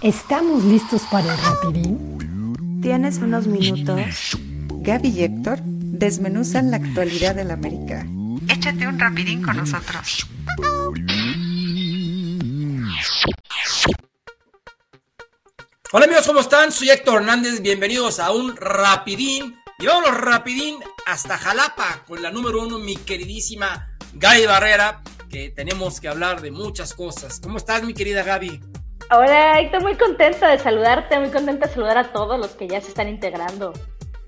¿Estamos listos para el rapidín? ¿Tienes unos minutos? Gaby y Héctor desmenuzan la actualidad del América. Échate un rapidín con nosotros. Hola amigos, ¿cómo están? Soy Héctor Hernández, bienvenidos a un rapidín. Y vámonos rapidín hasta Jalapa con la número uno, mi queridísima Gaby Barrera, que tenemos que hablar de muchas cosas. ¿Cómo estás, mi querida Gaby? Hola, Héctor, muy contenta de saludarte, muy contenta de saludar a todos los que ya se están integrando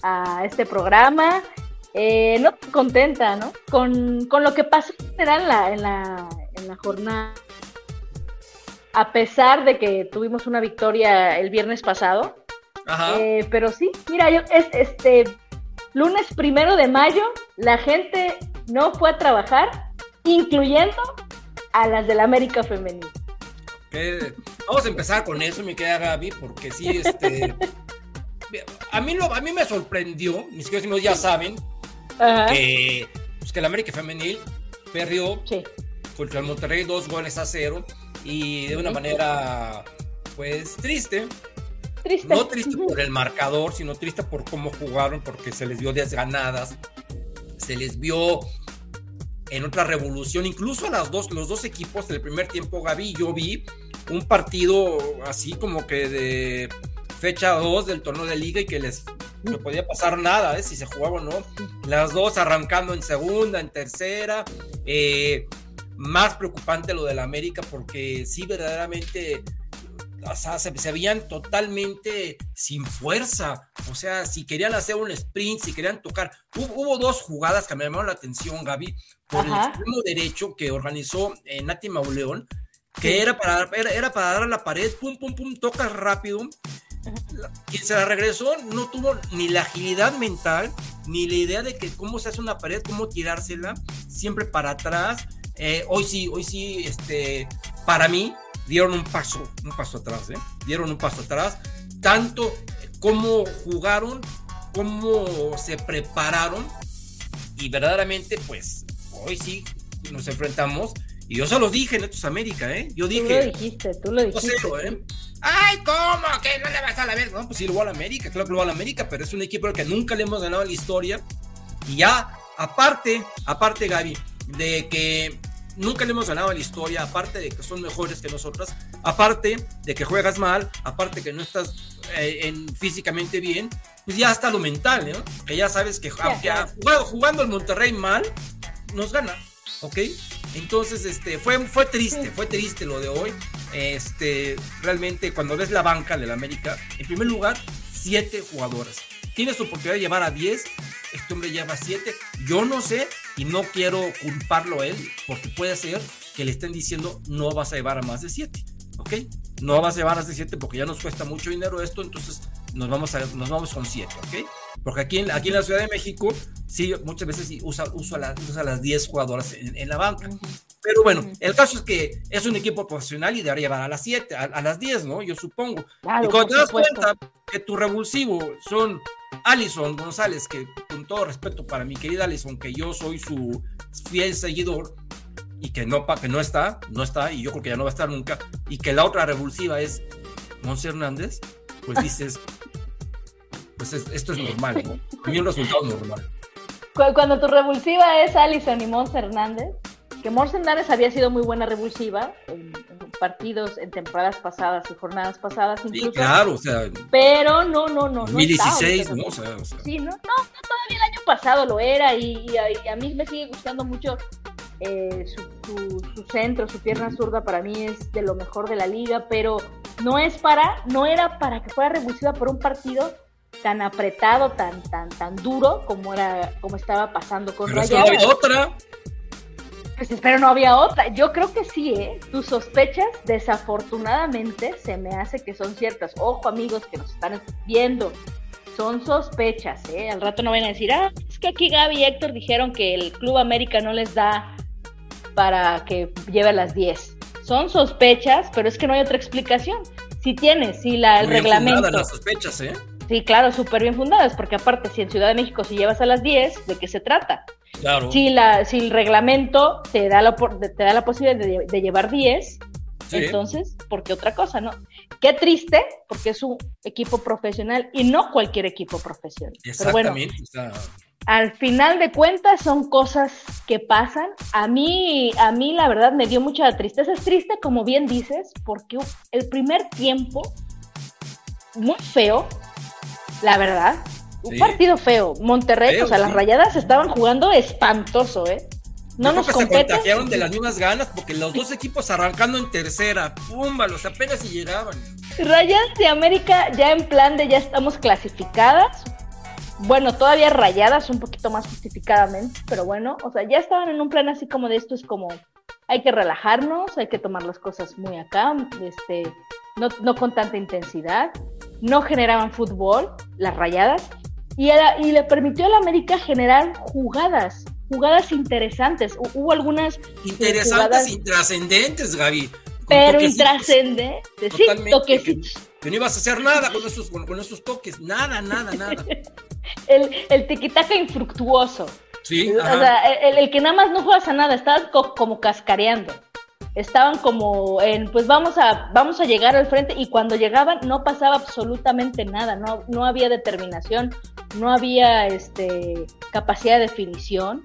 a este programa. Eh, no contenta, ¿no? Con, lo que pasó en la, en, la, en la jornada. A pesar de que tuvimos una victoria el viernes pasado. Ajá. Eh, pero sí, mira, yo, es, este lunes primero de mayo, la gente no fue a trabajar, incluyendo a las del América Femenina. Vamos a empezar con eso, mi querida Gaby, porque sí, este. a, mí lo, a mí me sorprendió, mis queridos ya saben, que, pues, que el América Femenil perdió contra el Monterrey dos goles a cero y de una manera, pues, triste. Triste. No triste por el marcador, sino triste por cómo jugaron, porque se les vio desganadas, se les vio en otra revolución, incluso a las dos, los dos equipos del primer tiempo, Gaby, yo vi un partido así como que de fecha 2 del torneo de liga y que les no podía pasar nada, ¿eh? si se jugaba o no. Las dos arrancando en segunda, en tercera. Eh, más preocupante lo del América porque sí, verdaderamente o sea, se, veían totalmente sin fuerza. O sea, si querían hacer un sprint, si querían tocar. Hubo, dos jugadas que me llamaron la atención, Gaby, por el extremo derecho que organizó eh, Nati Mauleón, que era para, era, para dar a la pared, pum, pum, pum, tocas rápido. Quien se la regresó no tuvo ni la agilidad mental, ni la idea de que cómo se hace una pared, cómo tirársela, siempre para atrás. Eh, hoy sí, hoy sí, este, para mí, dieron un paso, un paso atrás, ¿eh? Dieron un paso atrás, tanto como jugaron, como se prepararon, y verdaderamente, pues, hoy sí nos enfrentamos y yo se los dije en Estos América, ¿eh? Yo dije. Tú lo dijiste, tú lo dijiste. ¿eh? Ay, ¿cómo? ¿Que no le vas a la América? No, pues sí, lo voy a la América, claro que lo voy a la América, pero es un equipo que nunca le hemos ganado en la historia. Y ya, aparte, aparte, Gaby, de que nunca le hemos ganado en la historia, aparte de que son mejores que nosotras, aparte de que juegas mal, aparte que no estás eh, en, físicamente bien, pues ya hasta lo mental, ¿no? Que ya sabes que aunque jugando, jugando el Monterrey mal, nos gana, ¿ok? Entonces, este, fue, fue triste, fue triste lo de hoy. Este, realmente, cuando ves la banca del América, en primer lugar, siete jugadoras. Tienes oportunidad de llevar a 10, este hombre lleva siete. Yo no sé y no quiero culparlo a él, porque puede ser que le estén diciendo no vas a llevar a más de siete, ¿ok? No vas a llevar a más de siete porque ya nos cuesta mucho dinero esto, entonces nos vamos, a, nos vamos con siete, ¿ok? Porque aquí en, aquí en la Ciudad de México, sí, muchas veces usa, usa, las 10 jugadoras en, la banca. Pero bueno, el caso es que es un equipo profesional y debería llevar a las 7, a, las 10, ¿no? Yo supongo. y cuando te das cuenta que tu revulsivo son Alison González, que con todo respeto para mi querida Alison, que yo soy su fiel seguidor y que no, que no está, no está, y yo creo que ya no va a estar nunca, y que la otra revulsiva es Monse Hernández, pues dices, pues esto es normal, ¿no? A mí un resultado normal. Cuando tu revulsiva es Alison y Mons Hernández, que Mons Hernández había sido muy buena revulsiva en, partidos en temporadas pasadas y jornadas pasadas incluso. Sí, claro, o sea. Pero no, no, no. 2016, ¿no? O sea, Sí, no, no, todavía el año pasado lo era y, a, mí me sigue gustando mucho eh, su, su, centro, su pierna zurda para mí es de lo mejor de la liga, pero no es para, no era para que fuera revulsiva por un partido tan apretado, tan, tan, tan duro como era, como estaba pasando con Pero no había otra. Pues espero no había otra. Yo creo que sí, ¿eh? Tus sospechas, desafortunadamente, se me hace que son ciertas. Ojo, amigos que nos están viendo. Son sospechas, ¿eh? Al rato no van a decir, ah, es que aquí Gaby y Héctor dijeron que el Club América no les da para que lleve las 10. Son sospechas, pero es que no hay otra explicación. Si tienes, si la, el reglamento. las sospechas, ¿eh? Sí, claro, súper bien fundadas, porque aparte, si en Ciudad de México si llevas a las 10, ¿de qué se trata? Claro. Si, la, si el reglamento te da la, te da la posibilidad de, llevar 10, entonces, ¿por qué otra cosa, no? qué triste, porque es un equipo profesional y no cualquier equipo profesional. Pero bueno, Exactamente. o sea, al final de cuentas son cosas que pasan. A mí, a mí la verdad me dio mucha tristeza. Es triste, como bien dices, porque el primer tiempo, muy feo, la verdad. Un Sí. partido feo. Monterrey, Feo, o sea, las rayadas estaban jugando espantoso, ¿eh? No yo nos que se contagiaron de las mismas ganas porque los dos equipos arrancando en tercera, púmbalos, apenas si llegaban. Rayadas de América ya en plan de ya estamos clasificadas. Bueno, todavía rayadas un poquito más justificadamente, pero bueno, o sea, ya estaban en un plan así como de esto es como hay que relajarnos, hay que tomar las cosas muy acá, este, no, no con tanta intensidad, no generaban fútbol, las rayadas, y, era- y le permitió a la América generar jugadas, jugadas interesantes. Hu- Hubo algunas Interesantes jugadas- y trascendentes, Gaby. Pero intrascendentes, sí, toquecitos. Que no ibas a hacer nada con esos, con, con esos toques, nada, nada, nada. El, el tiquitaca infructuoso. Sí, O ajá. sea, el, el que nada más no juegas a nada, estaban co- como cascareando. Estaban como en, pues vamos a, vamos a llegar al frente y cuando llegaban no pasaba absolutamente nada, no, no había determinación, no había este, capacidad de definición.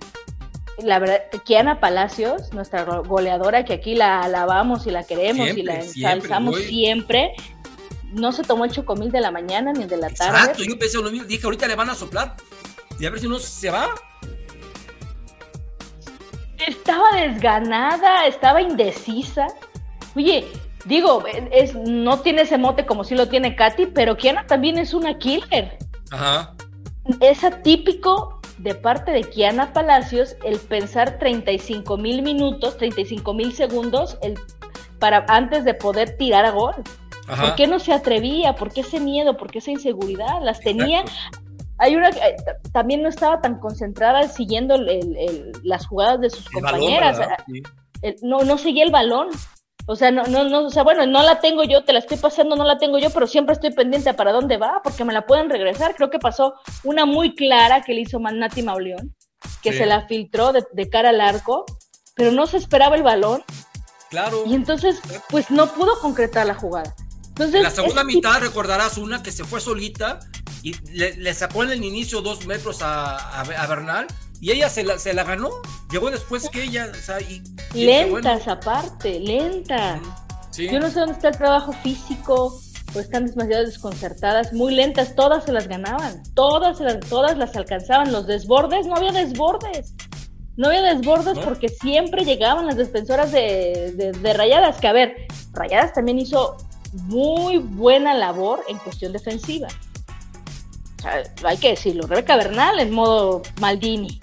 La verdad, Kiana Palacios, nuestra go- goleadora, que aquí la alabamos y la queremos y la ensalzamos siempre, no se tomó el chocomil de la mañana ni de la tarde. Exacto, yo pensé lo mismo, dije, ahorita le van a soplar. Y a ver si no se va. Estaba desganada, estaba indecisa. Oye, digo, es, no tiene ese mote como si lo tiene Katy, pero Kiana también es una killer. Ajá. Es atípico de parte de Kiana Palacios el pensar 35 mil minutos, 35 mil segundos el, para, antes de poder tirar a gol. Ajá. ¿Por qué no se atrevía? ¿Por qué ese miedo? ¿Por qué esa inseguridad? Las tenía. Hay una que eh, también no estaba tan concentrada siguiendo el- el- el- las jugadas de sus El balón, compañeras. ¿verdad? Sí. no, no seguía el balón. O sea, no, no, no, o sea, bueno, no la tengo yo, te la estoy pasando, no la tengo yo, pero siempre estoy pendiente a para dónde va, porque me la pueden regresar. Creo que pasó una muy clara que le hizo Nati Mauleón, que Sí. se la filtró de, de cara al arco, pero no se esperaba el balón, Claro. y entonces, pues no pudo concretar la jugada. Entonces, En la segunda es- mitad recordarás una que se fue solita y le, le sacó en el inicio dos metros a, a- a Bernal y ella se la, se la ganó. Llegó después que ella. O sea, y, y dije, bueno, lentas aparte, lentas. sí, Yo no sé dónde está el trabajo físico, o están demasiado desconcertadas, muy lentas, todas se las ganaban, todas, se las, todas las alcanzaban, los desbordes, no había desbordes, no había desbordes ¿No? porque siempre llegaban las defensoras de, de- de Rayadas, que a ver, Rayadas también hizo muy buena labor en cuestión defensiva. O sea, hay que decirlo, Rebeca Bernal en modo Maldini,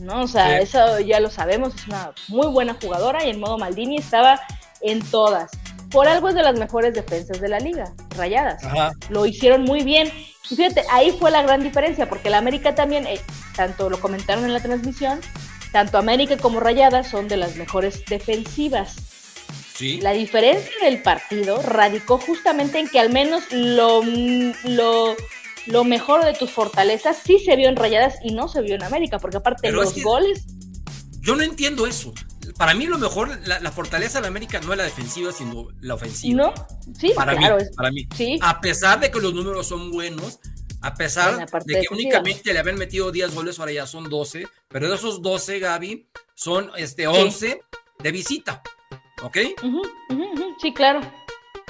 ¿no? O sea, Sí. eso ya lo sabemos, es una muy buena jugadora y en modo Maldini estaba en todas. Por algo es de las mejores defensas de la liga, Rayadas. Ajá. Lo hicieron muy bien. Y fíjate, ahí fue la gran diferencia, porque la América también, eh, tanto lo comentaron en la transmisión, tanto América como Rayadas son de las mejores defensivas. Sí. La diferencia del partido radicó justamente en que al menos lo, lo, lo mejor de tus fortalezas sí se vio en Rayadas y no se vio en América, porque aparte Pero los es que- goles, Yo no entiendo eso. Para mí, lo mejor, la, la fortaleza de la América no es la defensiva, sino la ofensiva. ¿no? Sí, Para claro. mí, es- para mí. Sí. A pesar de que los números son buenos, a pesar de que únicamente le habían metido 10 goles, ahora ya son 12, pero de esos 12, Gaby, son este, 11 de visita. ¿Ok? Sí, claro.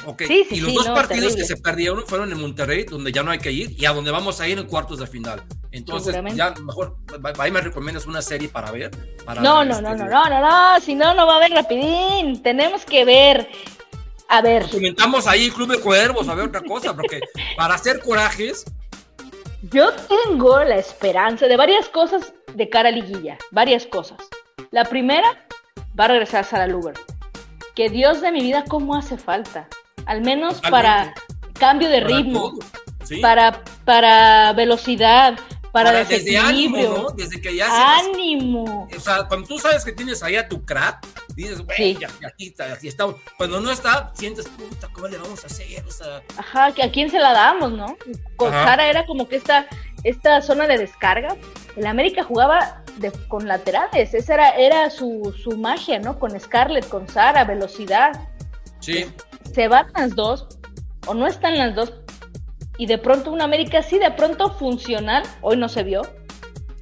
Ok. Sí, sí, y los sí, dos no, partidos terrible. que se perdieron fueron en Monterrey, donde ya no hay que ir, y a donde vamos a ir en cuartos de final. Entonces, ya mejor, ahí me recomiendas una serie para ver. Para, No, no, este, no, no, no, no, no, si no, no va a haber rapidín. Tenemos que ver. A ver, Comentamos ahí Club de Cuervos, a ver otra cosa, porque para hacer corajes, yo tengo la esperanza de varias cosas de cara a liguilla, varias cosas. La primera, va a regresar Sara Luber. Que Dios de mi vida, ¿cómo hace falta? Al menos para cambio de para ritmo, para, para velocidad, para, Para desde ánimo. ¿no? Desde que ya se ánimo. O sea, cuando tú sabes que tienes ahí a tu crack, dices, güey, Sí. aquí está, aquí está. Cuando no está, sientes, puta, ¿cómo le vamos a hacer? O sea, Ajá, que a quién se la damos, ¿no? Con Ajá. Sara era como que esta, esta zona de descarga. El América jugaba de- con laterales, esa era, era su, su magia, ¿no? Con Scarlett, con Sara, velocidad. sí, Se van las dos, o no están las dos. Y de pronto un América sí, de pronto funcional, hoy no se vio,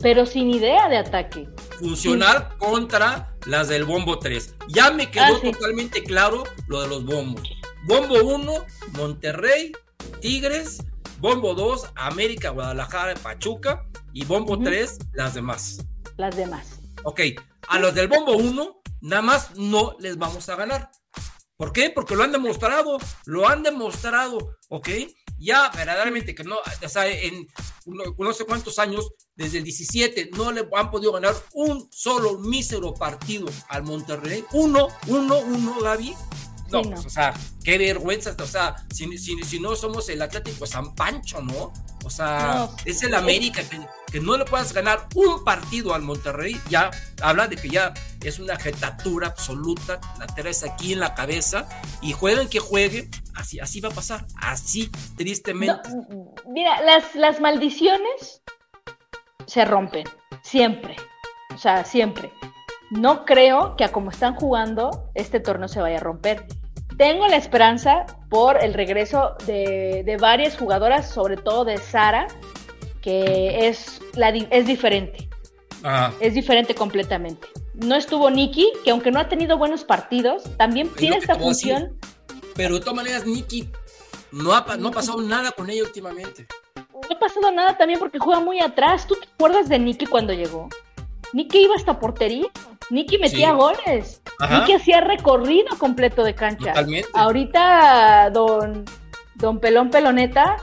pero sin idea de ataque. Funcional contra las del Bombo 3. Ya me quedó Ah, sí. totalmente claro lo de los bombos. Bombo 1, Monterrey, Tigres. Bombo 2, América, Guadalajara, Pachuca. Y Bombo Ujú. 3, las demás. Las demás. Ok, a los del Bombo 1, nada más no les vamos a ganar. ¿Por qué? Porque lo han demostrado, lo han demostrado, ¿ok? Ya verdaderamente que no, o sea, en no, no sé cuántos años, desde el 17, no le han podido ganar un solo mísero partido al Monterrey. Uno, uno, uno, Gaby. No, Sí, no. pues, o sea, qué vergüenza, o sea, si, si- si no somos el Atlético San Pancho, ¿no? O sea, No. es el América que, que no le puedas ganar un partido al Monterrey, ya habla de que ya es una jetatura absoluta, la traes aquí en la cabeza y jueguen que juegue, así, así va a pasar, así, tristemente. No, mira, las, las maldiciones se rompen, siempre. O sea, siempre. No creo que a como están jugando, este torneo se vaya a romper. Tengo la esperanza por el regreso de, de varias jugadoras, sobre todo de Sara, que es, la, es diferente. Ajá. Es diferente completamente. No estuvo Nikki, que aunque no ha tenido buenos partidos, también Es tiene esta decir. función. Pero de todas maneras, Nicky, no ha, no ha pasado nada con ella últimamente. No ha pasado nada también porque juega muy atrás. ¿Tú te acuerdas de Nicky cuando llegó? Nicky iba hasta portería. Nicky metía Sí. goles. Ajá. Nicky hacía recorrido completo de cancha. Totalmente. Ahorita don, don Pelón Peloneta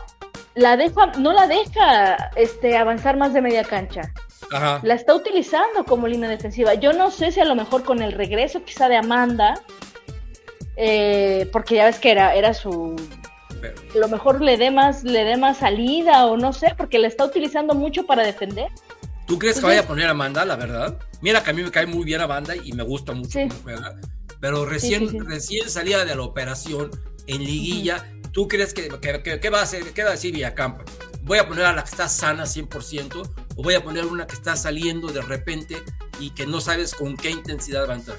la deja, no la deja este, avanzar más de media cancha. Ajá. La está utilizando como línea defensiva. Yo no sé si a lo mejor con el regreso quizá de Amanda, eh, porque ya ves que era, era su Pero- a lo mejor le dé más, le dé más salida o no sé, porque la está utilizando mucho para defender. ¿Tú crees que Pues vaya a poner a Amanda, la verdad? Mira que a mí me cae muy bien Amanda y me gusta mucho Sí. cómo juega. Pero recién, sí, sí. recién salida de la operación en liguilla, ¿tú crees que, que- que- que va a hacer? ¿Qué va a decir Villacampa? ¿Voy a poner a la que está sana 100% o voy a poner una que está saliendo de repente y que no sabes con qué intensidad va a entrar?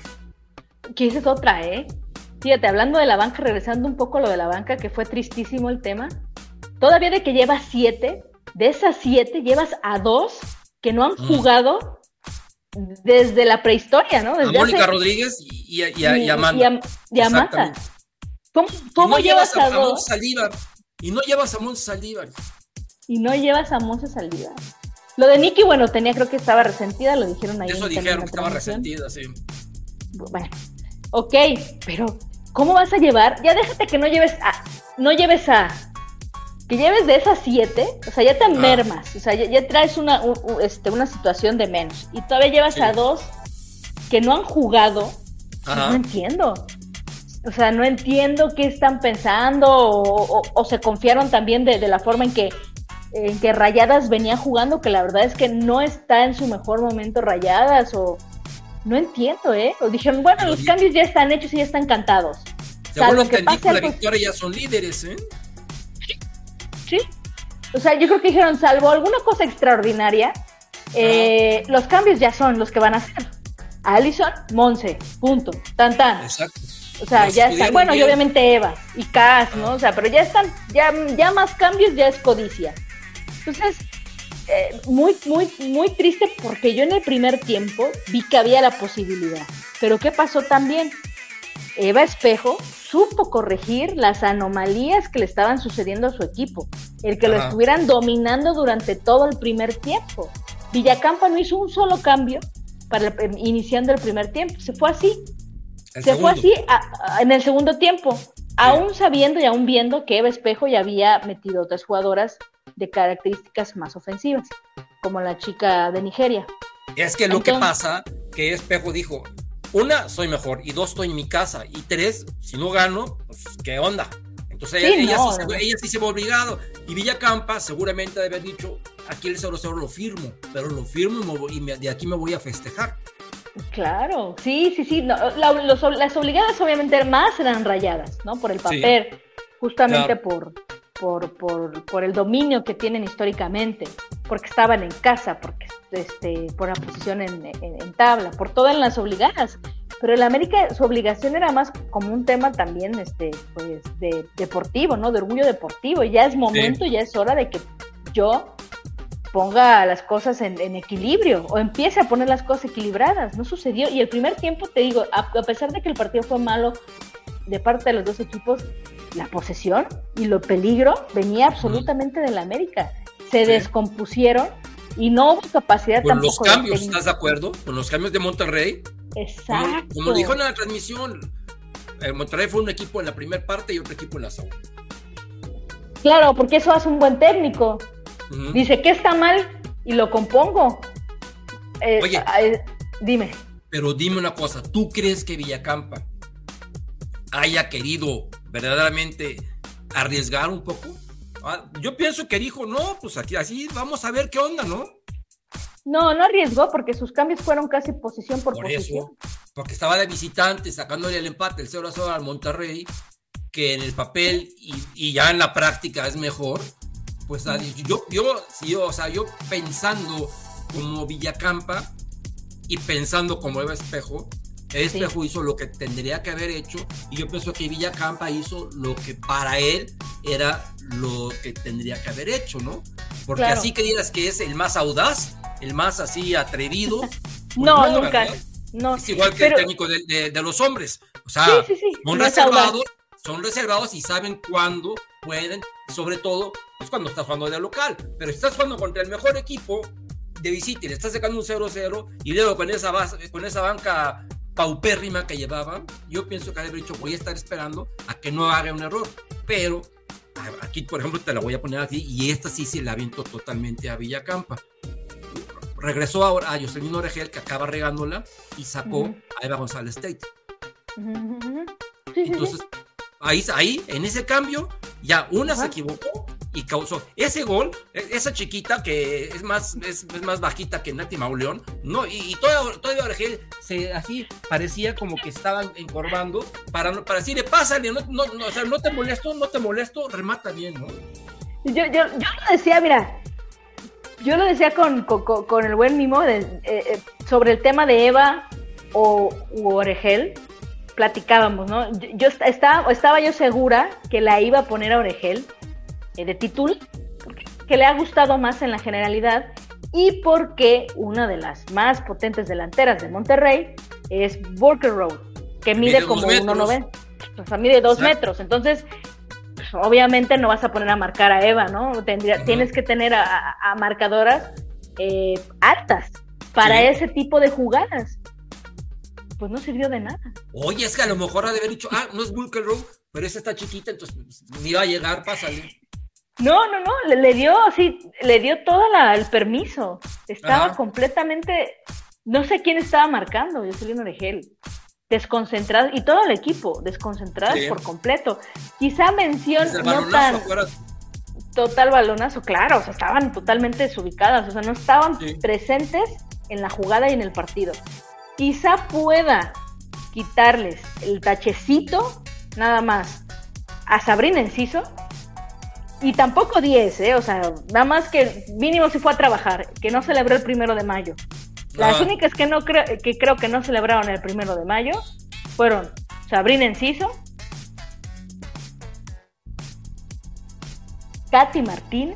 Que esa es otra, ¿eh? Fíjate, hablando de la banca, regresando un poco a lo de la banca, que fue tristísimo el tema. Todavía de que llevas siete, de esas siete llevas a dos que no han Mm. jugado desde la prehistoria, ¿no? A Desde Mónica hace- Rodríguez y, y, a- y a- y a Amanda. y a- a Amanda. ¿Cómo, Y cómo no llevas a, a, dos Saldívar. Y no llevas a Monse Saldívar. y no llevas a Monse Saldívar? Lo de Nicky, bueno, tenía, creo que estaba resentida, lo dijeron ahí. Eso dijeron que estaba resentida, sí. Bueno, ok, pero ¿cómo vas a llevar? Ya déjate que no lleves a, no lleves a, que lleves de esas siete, o sea, ya te mermas, o sea, ya, ya traes una, un- un- este, una situación de menos, y todavía llevas Sí. a dos que no han jugado, Ajá. no entiendo. O sea, no entiendo qué están pensando o, o- o se confiaron también de, de la forma en que, en que Rayadas venía jugando, que la verdad es que no está en su mejor momento Rayadas o no entiendo, ¿eh? O dijeron, bueno, los cambios ya están hechos y ya están cantados. Según lo que entendí, con la victoria ya son líderes, ¿eh? O sea, yo creo que dijeron, salvo alguna cosa extraordinaria, eh, los cambios ya son los que van a hacer. Allison, Monse, punto, tan tan. Exacto. O sea, Los ya están. Bueno, y obviamente Eva y Cas, ¿no? O sea, pero ya están, ya, ya más cambios ya es codicia. Entonces, eh, muy, muy, muy triste porque yo en el primer tiempo vi que había la posibilidad. Pero ¿qué pasó también? Eva Espejo supo corregir las anomalías que le estaban sucediendo a su equipo. El que lo estuvieran dominando durante todo el primer tiempo. Villacampa no hizo un solo cambio para el- iniciando el primer tiempo. Se fue así El se fue así a- a- en el segundo tiempo, aún sabiendo y aún viendo que Eva Espejo ya había metido otras jugadoras de características más ofensivas, como la chica de Nigeria. Es que lo que pasa, que Espejo dijo, una, soy mejor, y dos, estoy en mi casa, y tres, si no gano, pues, ¿qué onda? Entonces Sí, ella, no, sí se, no. ella sí se ve obligado. Y Villacampa seguramente debe haber dicho, aquí el 0-0 lo firmo, pero lo firmo y, me voy- y me- de aquí me voy a festejar. Claro, sí, sí, sí. no, la- los- las obligadas obviamente más eran rayadas, ¿no? Por el Sí. papel, justamente Claro. por, por, por, por el dominio que tienen históricamente, porque estaban en casa, porque este, por la posición en, en- en tabla, por todas las obligadas. pero el América su obligación era más como un tema también este pues de deportivo, ¿no? De orgullo deportivo, y ya es momento, ya es hora de que yo ponga las cosas en, equilibrio o empiece a poner las cosas equilibradas. No sucedió. Y el primer tiempo, te digo, a, pesar de que el partido fue malo de parte de los dos equipos, la posesión y lo peligro venía absolutamente de la América. Se descompusieron y no hubo capacidad Con los cambios, ¿estás de acuerdo? Con los cambios de Monterrey. Exacto. Como, dijo en la transmisión, eh, Monterrey fue un equipo en la primera parte y otro equipo en la segunda. Claro, porque eso hace un buen técnico. Dice, ¿qué está mal? Y lo compongo. Eh, Oye, eh, dime. Pero dime una cosa, ¿tú crees que Villacampa haya querido verdaderamente arriesgar un poco? Ah, yo pienso que dijo, no, pues aquí así vamos a ver qué onda, ¿no? No, no arriesgó porque sus cambios fueron casi posición por, posición. porque estaba de visitante sacándole el empate el 0 a 0 al Monterrey, que en el papel y, y, ya en la práctica es mejor. Pues yo, yo, yo, o sea, yo pensando como Villacampa y pensando como Eva Espejo, Espejo hizo lo que tendría que haber hecho y yo pienso que Villacampa hizo lo que para él era lo que tendría que haber hecho, ¿no? Porque así que digas que es el más audaz, el más así atrevido. Pues no, nunca. No. Es igual que el técnico de, los hombres. O sea, son reservados, son reservados y saben cuándo pueden, sobre todo es cuando estás jugando de local, pero si estás jugando contra el mejor equipo de visita y le estás sacando un 0-0 y luego con esa, base, con esa banca paupérrima que llevaban, yo pienso que haber dicho voy a estar esperando a que no haga un error, pero aquí por ejemplo te la voy a poner aquí y esta sí se la aviento totalmente a Villacampa. Regresó ahora a Jocelyn Oregel que acaba regándola y sacó a Eva González State. Entonces, ahí, ahí, en ese cambio, ya una se equivocó y causó ese gol, e, esa chiquita que es más, es, más bajita que Nati Mauleón, no, y, y todo, todo se así parecía como que estaban encorvando para, para decirle, pásale, no, no, no, o sea, no te molesto, no te molesto, remata bien, ¿no? Yo, yo, yo lo decía, mira, yo lo decía con, con, el buen mimo eh, eh, sobre el tema de Eva o Oregel, platicábamos, ¿no? Yo, estaba, estaba yo segura que la iba a poner a Oregel de título, que le ha gustado más en la generalidad y porque una de las más potentes delanteras de Monterrey es Walker Road, que mide, como 1,90, o sea, mide dos metros. Entonces, pues, obviamente no vas a poner a marcar a Eva, ¿no? Tendría, Tienes que tener a, marcadoras eh, altas para ese tipo de jugadas. Pues no sirvió de nada. Oye, es que a lo mejor ha de haber dicho, ah, no es Walker Road, pero esa está chiquita, entonces ni va a llegar, pásale. No, no, no, le, dio, sí, le dio todo el permiso. Estaba completamente, no sé quién estaba marcando, de Oregel. Desconcentrado, y todo el equipo, desconcentrado por completo. Quizá mención no tan. Total balonazo, claro, o sea, estaban totalmente desubicadas, o sea, no estaban presentes en la jugada y en el partido. Quizá pueda quitarles el tachecito, nada más, a Sabrina Enciso, y tampoco 10, ¿eh? O sea, nada más que mínimo se fue a trabajar, que no celebró el primero de mayo. Las únicas que, no creo, que creo que no celebraron el primero de mayo fueron Sabrina Enciso, Katy Martín,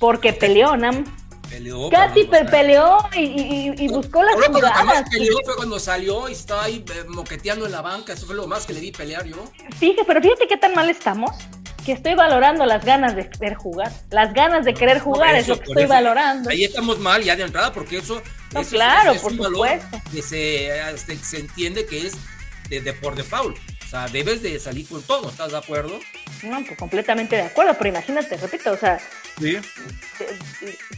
porque peleó, Nam. Peleó, Katy peleó y, buscó las Lo que más peleó fue cuando salió y estaba ahí eh, moqueteando en la banca. Eso fue lo más que le vi pelear yo. Fíjate, pero fíjate qué tan mal estamos que estoy valorando las ganas de querer jugar. Las ganas de querer jugar es lo que estoy valorando. Ahí estamos mal ya de entrada porque eso, no, claro, por supuesto. que se, este, se, entiende que es de, de, por default. O sea, debes de salir con todo, ¿estás de acuerdo? No, pues completamente de acuerdo, pero imagínate, repito, o sea, ¿Sí?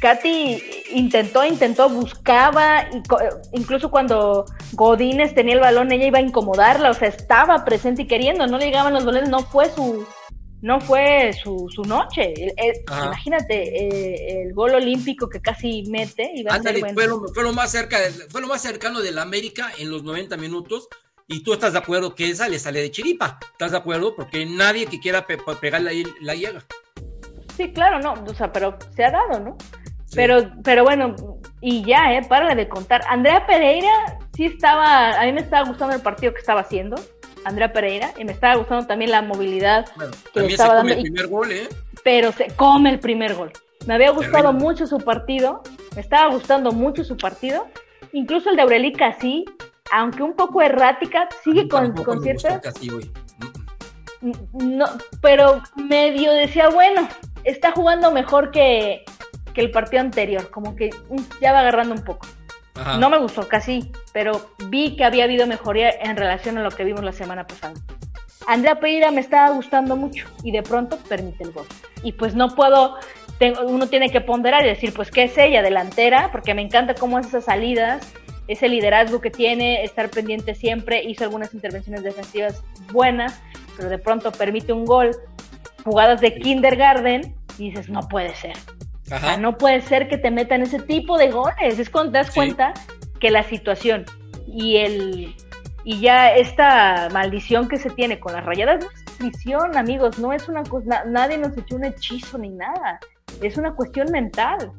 Katy intentó, intentó, buscaba, incluso cuando Godínez tenía el balón, ella iba a incomodarla, o sea, estaba presente y queriendo, no le llegaban los balones, no fue su, no fue su, su noche. imagínate, eh, el gol olímpico que casi mete. Iba a ser fue, lo, más cerca, fue lo más cercano del América en los 90 minutos. Y tú estás de acuerdo que esa le sale de chiripa. ¿Estás de acuerdo? Porque nadie que quiera pegarla ahí la llega. Sí, claro, no. O sea, pero se ha dado, ¿no? Pero, pero bueno, y ya, ¿eh? Párale de contar. Andrea Pereira sí estaba, a mí me estaba gustando el partido que estaba haciendo, Andrea Pereira, y me estaba gustando también la movilidad que le estaba dando. El primer gol, ¿eh? Pero se come el primer gol. Me había gustado mucho su partido, me estaba gustando mucho su partido, incluso el de Aurelica sí, aunque un poco errática, sigue con, con ciertas... No, pero medio decía, bueno, está jugando mejor que, que el partido anterior, como que mm, ya va agarrando un poco. No me gustó casi, pero vi que había habido mejoría en relación a lo que vimos la semana pasada. Andrea Pereira me estaba gustando mucho y de pronto permite el gol. Y pues no puedo, uno tiene que ponderar y decir, pues, ¿qué es ella? Delantera, porque me encanta cómo hace esas salidas, ese liderazgo que tiene, estar pendiente siempre, hizo algunas intervenciones defensivas buenas, pero de pronto permite un gol, jugadas de kindergarten, y dices, no puede ser no puede ser que te metan ese tipo de goles. Es cuando te das cuenta que la situación y el y ya esta maldición que se tiene con las rayadas no es prisión, amigos, no es una cosa, nadie nos echó un hechizo ni nada. Es una cuestión mental.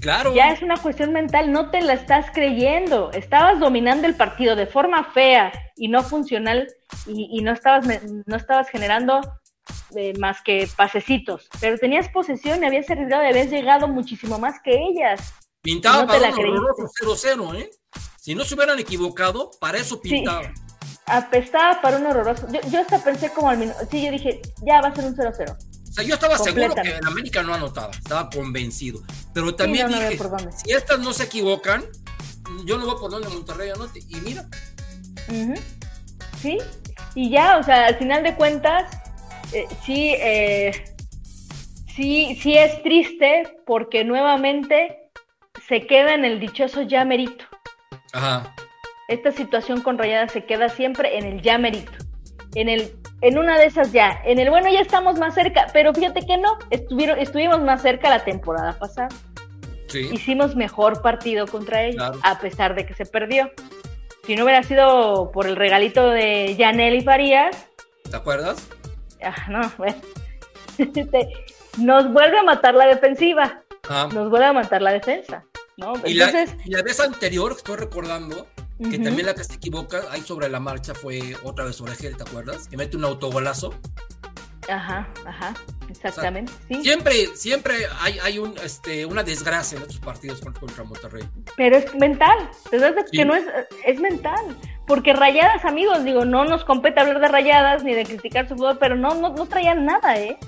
Claro. Ya es una cuestión mental, no te la estás creyendo. Estabas dominando el partido de forma fea y no funcional y, y no estabas no estabas generando más que pasecitos, pero tenías posesión y habías arriesgado y habías llegado muchísimo más que ellas. Pintaba no para un horroroso 0-0, ¿eh? Si no se hubieran equivocado, para eso pintaba. apestaba para un horroroso. Yo, yo hasta pensé como al minuto. Sí, yo dije, ya va a ser un 0-0. O sea, yo estaba seguro que en América no anotaba, estaba convencido. Pero también dije, si estas no se equivocan, yo no voy por donde Monterrey anote. Y mira. Sí, y ya, o sea, al final de cuentas, eh, sí, eh, sí, sí es triste porque nuevamente se queda en el dichoso ya merito. Ajá. Esta situación con Rayada se queda siempre en el ya merito. En, el, en una de esas ya. En el bueno ya estamos más cerca, pero fíjate que no, estuvieron, estuvimos más cerca la temporada pasada. Sí. Hicimos mejor partido contra ellos, a pesar de que se perdió. Si no hubiera sido por el regalito de Yanel y Farías. ¿Te acuerdas? Ah, no, bueno. nos vuelve a matar la defensiva. Ah. Nos vuelve a matar la defensa. ¿no? Y, Entonces, la, vez anterior, estoy recordando, que también la que se equivoca, ahí sobre la marcha fue otra vez Oregel, ¿te acuerdas? Que mete un autogolazo. Ajá, ajá, exactamente. Siempre, siempre hay, hay un, este, una desgracia en estos partidos contra, Monterrey. Pero es mental. Que no es, es mental. Porque rayadas, amigos, digo, no nos compete hablar de rayadas ni de criticar su fútbol, pero no, no, no traían nada, ¿eh?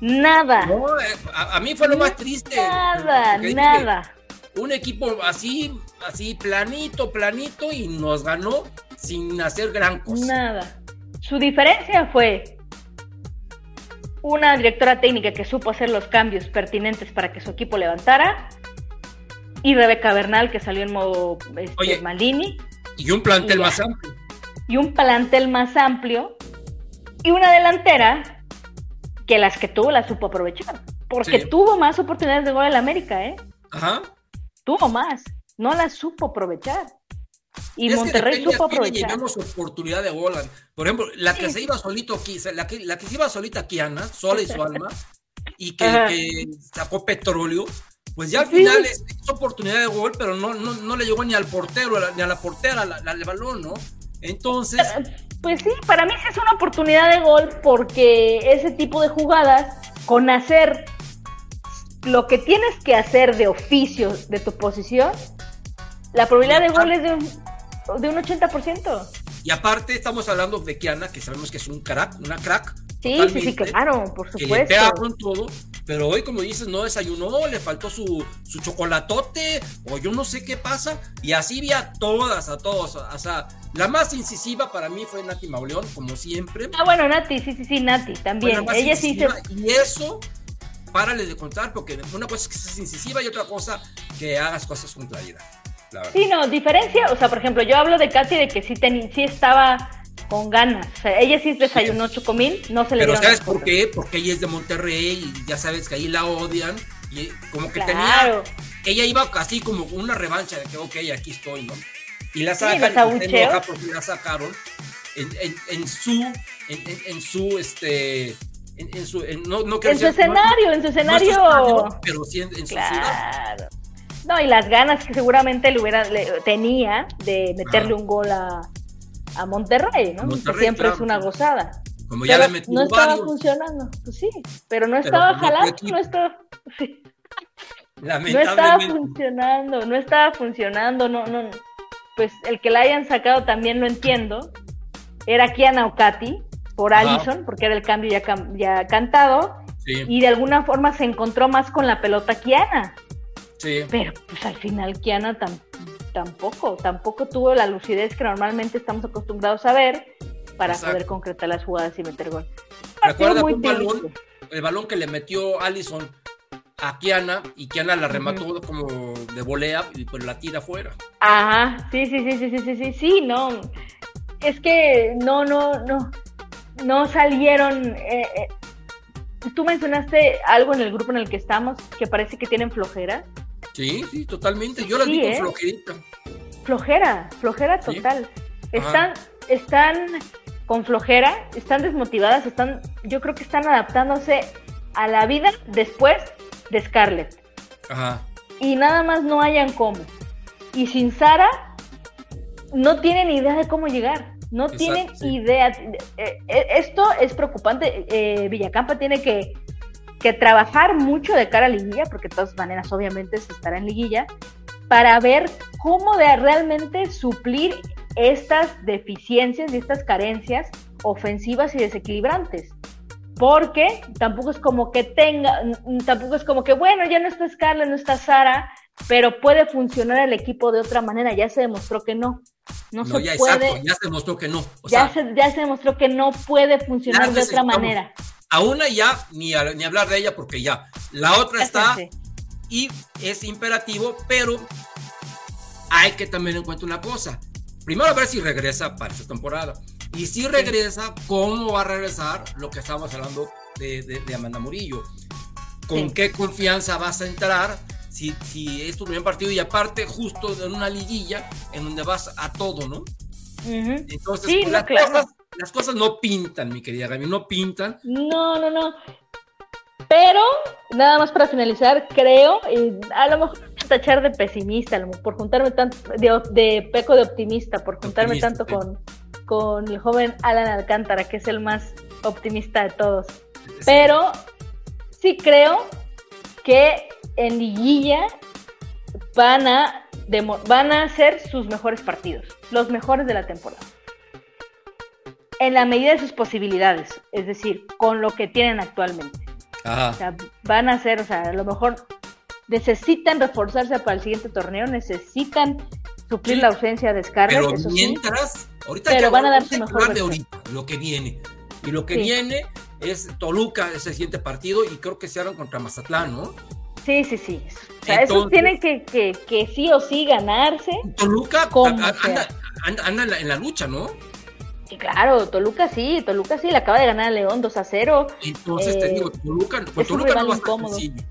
Nada. No, eh, a, mí fue lo más triste. Nada, nada. Un equipo así, así planito, planito y nos ganó sin hacer gran cosa. Nada. Su diferencia fue una directora técnica que supo hacer los cambios pertinentes para que su equipo levantara y Rebeca Bernal que salió en modo este, Oye, Malini y un plantel más amplio. Y un plantel más amplio. Y una delantera que las que tuvo las supo aprovechar. Porque tuvo más oportunidades de gol en América, ¿eh? Ajá. Tuvo más. No las supo aprovechar. Y Monterrey supo aprovechar. Tenemos oportunidad de gol. Por ejemplo, la que se iba solito aquí, la que, la que se iba solita aquí, Ana, sola y su alma, y que, que sacó petróleo, pues ya al final es, oportunidad de gol, pero no, no, no, le llegó ni al portero, ni a la portera la, el balón, ¿no? Entonces... Eh, pues sí, para mí sí es una oportunidad de gol porque ese tipo de jugadas, con hacer lo que tienes que hacer de oficio de tu posición, la probabilidad de gol es de un, de un 80%. Y aparte estamos hablando de Kiana, que sabemos que es un crack, una crack. Sí, sí, sí, claro, por supuesto. Que le con todo, pero hoy, como dices, no desayunó, le faltó su, su chocolatote, o yo no sé qué pasa. Y así vi a todas, a todos. O sea, la más incisiva para mí fue Nati Mauleón, como siempre. Ah, bueno, Nati, sí, sí, sí, Nati, también. Ella sí se... Y eso, párale de contar, porque una cosa es que seas incisiva y otra cosa que hagas cosas con claridad. Sí, no, diferencia, o sea, por ejemplo, yo hablo de Katy de que sí, sí estaba con ganas. O sea, ella sí desayunó chocomil, no se le Pero ¿sabes por qué? Porque ella es de Monterrey y ya sabes que ahí la odian. Y como que tenía. Ella iba así como una revancha de que, ok, aquí estoy, ¿no? Y la sacan, y porque la sacaron en, en, en su. En, en, su, este. En, su, no, no en su escenario, en su escenario. pero sí en, su ciudad. No, y las ganas que seguramente le hubiera, le- tenía de meterle un gol a, a Monterrey, ¿no? Monterrey, que siempre claro. es una gozada. Como ya Pero le metió no estaba varios, funcionando, pues sí, pero no estaba jalando, no estaba, sí, no estaba funcionando, no estaba funcionando, no, no, pues el que la hayan sacado también lo entiendo, era Kiana Ocati por. Allison, porque era el cambio ya, ya cantado, Sí, y de alguna forma se encontró más con la pelota Kiana, sí. pero pues al final Kiana tam- tampoco, tampoco tuvo la lucidez que normalmente estamos acostumbrados a ver para Exacto. poder concretar las jugadas y meter gol. Recuerda un balón, el balón que le metió Allison a Kiana y Kiana la remató como de volea y pues la tira afuera. Ajá, sí, sí, sí, sí, sí, sí, sí, sí, no. Es que no, no, no, no salieron. eh, eh, Tú mencionaste algo en el grupo en el que estamos que parece que tienen flojera. Sí, sí, totalmente. Yo las Sí, vi con ¿eh? flojerita. Flojera, flojera Sí. total. Están, están con flojera, están desmotivadas, están, yo creo que están adaptándose a la vida después de Scarlett. Ajá. y nada más no hayan cómo. Y sin Sara, no tienen idea de cómo llegar. No Exacto, tienen sí. idea. Eh, eh, esto es preocupante. Eh, Villacampa tiene que, que trabajar mucho de cara a liguilla, porque de todas maneras, obviamente, se estará en liguilla, para ver cómo de realmente suplir estas deficiencias y estas carencias ofensivas y desequilibrantes. Porque tampoco es como que tenga, tampoco es como que, bueno, ya no está Scarlett, no está Sara, pero puede funcionar el equipo de otra manera. Ya se demostró que no. No, No, se ya puede. exacto, ya se mostró que no. O ya, sea, se, ya se demostró que no puede funcionar de otra manera. A una ya ni, a- ni hablar de ella porque ya. La otra está y es imperativo, pero hay que también en cuenta una cosa. Primero a ver si regresa para esta temporada. Y si regresa, ¿cómo va a regresar lo que estábamos hablando de, de- de Amanda Murillo? ¿Con Sí. qué confianza vas a entrar si, si es tu primer partido y aparte justo en una liguilla en donde vas a todo, ¿no? Entonces, Sí, pues, no, las, claro. cosas, las cosas no pintan, mi querida Gaby, no pintan. No, no, no. Pero, nada más para finalizar, creo, y a lo mejor tachar de pesimista, a lo mejor por juntarme tanto, de, de peco de optimista, por juntarme Optimista, tanto sí. con, con el joven Alan Alcántara, que es el más optimista de todos. Pero sí creo que en liguilla van a, van a ser sus mejores partidos, los mejores de la temporada. En la medida de sus posibilidades, es decir, con lo que tienen actualmente. O Ajá. sea, van a ser, o sea, a lo mejor necesitan reforzarse para el siguiente torneo, necesitan suplir Sí. la ausencia de Scarlett, Pero eso sí. mientras, ahorita Pero van a dar vamos su mejor de ahorita, lo que viene. Y lo que Sí. viene es Toluca, es el siguiente partido, y creo que se harán contra Mazatlán, ¿no? Sí, sí, sí. O sea, esos Entonces- tienen que, que, que sí o sí ganarse. Toluca anda, anda- anda en, la, en la lucha, ¿no? Claro, Toluca sí, Toluca sí, le acaba de ganar a León 2 a 0. Entonces te Eh, digo, Toluca, con Toluca no va a estar sencillo.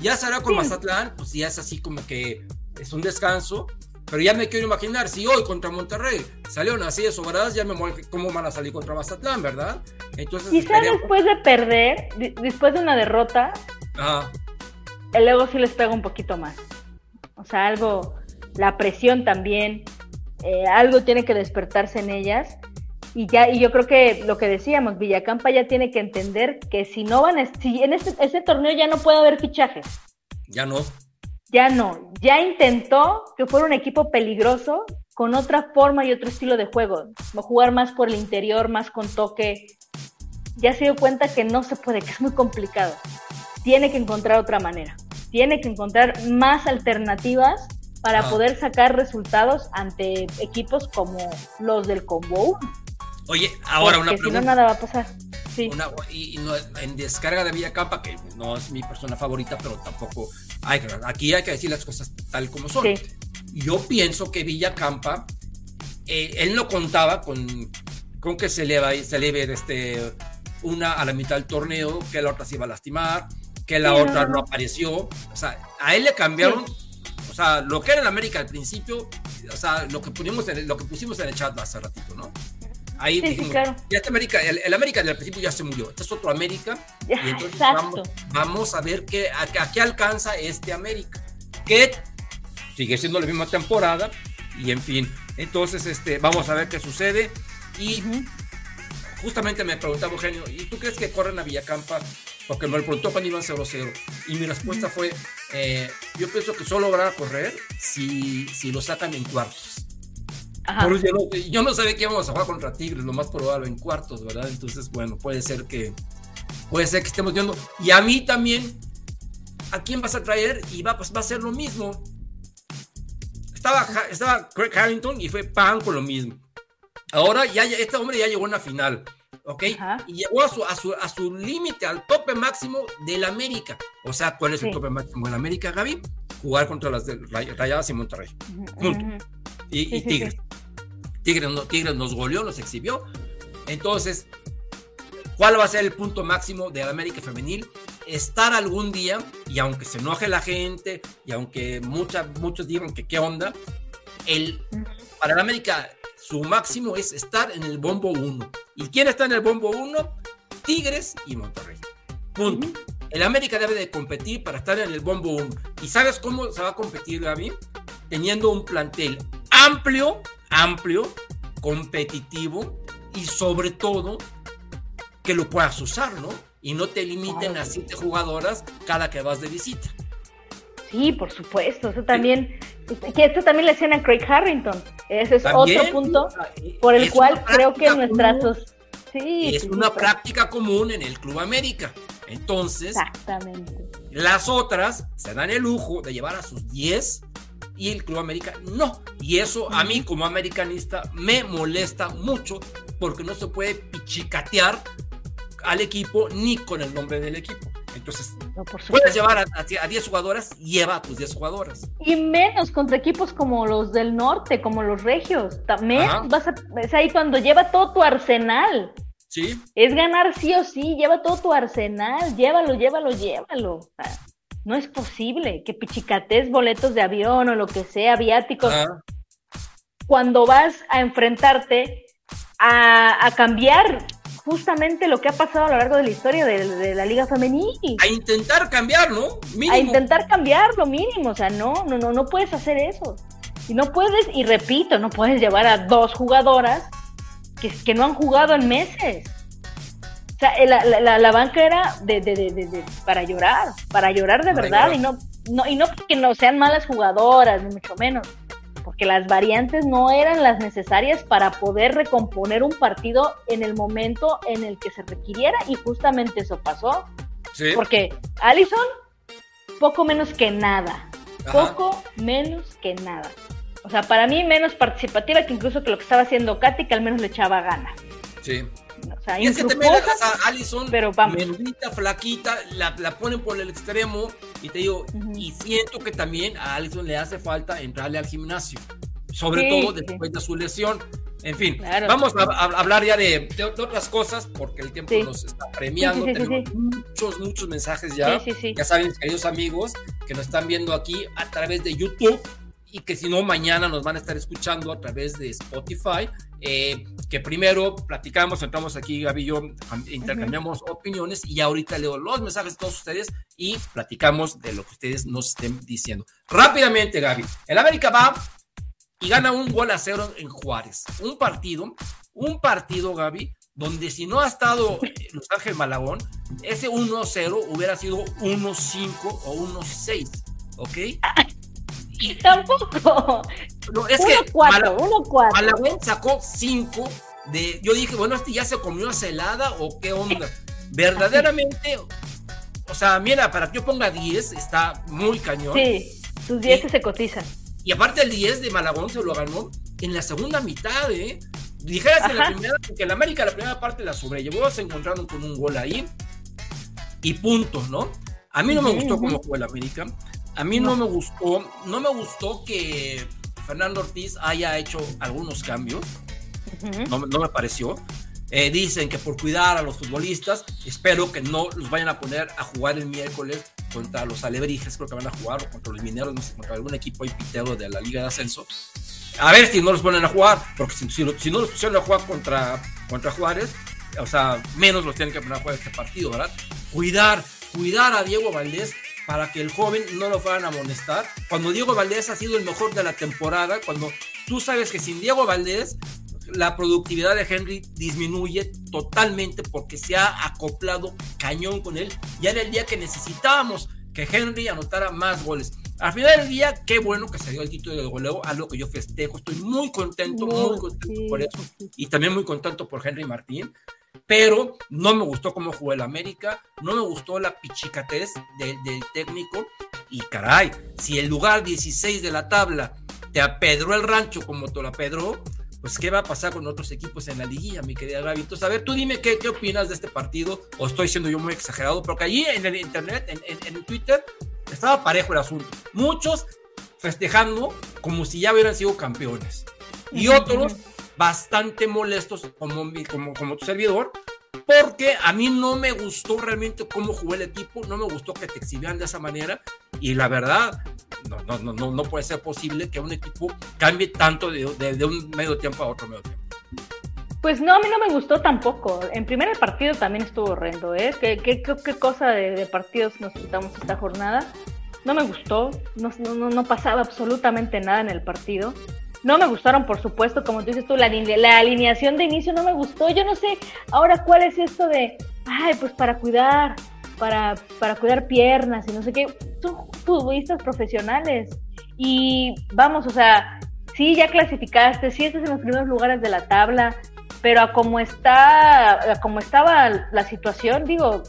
Ya se hará con Sí. Mazatlán, pues ya es así como que es un descanso. Pero ya me quiero imaginar, si hoy contra Monterrey salieron así de sobradas, ya me muero cómo van a salir contra Mazatlán, ¿verdad? Entonces Quizá esperemos. después de perder, de- después de una derrota, Ajá. el ego sí les pega un poquito más. O sea, algo, la presión también, eh, algo tiene que despertarse en ellas. Y ya, y yo creo que lo que decíamos, Villacampa ya tiene que entender que si no van, a- si en este, este torneo ya no puede haber fichajes, ya no. ya no, ya intentó que fuera un equipo peligroso con otra forma y otro estilo de juego, jugar más por el interior, más con toque. Ya se dio cuenta que no se puede, que es muy complicado. Tiene que encontrar otra manera. Tiene que encontrar más alternativas para Ah. poder sacar resultados ante equipos como los del Combo. Oye, ahora una Porque si no, pregunta. nada va a pasar. Sí. Una- y, y no- en descarga de Villacampa, que no es mi persona favorita, pero tampoco hay aquí hay que decir las cosas tal como son. Sí. Yo pienso que Villacampa, eh, él no contaba con, con que se le, va, se este, una a la mitad del torneo, que la otra se iba a lastimar, que la Sí, otra no, no, no. apareció. O sea, a él le cambiaron, o sea, lo que era el América al principio, o sea, lo que, pusimos en el, lo que pusimos en el chat hace ratito, ¿no? Ahí Sí, sí, dijimos, claro. ya este América, el, el América del principio ya se murió, este es otro América, Ya, y entonces vamos, vamos a ver qué, a, a qué alcanza este América. ¿Qué sigue siendo la misma temporada y en fin, entonces este, vamos a ver qué sucede y justamente me preguntaba Eugenio, ¿y tú crees que corren a Villacampa? Porque me lo preguntó cuando iban 0-0 y mi respuesta fue, eh, yo pienso que solo van a correr si, si lo sacan en cuartos. Yo, no, yo no sabía que íbamos a jugar contra Tigres, lo más probable en cuartos, ¿verdad? Entonces, bueno, puede ser que puede ser que estemos viendo. Y a mí también, ¿a quién vas a traer? Y va, pues, va a ser lo mismo. Estaba, estaba Craig Harrington y fue pan con lo mismo. Ahora ya este hombre ya llegó a una final, ¿ok? Y llegó a su, a su, a su límite, al tope máximo del América. O sea, ¿cuál es el tope máximo del América, Gaby? Jugar contra las Rayadas y Monterrey. Punto. y, Tigres. Tigres, Tigres nos goleó, nos exhibió. Entonces, ¿cuál va a ser el punto máximo del América Femenil? Estar algún día, y aunque se enoje la gente, y aunque mucha, muchos digan que qué onda, el, para el América su máximo es estar en el bombo 1. ¿Y quién está en el bombo 1? Tigres y Monterrey. Punto. El América debe de competir para estar en el bombo 1. ¿Y sabes cómo se va a competir, Gaby? Teniendo un plantel amplio, amplio, competitivo y sobre todo que lo puedas usar, ¿no? Y no te limiten a siete jugadoras cada que vas de visita. Sí, por supuesto. Eso también, que esto también le hacían a Craig Harrington. Ese es otro punto por el cual creo que nuestras... Sí, es una práctica común en el Club América. Entonces, Exactamente. las otras se dan el lujo de llevar a sus 10 y el Club América no. Y eso a mí como americanista me molesta mucho porque no se puede pichicatear al equipo ni con el nombre del equipo. Entonces, puedes llevar a, 10 jugadoras, lleva a tus 10 jugadoras. Y menos contra equipos como los del norte, como los regios. También vas a, es ahí cuando lleva todo tu arsenal. Sí. Es ganar sí o sí, lleva todo tu arsenal, llévalo, llévalo, llévalo. No es posible que pichicates boletos de avión o lo que sea, viáticos. Cuando vas a enfrentarte a, a cambiar justamente lo que ha pasado a lo largo de la historia de, la Liga Femenil. A intentar cambiar, ¿no? A intentar cambiar lo mínimo, o sea, no, no, no, no puedes hacer eso. Y no puedes, y repito, no puedes llevar a dos jugadoras que, que no han jugado en meses. O sea, la, la, la banca era de, de, de, para llorar, para llorar de verdad, y no, no, y no porque no sean malas jugadoras, ni mucho menos, porque las variantes no eran las necesarias para poder recomponer un partido en el momento en el que se requiriera y justamente eso pasó. ¿Sí? Porque Allison, poco menos que nada, poco menos que nada. O sea, para mí menos participativa que incluso que lo que estaba haciendo Katy, que al menos le echaba ganas. Sí. O sea, y es que también a Allison, pero menudita, flaquita, la, la, ponen por el extremo y te digo, y siento que también a Allison le hace falta entrarle al gimnasio, sobre todo después de su lesión. En fin, vamos a, hablar ya de, de, otras cosas porque el tiempo nos está premiando. Tenemos muchos, muchos mensajes ya. Ya saben, queridos amigos, que nos están viendo aquí a través de YouTube y que si no, mañana nos van a estar escuchando a través de Spotify. Eh, que primero platicamos, entramos aquí, Gaby y yo, intercambiamos opiniones y ahorita leo los mensajes de todos ustedes y platicamos de lo que ustedes nos estén diciendo. Rápidamente, Gaby, el América va y gana un gol a cero en Juárez. Un partido, un partido, Gaby, donde si no ha estado Los Ángeles Malagón, ese 1-0 hubiera sido 1-5 o 1-6, ¿ok? Tampoco. No, es que Malagón sacó 5 de. Yo dije, bueno, este ya se comió celada o qué onda. Verdaderamente, o sea, mira, para que yo ponga 10, está muy cañón. Sí, tus 10 se cotizan. Y aparte, el 10 de Malagón se lo ganó en la segunda mitad, ¿eh? Dijeras en la primera, que el América la primera parte la sobrellevó, se encontraron con un gol ahí y punto, ¿no? A mí no me gustó cómo fue el América. A mí no. me gustó, no me gustó que Fernando Ortiz haya hecho algunos cambios. no, me pareció. Eh, dicen que por cuidar a los futbolistas, espero que no los vayan a poner a jugar el miércoles contra los Alebrijes, creo que van a jugar, o contra los Mineros, no sé, contra algún equipo pitero de la Liga de Ascenso. A ver si no los ponen a jugar, porque si, si, no los pusieron a jugar contra, contra Juárez, o sea, menos los tienen que poner a jugar este partido, ¿verdad? Cuidar, cuidar a Diego Valdés, para que el joven no lo fueran a amonestar. Cuando Diego Valdés ha sido el mejor de la temporada, cuando tú sabes que sin Diego Valdés la productividad de Henry disminuye totalmente porque se ha acoplado cañón con él. Ya era el día que necesitábamos que Henry anotara más goles. Al final del día, qué bueno que se dio el título de goleo, algo que yo festejo. Estoy muy contento, muy contento por eso. Y también muy contento por Henry Martín. Pero no me gustó cómo jugó el América, no me gustó la pichicatez del técnico. Y caray, si el lugar 16 de la tabla te apedró el rancho como te lo apedró, pues qué va a pasar con otros equipos en la liguilla, mi querida Gaby. Entonces, a ver, tú dime qué, qué opinas de este partido, o estoy siendo yo muy exagerado, porque allí en el internet, en, en, Twitter, estaba parejo el asunto. Muchos festejando como si ya hubieran sido campeones. Y otros bastante molestos como, como, como tu servidor, porque a mí no me gustó realmente cómo jugó el equipo, no me gustó que te exhibían de esa manera y la verdad, no, no, no, no puede ser posible que un equipo cambie tanto de, de, un medio tiempo a otro medio tiempo. Pues no, a mí no me gustó tampoco. En primer partido también estuvo horrendo, ¿eh? ¿Qué, qué, qué, cosa de, partidos nos quitamos esta jornada? No me gustó, no, no, no pasaba absolutamente nada en el partido. No me gustaron, por supuesto, como tú dices tú, la, alineación de inicio no me gustó. Yo no sé ahora cuál es esto de, ay, pues para cuidar, para, para cuidar piernas y no sé qué. Son futbolistas profesionales. Y vamos, o sea, sí, ya clasificaste, sí estás en los primeros lugares de la tabla, pero a como está, a como estaba la situación, digo,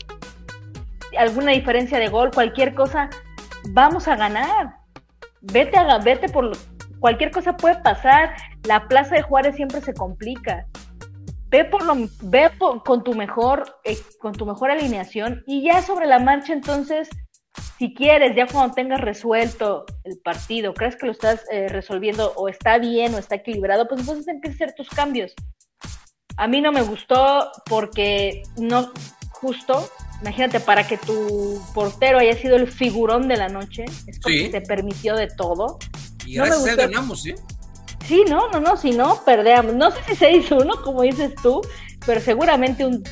alguna diferencia de gol, cualquier cosa, vamos a ganar. Vete a vete por cualquier cosa puede pasar. La Plaza de Juárez siempre se complica. Ve por lo, ve con tu mejor, eh, con tu mejor alineación y ya sobre la marcha entonces, si quieres, ya cuando tengas resuelto el partido, crees que lo estás eh, resolviendo o está bien o está equilibrado, pues entonces empieza a hacer tus cambios. A mí no me gustó porque no, justo, imagínate, para que tu portero haya sido el figurón de la noche, es porque te permitió de todo. Y gracias a ganamos, ¿sí? Sí, no, no, no, si no, perdemos. No sé si 6-1, como dices tú, pero seguramente un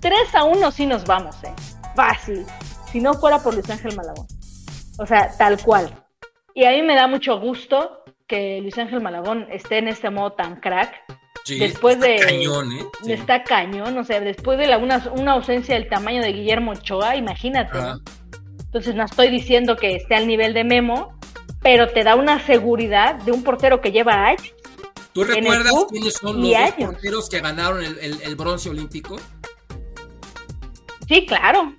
3 a 1 sí nos vamos, ¿eh? Fácil. Si no fuera por Luis Ángel Malagón. O sea, tal cual. Y a mí me da mucho gusto que Luis Ángel Malagón esté en este modo tan crack. Sí, después está de cañón, ¿eh? Está cañón, o sea, después de la, una, una, ausencia del tamaño de Guillermo Ochoa, imagínate. Entonces no estoy diciendo que esté al nivel de Memo, pero te da una seguridad de un portero que lleva años. ¿Tú recuerdas quiénes son los dos porteros que ganaron el, bronce olímpico? Sí, claro.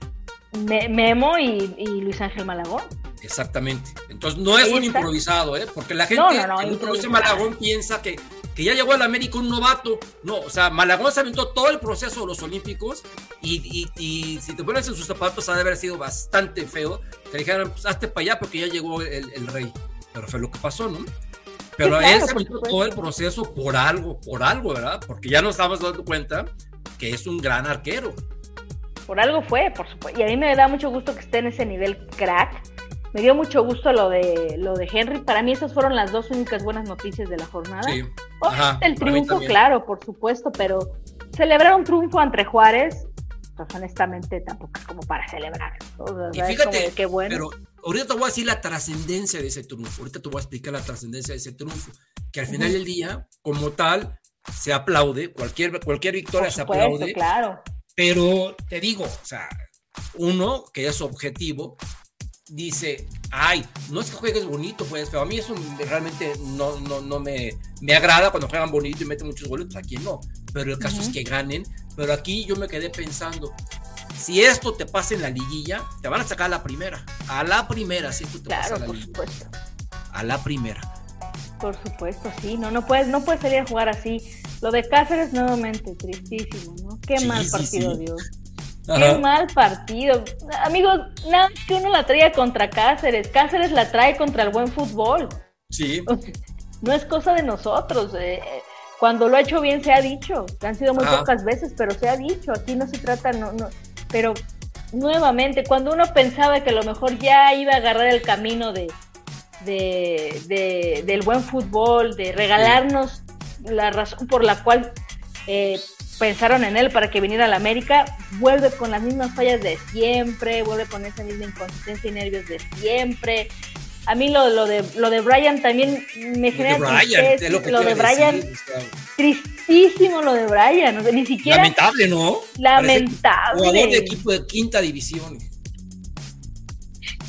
Memo y, Luis Ángel Malagón. Exactamente. Entonces no es un improvisado, ¿eh? Porque la gente no, no, Malagón piensa que que ya llegó al América un novato. No, o sea, Malagón se aventó todo el proceso de los Olímpicos y, si te pones en sus zapatos ha de haber sido bastante feo. Te dijeron, pues hazte para allá porque ya llegó el, rey. Pero fue lo que pasó, ¿no? Pero él se todo el proceso por algo, por algo, ¿verdad? Porque ya nos estamos dando cuenta que es un gran arquero. Por algo fue, por supuesto. Y a mí me da mucho gusto que esté en ese nivel crack me dio mucho gusto lo de lo de Henry. Para mí esas fueron las dos únicas buenas noticias de la jornada. Sí. el triunfo, claro, por supuesto, pero celebrar un triunfo entre Juárez, pues honestamente tampoco es como para celebrar. y fíjate, qué bueno. pero ahorita te voy a decir la trascendencia de ese triunfo. Ahorita te voy a explicar la trascendencia de ese triunfo. Que al final del día, como tal, se aplaude. Cualquier, cualquier victoria se aplaude. Claro. Pero te digo, o sea, uno que es objetivo, dice, ay, no es que juegues bonito, pues, pero a mí eso realmente no, no, no me, me agrada cuando juegan bonito y meten muchos goles, pues aquí no. Pero el caso es que ganen. Pero aquí yo me quedé pensando, si esto te pasa en la liguilla, te van a sacar a la primera. A la primera, si esto te pasa a la por Supuesto. A la primera. Por supuesto, sí, no, no puedes, no puedes salir a jugar así. Lo de Cáceres nuevamente, tristísimo, ¿no? Qué mal partido Qué mal partido. Amigos, nada que uno la traía contra Cáceres. Cáceres la trae contra el buen fútbol. Sí. No es cosa de nosotros. Eh, cuando lo ha hecho bien se ha dicho. Han sido muy pocas veces, pero se ha dicho. Aquí no se trata, no, no. Pero nuevamente, cuando uno pensaba que a lo mejor ya iba a agarrar el camino de, de, del buen fútbol, de regalarnos la razón por la cual eh, pensaron en él para que viniera a la América, vuelve con las mismas fallas de siempre, vuelve con esa misma inconsistencia y nervios de siempre. A mí lo, lo de lo de Brian también me genera Brian, tristeza, lo lo de Brian, decir, o sea, tristísimo lo de Brian, o sea, ni siquiera lamentable, ¿no? lamentable. Jugador de equipo de quinta división.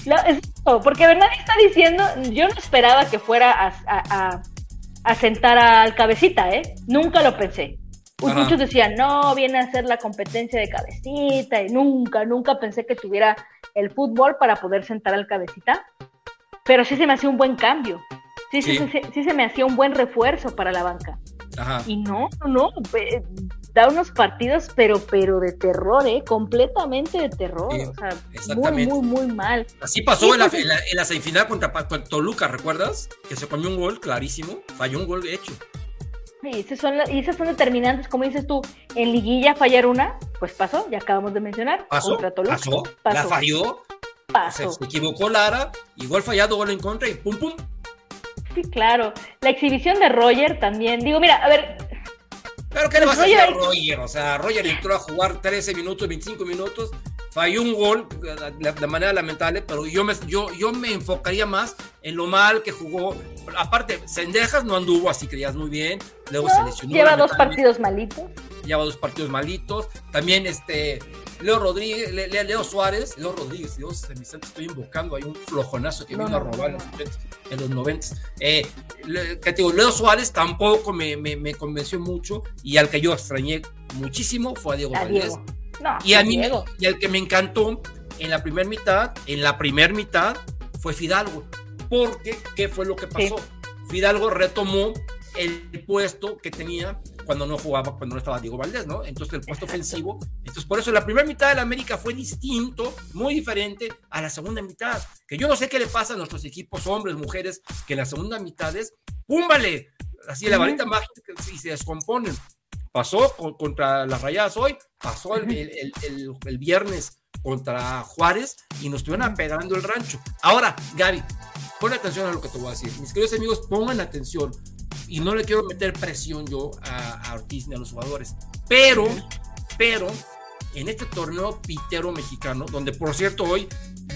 Lo- es- porque Bernardi está diciendo, yo no esperaba que fuera a, a- a- a sentar al cabecita, ¿eh? Nunca lo pensé. Ajá. Muchos decían, no, viene a ser la competencia de cabecita, y nunca, nunca pensé que tuviera el fútbol para poder sentar al cabecita. Pero sí se me hacía un buen cambio. Sí, sí, Sí. sí, sí, se me hacía un buen refuerzo para la banca. Ajá. Y no, no, no, da unos partidos, pero, pero de terror, ¿eh? Completamente de terror. Sí, o sea, muy, muy, muy mal. Así pasó Sí, en, la, pues, en, la, en la semifinal contra, contra Toluca, ¿recuerdas? Que se comió un gol clarísimo, falló un gol hecho. Y esas, son, la- y esas son determinantes, como dices tú, en liguilla fallar una, pues pasó, ya acabamos de mencionar, Pasó, contra Toluca. pasó, la Pasó. falló, Pasó. se, se equivocó Lara, gol fallado, gol en contra y pum pum. Sí, claro. La exhibición de Roger también. Digo, mira, a ver, Pero ¿qué le Pues vas a decir a Roger- Roger? O sea, Roger entró a jugar 13 minutos, 25 minutos, falló un gol de, manera lamentable, pero yo me, yo, yo me enfocaría más en lo mal que jugó. Aparte, Sendejas no anduvo, así que muy bien. Luego se ¿no? lesionó. lleva dos partidos malitos. lleva dos partidos malitos. También este Leo Rodríguez, Le- Le- Leo Suárez, Leo Rodríguez, Dios de mi estoy invocando ahí un flojonazo que No, vino a robar en los 90. En los 90. Eh, que digo, Leo Suárez tampoco me, me- me convenció mucho y al que yo extrañé muchísimo fue a Diego Valdés. No, Y a mí Diego. y al que me encantó en la primera mitad, en la primera mitad fue Fidalgo. Porque, ¿qué fue lo que pasó? Fidalgo retomó el puesto que tenía cuando no jugaba, cuando no estaba Diego Valdés, ¿no? Entonces el puesto ofensivo. Entonces por eso la primera mitad de la América fue distinto, muy diferente a la segunda mitad. Que yo no sé qué le pasa a nuestros equipos, hombres, mujeres, que en la segunda mitad es, ¡púmbale! Así la Ujú. varita mágica y se descomponen. Pasó con- contra las rayadas hoy, pasó el- el- el viernes contra Juárez y nos estuvieron apedando el rancho. Ahora, Gaby, pon atención a lo que te voy a decir. Mis queridos amigos, pongan atención. Y no le quiero meter presión yo a, a Ortiz ni a los jugadores. Pero, pero, en este torneo pitero mexicano, donde por cierto hoy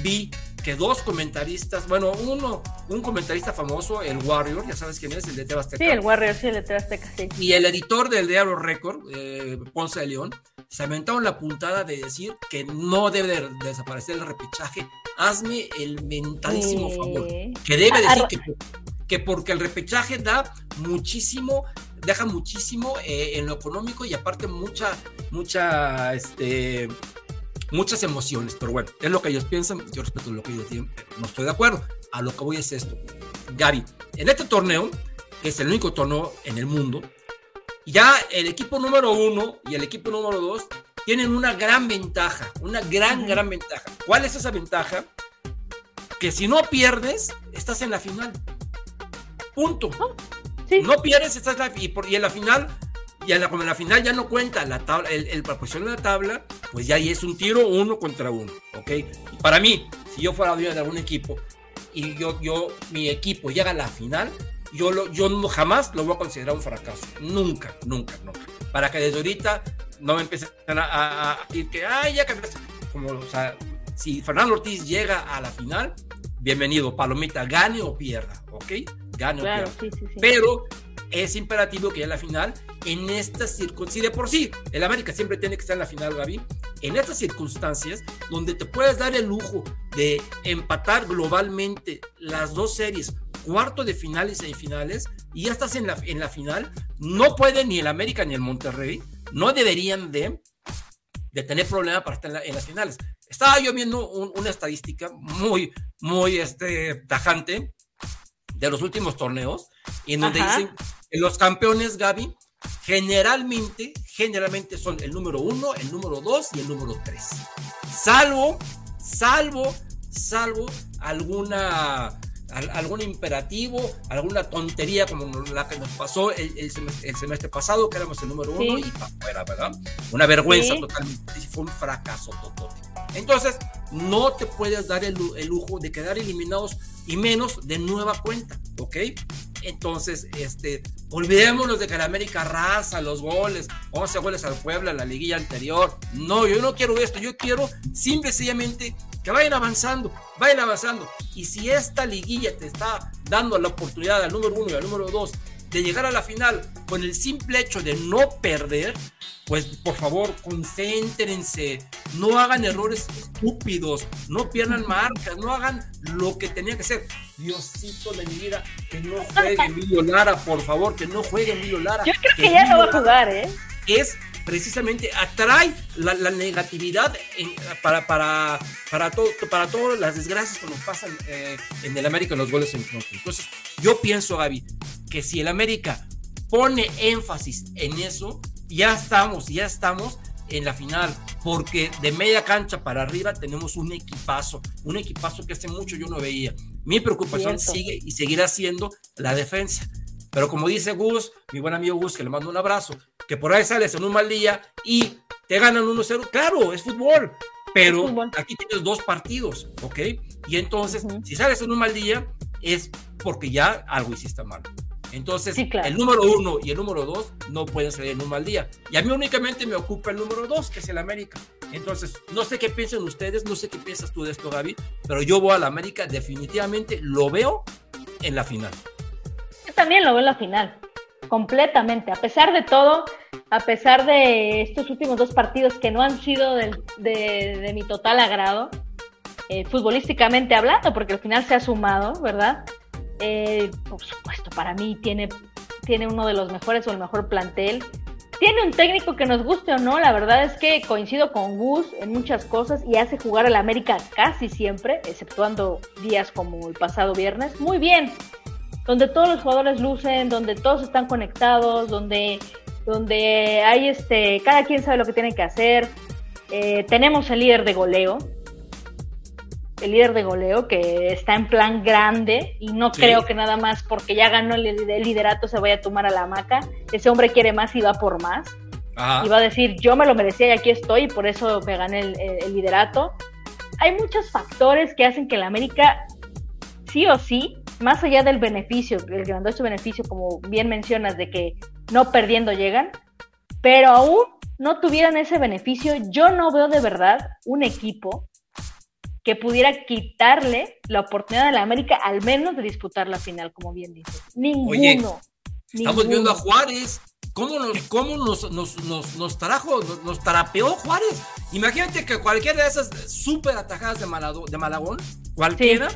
vi que dos comentaristas, bueno, uno, un comentarista famoso, el Warrior, ya sabes quién es, el de Tebasteca. Sí, el Warrior, sí, el de Azteca, sí. Y el editor del Diario Record, eh, Ponce de León, se aventaron la puntada de decir que no debe de desaparecer el repechaje. Hazme el mentadísimo favor. Que debe decir que, que porque el repechaje da muchísimo, deja muchísimo eh, en lo económico y aparte mucha, mucha, este, muchas emociones. Pero bueno, es lo que ellos piensan. Yo respeto lo que ellos dicen, pero no estoy de acuerdo. A lo que voy es esto. Gaby, en este torneo, que es el único torneo en el mundo, ya el equipo número uno y el equipo número dos tienen una gran ventaja, una gran, gran ventaja. ¿Cuál es esa ventaja? Que si no pierdes, estás en la final. Punto. Sí, No pierdes, estás en la, y, por- y en la final, y en la, como en la final ya no cuenta la tabla, el, el- la posición de la tabla, pues ya ahí es un tiro uno contra uno, ¿ok? Y para mí, si yo fuera dueño de algún equipo y yo, yo, mi equipo llega a la final, yo, lo, yo no, jamás lo voy a considerar un fracaso. Nunca, nunca, nunca. Para que desde ahorita no me empiecen a, a- a decir que, ay, ya cambiaste. Como, o sea, si Fernando Ortiz llega a la final, bienvenido, palomita, gane o pierda, ¿ok? Gane claro, o pierda. sí, sí, sí. Pero es imperativo que ya la final, en estas circunstancias, si de por sí, el América siempre tiene que estar en la final, Gaby, en estas circunstancias, donde te puedes dar el lujo de empatar globalmente las dos series, cuarto de final y semifinales, y ya estás en la, en la final, no puede ni el América ni el Monterrey, no deberían de, de tener problema para estar en, la- en las finales. Estaba yo viendo un- una estadística muy, muy este, tajante de los últimos torneos, y en donde Ajá. dicen los campeones, Gaby, generalmente, generalmente son el número uno, el número dos y el número tres. Salvo, salvo, salvo alguna al- algún imperativo, alguna tontería como la que nos pasó el, el semestre, el semestre pasado, que éramos el número uno Sí. y para afuera, ¿verdad? Una vergüenza Sí. totalmente, fue un fracaso total. Entonces, no te puedes dar el, lu- el lujo de quedar eliminados y menos de nueva cuenta, ¿ok? Entonces, este, olvidémonos de que la América arrasa los goles, 11 goles al Puebla la liguilla anterior. No, yo no quiero esto, yo quiero simple y sencillamente que vayan avanzando, vayan avanzando. Y si esta liguilla te está dando la oportunidad al número uno y al número dos de llegar a la final con el simple hecho de no perder, pues por favor, concéntrense, no hagan errores estúpidos, no pierdan marcas, no hagan lo que tenía que ser. Diosito de mi vida, que no juegue Emilio Lara, por favor, que no juegue Emilio Lara. Yo creo que, ya no va a jugar, ¿eh? Es precisamente atrae la, negatividad para, para, para, todo, para todas las desgracias que nos pasan eh, en el América en los goles en contra. Entonces, yo pienso, Gaby, que si el América pone énfasis en eso, ya estamos, ya estamos en la final, porque de media cancha para arriba tenemos un equipazo, un equipazo que hace mucho yo no veía. Mi preocupación sigue y seguirá siendo la defensa. Pero como dice Gus, mi buen amigo Gus, que le mando un abrazo, que por ahí sales en un mal día y te ganan 1-0, claro, es fútbol, pero aquí tienes dos partidos, ¿ok? Y entonces, si sales en un mal día, es porque ya algo hiciste mal. Entonces, el número uno y el número dos no pueden salir en un mal día. Y a mí únicamente me ocupa el número dos, que es el América. Entonces, no sé qué piensan ustedes, no sé qué piensas tú de esto, Gaby, pero yo voy al América, definitivamente lo veo en la final. Yo también lo veo en la final, completamente. A pesar de todo, a pesar de estos últimos dos partidos que no han sido de, mi total agrado, eh, futbolísticamente hablando, porque al final se ha sumado, ¿verdad? Eh, por supuesto, para mí tiene, tiene uno de los mejores o el mejor plantel. Tiene un técnico que nos guste o no, la verdad es que coincido con Gus en muchas cosas y hace jugar al América casi siempre, exceptuando días como el pasado viernes, muy bien, donde todos los jugadores lucen, donde todos están conectados, donde, donde hay este, cada quien sabe lo que tiene que hacer. Eh, tenemos el líder de goleo, el líder de goleo, que está en plan grande y no creo que nada más porque ya ganó el, liderato se vaya a tomar a la hamaca. Ese hombre quiere más y va por más. Y va a decir, yo me lo merecía y aquí estoy y por eso me gané el, liderato. Hay muchos factores que hacen que la América, sí o sí, más allá del beneficio, el grandioso beneficio, como bien mencionas, de que no perdiendo llegan, pero aún no tuvieran ese beneficio, yo no veo de verdad un equipo que pudiera quitarle la oportunidad de la América al menos de disputar la final, como bien dices. Ninguno. estamos viendo a Juárez. ¿Cómo nos, cómo nos, nos, nos, nos trajo, nos, tarapeó Juárez? Imagínate que cualquiera de esas súper atajadas de, de Malagón, cualquiera,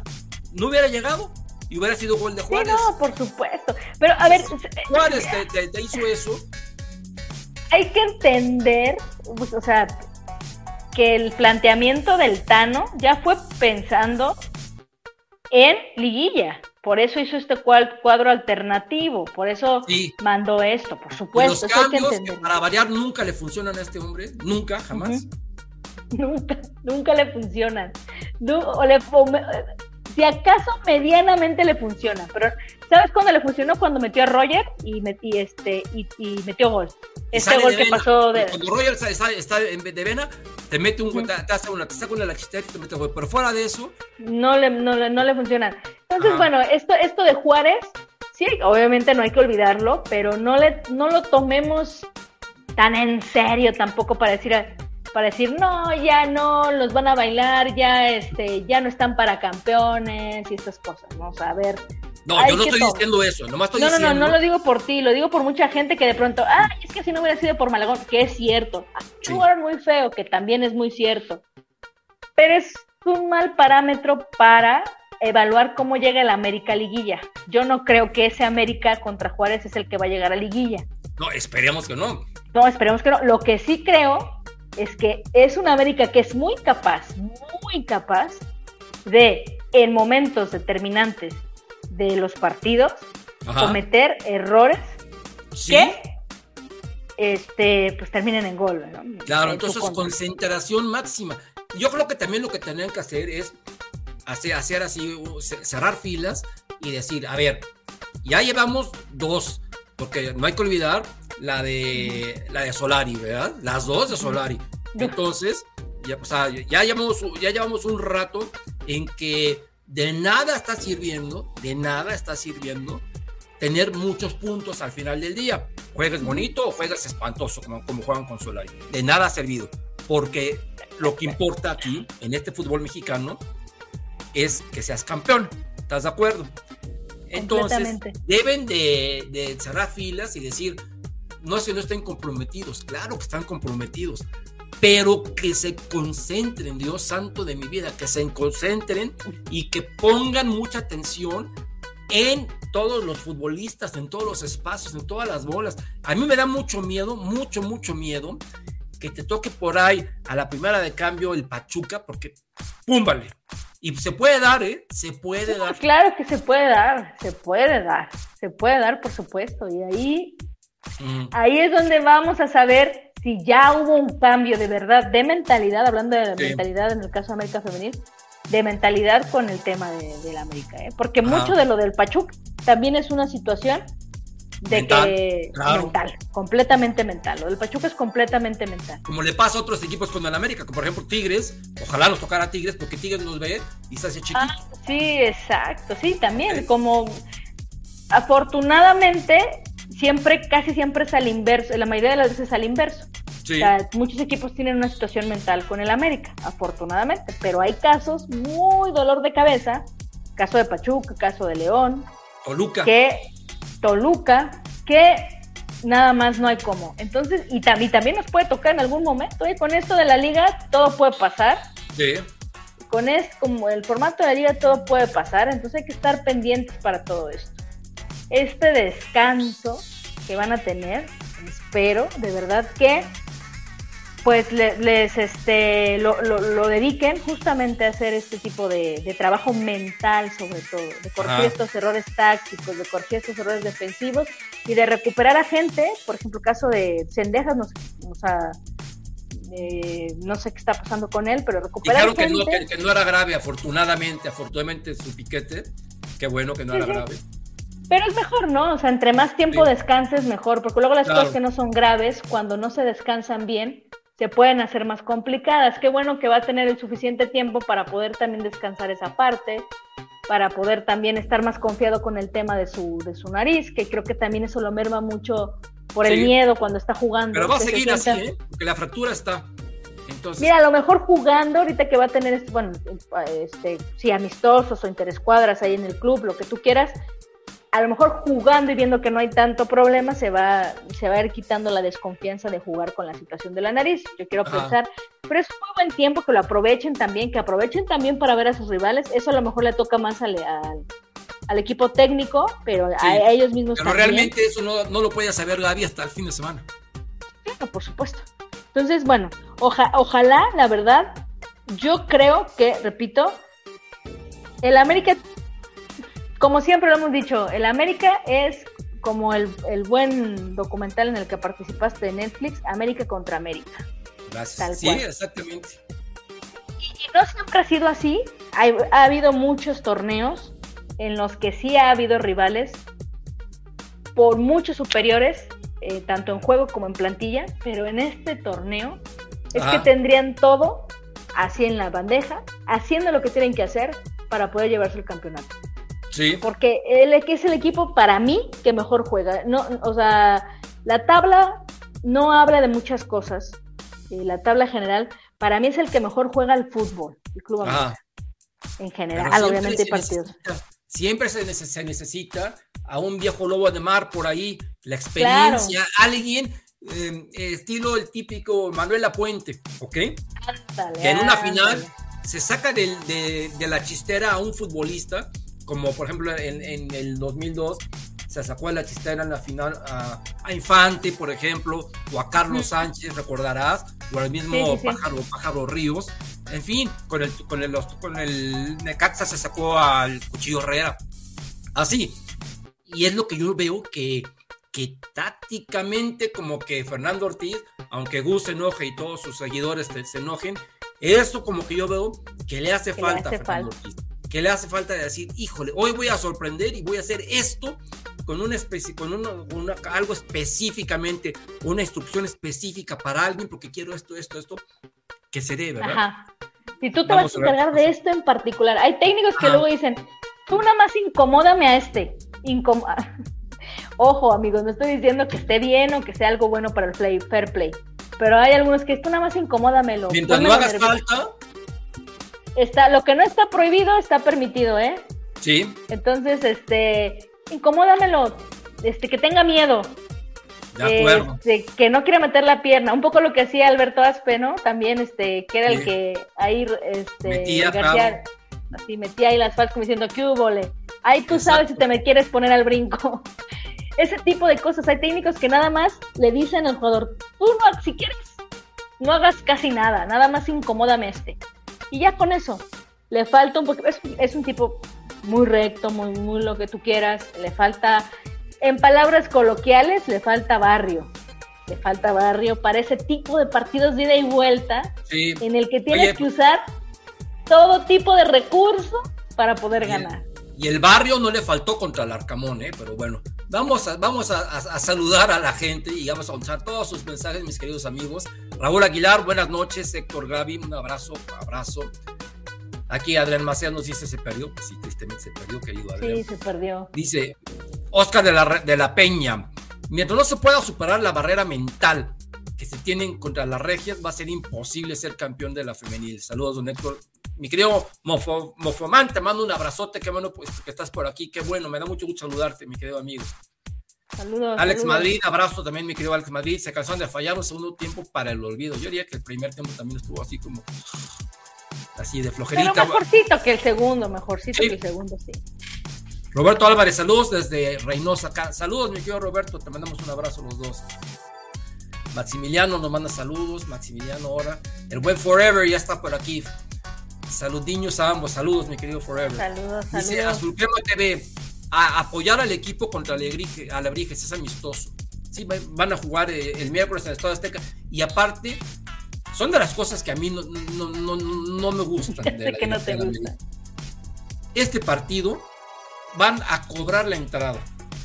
no hubiera llegado y hubiera sido gol de Juárez. no, por supuesto. Pero a ver. Juárez te, hizo eso. Hay que entender, o sea, que el planteamiento del Tano ya fue pensando en liguilla. Por eso hizo este cuadro alternativo, por eso mandó esto, por supuesto. los cambios que, para variar nunca le funcionan a este hombre, nunca, jamás. Nunca, nunca le funcionan. o le, si acaso medianamente le funciona, pero ¿sabes cuándo le funcionó? Cuando metió a Roger y, metí este, y, metió gol. Este gol que pasó de... Cuando Roger está, en de vena, te mete un te, hace una, te saca una la y te mete gol. Pero fuera de eso... No le, no, no le funcionan. Entonces, bueno, esto, esto de Juárez, sí, obviamente no hay que olvidarlo, pero no, le, no lo tomemos tan en serio tampoco para decir para decir, no, ya no, los van a bailar, ya, este, ya no están para campeones y estas cosas. Vamos a ver. No, yo no estoy diciendo eso, nomás estoy no, diciendo. No, no, no lo digo por ti, lo digo por mucha gente que de pronto, ah, es que si no hubiera sido por Malagón, que es cierto. Jugaron muy feo, que también es muy cierto. Pero es un mal parámetro para evaluar cómo llega el América Liguilla. Yo no creo que ese América contra Juárez es el que va a llegar a Liguilla. No, esperemos que no. No, esperemos que no. Lo que sí creo es que es una América que es muy capaz, muy capaz de, en momentos determinantes de los partidos, cometer errores que este, pues terminen en gol. Claro, entonces concentración máxima. Yo creo que también lo que tenían que hacer es hacer, hacer así, cerrar filas y decir, a ver, ya llevamos dos, porque no hay que olvidar la de, la de Solari, ¿verdad? Las dos de Solari. Entonces, ya, o sea, ya, llevamos, ya llevamos un rato en que de nada está sirviendo, de nada está sirviendo tener muchos puntos al final del día. Juegues bonito o juegues espantoso, como, como juegan con Solari. De nada ha servido, porque lo que importa aquí, en este fútbol mexicano, es que seas campeón. ¿Estás de acuerdo? Entonces, deben de, de cerrar filas y decir, no es que no estén comprometidos, claro que están comprometidos, pero que se concentren, Dios santo de mi vida, que se concentren y que pongan mucha atención en todos los futbolistas, en todos los espacios, en todas las bolas. A mí me da mucho miedo, mucho, mucho miedo que te toque por ahí a la primera de cambio el Pachuca, porque ¡pum! Vale. Y se puede dar, ¿eh? Se puede dar. Claro que se puede dar, se puede dar, se puede dar, por supuesto. Y ahí, mm. ahí es donde vamos a saber si ya hubo un cambio de verdad de mentalidad, hablando de la mentalidad en el caso de América Femenil, de mentalidad con el tema de, la América, ¿eh? porque mucho de lo del Pachuca también es una situación de que mental, completamente mental. Lo del Pachuca es completamente mental. Como le pasa a otros equipos con el América, como por ejemplo Tigres, ojalá nos tocara Tigres porque Tigres nos ve y se hace chiquito. Ah, sí, exacto, sí, también, como afortunadamente siempre, casi siempre es al inverso, la mayoría de las veces al inverso. muchos equipos tienen una situación mental con el América, afortunadamente, pero hay casos muy dolor de cabeza, caso de Pachuca, caso de León, Toluca, que Toluca, que nada más no hay como. Entonces, y, también nos puede tocar en algún momento, ¿eh? con esto de la liga todo puede pasar. Sí. Con esto, como el formato de la liga todo puede pasar, entonces hay que estar pendientes para todo esto este descanso que van a tener, espero de verdad que pues les este lo, lo, dediquen justamente a hacer este tipo de, trabajo mental sobre todo, de corregir estos errores tácticos, de corregir estos errores defensivos y de recuperar a gente, por ejemplo el caso de Sendejas, no, o sea, eh, no sé qué está pasando con él, pero recuperar y claro que, no, era grave, afortunadamente, afortunadamente su piquete, qué bueno que no era grave. Pero es mejor, ¿no? O sea, entre más tiempo descanses, mejor, porque luego las cosas que no son graves, cuando no se descansan bien, se pueden hacer más complicadas. Qué bueno que va a tener el suficiente tiempo para poder también descansar esa parte, para poder también estar más confiado con el tema de su, de su nariz, que creo que también eso lo merma mucho por el miedo cuando está jugando. Pero va a seguir así, ¿eh? Porque la fractura está. Entonces... Mira, a lo mejor jugando, ahorita que va a tener, bueno, este, sí, amistosos o interescuadras ahí en el club, lo que tú quieras, a lo mejor jugando y viendo que no hay tanto problema, se va, se va a ir quitando la desconfianza de jugar con la situación de la nariz. Yo quiero pensar, pero es muy buen tiempo que lo aprovechen también, que aprovechen también para ver a sus rivales. Eso a lo mejor le toca más al, al, equipo técnico, pero a, ellos mismos pero realmente eso no, no, lo puede saber Gaby hasta el fin de semana. Claro, por supuesto. Entonces, bueno, ojalá, la verdad, yo creo que, repito, el América como siempre lo hemos dicho, el América es como el, buen documental en el que participaste de Netflix, América contra América. Gracias. sí, exactamente. Y, no siempre ha sido así. ha habido muchos torneos en los que sí ha habido rivales por muchos superiores, eh, tanto en juego como en plantilla, pero en este torneo es que tendrían todo así en la bandeja, haciendo lo que tienen que hacer para poder llevarse el campeonato. Sí. Porque él es el equipo para mí que mejor juega. No, o sea, la tabla no habla de muchas cosas. la tabla general, para mí es el que mejor juega el fútbol, el Club En general, obviamente partidos. siempre se, necesita a un viejo lobo de mar por ahí, la experiencia, alguien em, estilo el típico Manuel Lapuente, ¿ok? que en una final se saca de, de, la chistera a un futbolista como por ejemplo en, el 2002 se sacó a la chistera en la final a, Infante, por ejemplo, o a Carlos Sánchez, recordarás, o al mismo Pájaro, Pájaro Ríos. En fin, con el, con el, con el Necaxa se sacó al Cuchillo Herrera. Así. Y es lo que yo veo que, que tácticamente, como que Fernando Ortiz, aunque Gus se enoje y todos sus seguidores se, enojen, eso como que yo veo que le hace falta a Fernando Ortiz que le hace falta decir, híjole, hoy voy a sorprender y voy a hacer esto con una especie, con una, algo específicamente, una instrucción específica para alguien porque quiero esto, esto, esto, que se dé, ¿verdad? Ajá. Si tú te vas a encargar de esto en particular, hay técnicos que luego dicen, tú nada más incomódame a este, Ojo, amigos, no estoy diciendo que esté bien o que sea algo bueno para el play, fair play. Pero hay algunos que esto nada más incomódamelo. Mientras no hagas falta. Está, lo que no está prohibido está permitido, ¿eh? Sí. Entonces, este, incomódamelo, este, que tenga miedo. De acuerdo. Este, que no quiera meter la pierna. Un poco lo que hacía Alberto Aspe, ¿no? También, este, que era el que ahí, este, Metía, García, así metía ahí las falsas como diciendo, ¿qué hubo, le? Ahí tú Exacto. sabes si te me quieres poner al brinco. Ese tipo de cosas. Hay técnicos que nada más le dicen al jugador, tú no, si quieres, no hagas casi nada, nada más incomódame este. Y ya con eso, le falta un poco, es, es un tipo muy recto, muy, muy lo que tú quieras, le falta, en palabras coloquiales, le falta barrio. Le falta barrio para ese tipo de partidos de ida y vuelta Sí. en el que tienes Oye, que usar todo tipo de recurso para poder ganar. Y el barrio no le faltó contra el Arcamón, ¿eh? pero bueno, vamos, a, vamos a, a- a saludar a la gente y vamos a usar todos sus mensajes, mis queridos amigos. Raúl Aguilar, buenas noches. Héctor Gaby, un abrazo, abrazo. Aquí Adrián Macías nos dice se perdió, pues sí, tristemente se perdió, querido Adrián. Sí, se perdió. Dice Oscar de la, de la Peña, mientras no se pueda superar la barrera mental que se tienen contra las regias, va a ser imposible ser campeón de la femenil. Saludos, don Héctor. Mi querido Mofo, Mofomán, te mando un abrazote, qué bueno pues, que estás por aquí, qué bueno, me da mucho gusto saludarte, mi querido amigo. Saludos. Alex saludos. Madrid, abrazo también, mi querido Alex Madrid, se cansaron de fallar un segundo tiempo para el olvido. Yo diría que el primer tiempo también estuvo así como, así de Pero flojerita. mejorcito que el segundo, mejorcito Sí. que el segundo, sí. Roberto Álvarez, saludos desde Reynosa. Saludos, mi querido Roberto, te mandamos un abrazo los dos. Maximiliano nos manda saludos, Maximiliano ahora. El buen Forever ya está por aquí. Saludiños a ambos, saludos, mi querido Forever. Saludos, Dice saludos. Azul Crema TV, a apoyar al equipo contra Alebrije, Alebrijes, es amistoso. Sí, va- van a jugar eh, el miércoles en el Estado Azteca. Y aparte, son de las cosas que a mí no, no, no, no me gustan. De la que no te gusta. Este partido van a cobrar la entrada,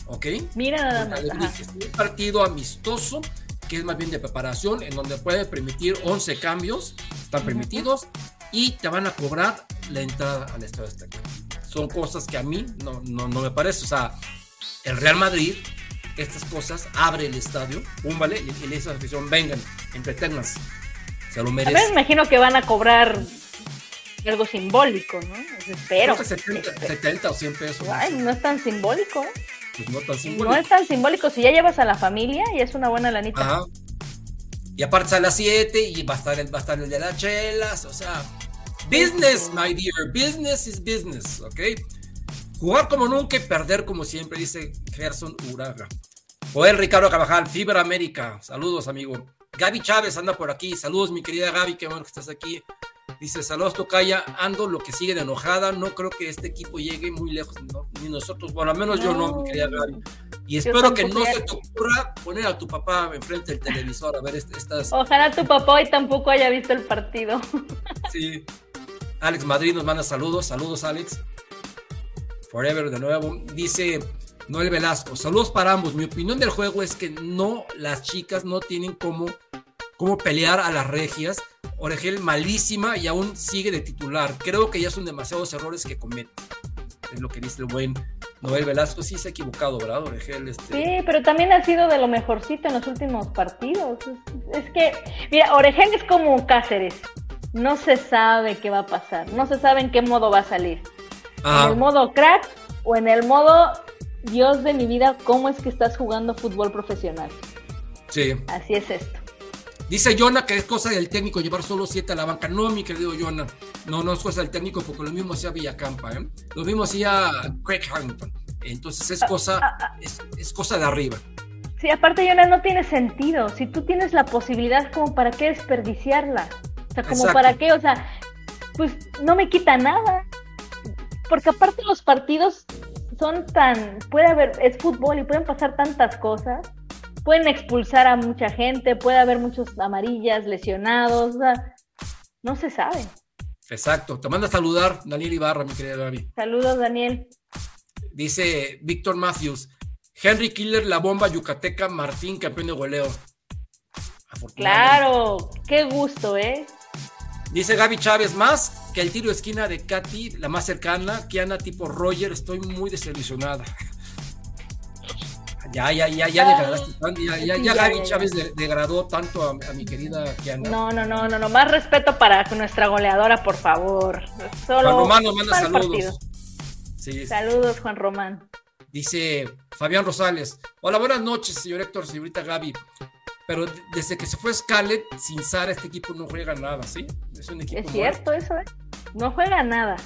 ¿ok? Mira nada más. Un partido amistoso que es más bien de preparación, en donde puede permitir 11 cambios, están permitidos, y te van a cobrar la entrada al Estadio Azteca. Son cosas que a mí no, no, no me parece. O sea, el Real Madrid, estas cosas, abre el estadio, un vale, y, y le dice a la afición, vengan, entreténganse. Se lo ver, me merecen. imagino que van a cobrar algo simbólico, ¿no? Espero. Creo que 70, 70 o 100 pesos. Ay, no es tan simbólico, ¿eh? Pues no tan No simbólico. es tan simbólico. Si ya llevas a la familia, ya es una buena lanita. Ajá. Y aparte a las 7 y va a estar el, va a estar el de las chelas, o sea, business, my dear, business is business, ¿ok? Jugar como nunca y perder como siempre, dice Gerson Uraga. Joel Ricardo Carvajal, Fibra América, saludos amigo. Gaby Chávez anda por aquí, saludos mi querida Gaby, qué bueno que estás aquí. Dice, saludos Tocaya, ando lo que sigue de enojada, no creo que este equipo llegue muy lejos, no, ni nosotros, bueno, al menos yo no, mi querida Gaby. Y espero que no se te ocurra poner a tu papá enfrente del televisor a ver est- estas. Ojalá tu papá hoy tampoco haya visto el partido. Sí. Alex Madrid nos manda saludos. Saludos, Alex. Forever de nuevo. Dice Noel Velasco. Saludos para ambos. Mi opinión del juego es que no, las chicas no tienen cómo, cómo pelear a las regias. Oregel malísima y aún sigue de titular. Creo que ya son demasiados errores que comete. Es lo que dice el buen Noel Velasco. Sí se ha equivocado, ¿verdad, Oregel? Este, Sí, pero también ha sido de lo mejorcito en los últimos partidos. Es, es que, mira, Oregel es como Cáceres. No se sabe qué va a pasar. No se sabe en qué modo va a salir. ah, ¿En el modo crack o en el modo Dios de mi vida, cómo es que estás jugando fútbol profesional? sí. Así es esto. Dice Jonah que es cosa del técnico llevar solo siete a la banca. No, mi querido Jonah. No, no es cosa del técnico porque lo mismo hacía Villacampa, ¿eh? Lo mismo hacía Craig Harrington. Entonces es cosa, es, es cosa de arriba. Sí, aparte, Yona, no tiene sentido. Si tú tienes la posibilidad, como para qué desperdiciarla? O sea, como Exacto. para qué, o sea, pues no me quita nada. Porque aparte los partidos son tan, puede haber, es fútbol y pueden pasar tantas cosas. Pueden expulsar a mucha gente, puede haber muchos amarillas, lesionados, no se sabe. Exacto. Te manda a saludar Daniel Ibarra, mi querida Gaby. Saludos, Daniel. Dice Víctor Matthews. Henry Killer, la bomba yucateca, Martín, campeón de goleo. Claro, qué gusto, ¿eh? Dice Gaby Chávez, más que el tiro de esquina de Katy, la más cercana, que anda tipo Roger, estoy muy desilusionada. Ya, ya, ya, ya degradaste tanto. Ya, ya, ya, Gaby Chávez degradó tanto a, mi querida Kiana. No, no, no, no, no. Más respeto para nuestra goleadora, por favor. Solo Juan Román nos manda saludos. Sí. Saludos, Juan Román. Dice Fabián Rosales. Hola, buenas noches, señor Héctor, señorita Gaby. Pero desde que se fue Scarlett, sin Sara, este equipo no juega nada, ¿sí? Es un equipo. Es cierto eso, ¿eh? No juega nada.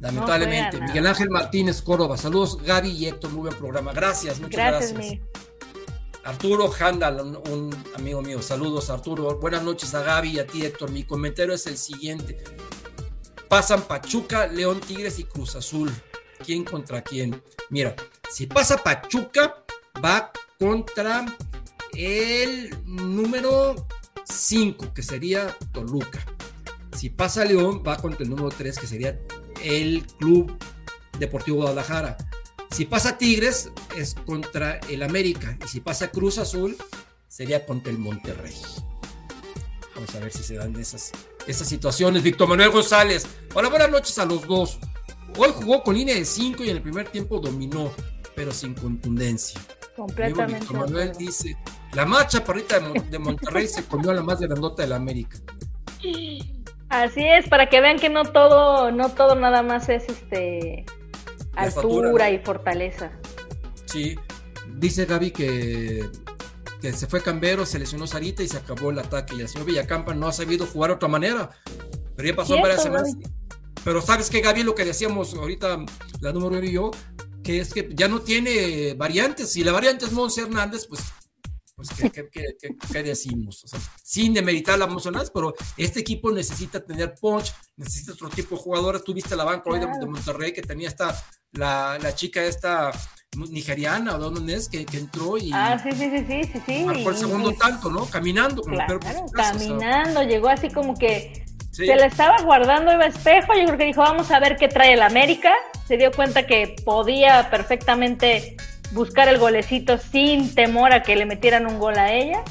Lamentablemente. Miguel Ángel Martínez Córdoba. Saludos, Gaby y Héctor. Muy buen programa. Gracias, muchas gracias. gracias. Arturo Handal, un, amigo mío. Saludos, Arturo. Buenas noches a Gaby y a ti, Héctor. Mi comentario es el siguiente. Pasan Pachuca, León Tigres y Cruz Azul. ¿Quién contra quién? Mira, si pasa Pachuca, va contra el número 5, que sería Toluca. Si pasa León, va contra el número 3, que sería el Club Deportivo Guadalajara. Si pasa Tigres, es contra el América. Y si pasa Cruz Azul, sería contra el Monterrey. Vamos a ver si se dan esas, esas situaciones. Víctor Manuel González. Hola, buenas noches a los dos. Hoy jugó con línea de 5 y en el primer tiempo dominó, pero sin contundencia. Completamente. Víctor Manuel dice: La más chaparrita de, Monterrey se comió a la más grandota del América. Así es, para que vean que no todo, no todo nada más es este altura y fortaleza. Sí, dice Gaby que, que se fue Cambero, se lesionó Sarita y se acabó el ataque. Y el señor Villacampa no ha sabido jugar de otra manera. Pero ya pasó varias semanas. Pero sabes que Gaby, lo que decíamos ahorita, la número uno y yo, que es que ya no tiene variantes. Si la variante es Monse Hernández, pues pues, ¿qué, decimos? sin demeritar la emocional, pero este equipo necesita tener punch, necesita otro tipo de jugadores. Tú viste la banca hoy de, Monterrey que tenía esta, la, la chica esta nigeriana, o dónde es, que, que, entró y. Ah, sí, sí, sí, sí, sí. sí. Marcó el segundo tanto, ¿no? Caminando. Como caminando, llegó así como que. Se le estaba guardando iba espejo, yo creo que dijo, vamos a ver qué trae el América. Se dio cuenta que podía perfectamente buscar el golecito sin temor a que le metieran un gol a ella.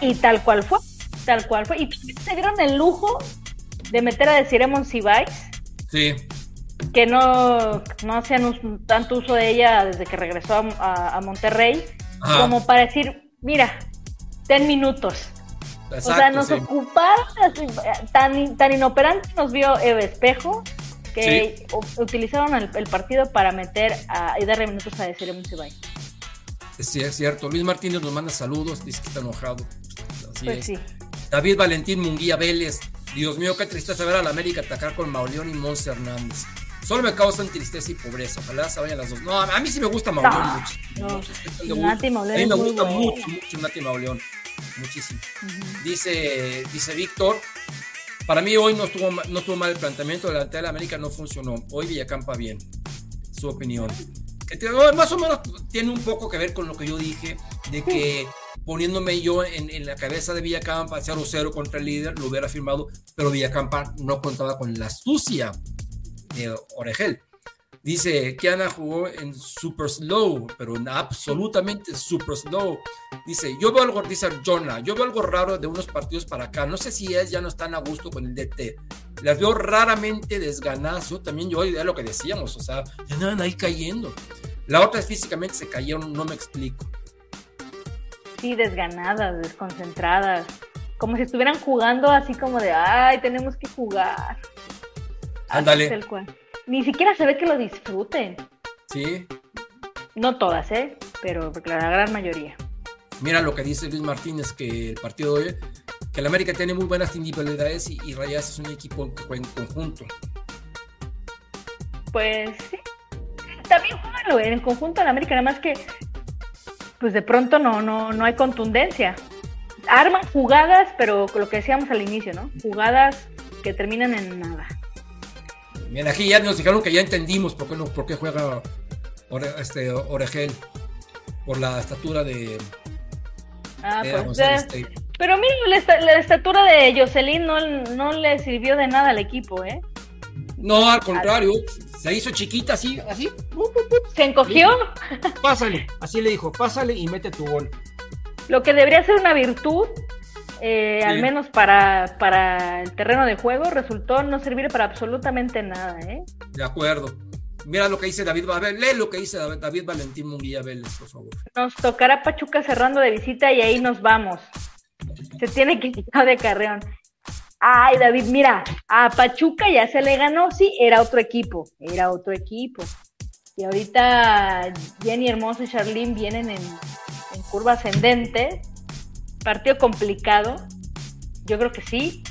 Y tal cual fue, tal cual fue. Y se dieron el lujo de meter a Desiree Sibais. Sí. Que no, no hacían tanto uso de ella desde que regresó a, Monterrey. Como para decir, mira, ten minutos. o sea, nos ocuparon tan, tan inoperante nos vio Eve Espejo que utilizaron el, partido para meter a, y darle minutos a decir Monsibay. Sí, es cierto. Luis Martínez nos manda saludos, dice que está enojado. Así pues es. David Valentín Munguía Vélez. Dios mío, qué tristeza ver a la América atacar con Mauleón y Monse Hernández. Solo me causan tristeza y pobreza. Ojalá se vayan las dos. No, a mí sí me gusta Mauleón mucho. Nati Mauleón. A mí me gusta mucho, mucho Nati Mauleón. Muchísimo. Dice, dice Víctor, para mí hoy no estuvo, mal el planteamiento, delante de la América no funcionó. Hoy Villacampa bien, su opinión. Más o menos tiene un poco que ver con lo que yo dije, de que poniéndome yo en, la cabeza de Villacampa, 0-0 contra el líder, lo hubiera firmado, pero Villacampa no contaba con la astucia de Oregel. Dice, Kiana jugó en super slow, pero en absolutamente super slow. Dice, yo veo algo, dice Jonah, yo veo algo raro de unos partidos para acá. No sé si es, ya no están a gusto con el DT. Las veo raramente desganadas. Yo también, yo de lo que decíamos, o sea, ya andan ahí cayendo. La otra es físicamente se cayeron, no me explico. Sí, desganadas, desconcentradas. Como si estuvieran jugando así como de, ay, tenemos que jugar. Ándale ni siquiera se ve que lo disfruten. Sí. No todas, ¿eh? Pero la gran mayoría. Mira lo que dice Luis Martínez, que el partido de hoy, que el América tiene muy buenas individualidades y, y Rayas es un equipo que juega en conjunto. Pues sí. También juegan en conjunto en América, nada más que pues de pronto no, no, no hay contundencia. Arman jugadas, pero lo que decíamos al inicio, ¿no? Jugadas que terminan en nada. Bien, aquí ya nos dijeron que ya entendimos por qué, no, por qué juega este, Oregel. Por la estatura de. Ah, pues, pero mira, la, estatura de Jocelyn no, no, le sirvió de nada al equipo, ¿eh? No, al contrario, se hizo chiquita así, así. Se encogió. Pásale, así le dijo, pásale y mete tu gol. Lo que debería ser una virtud eh, al menos para, para el terreno de juego, resultó no servir para absolutamente nada. ¿eh? De acuerdo. Mira lo que dice David, ver, lee lo que dice David Valentín Munguía Vélez, por favor. Nos tocará Pachuca cerrando de visita y ahí nos vamos. Se tiene que quitar de Carreón. Ay, David, mira, a Pachuca ya se le ganó, sí, era otro equipo, era otro equipo. Y ahorita Jenny Hermoso y Charlene vienen en, en curva ascendente. Partido complicado, yo creo que sí,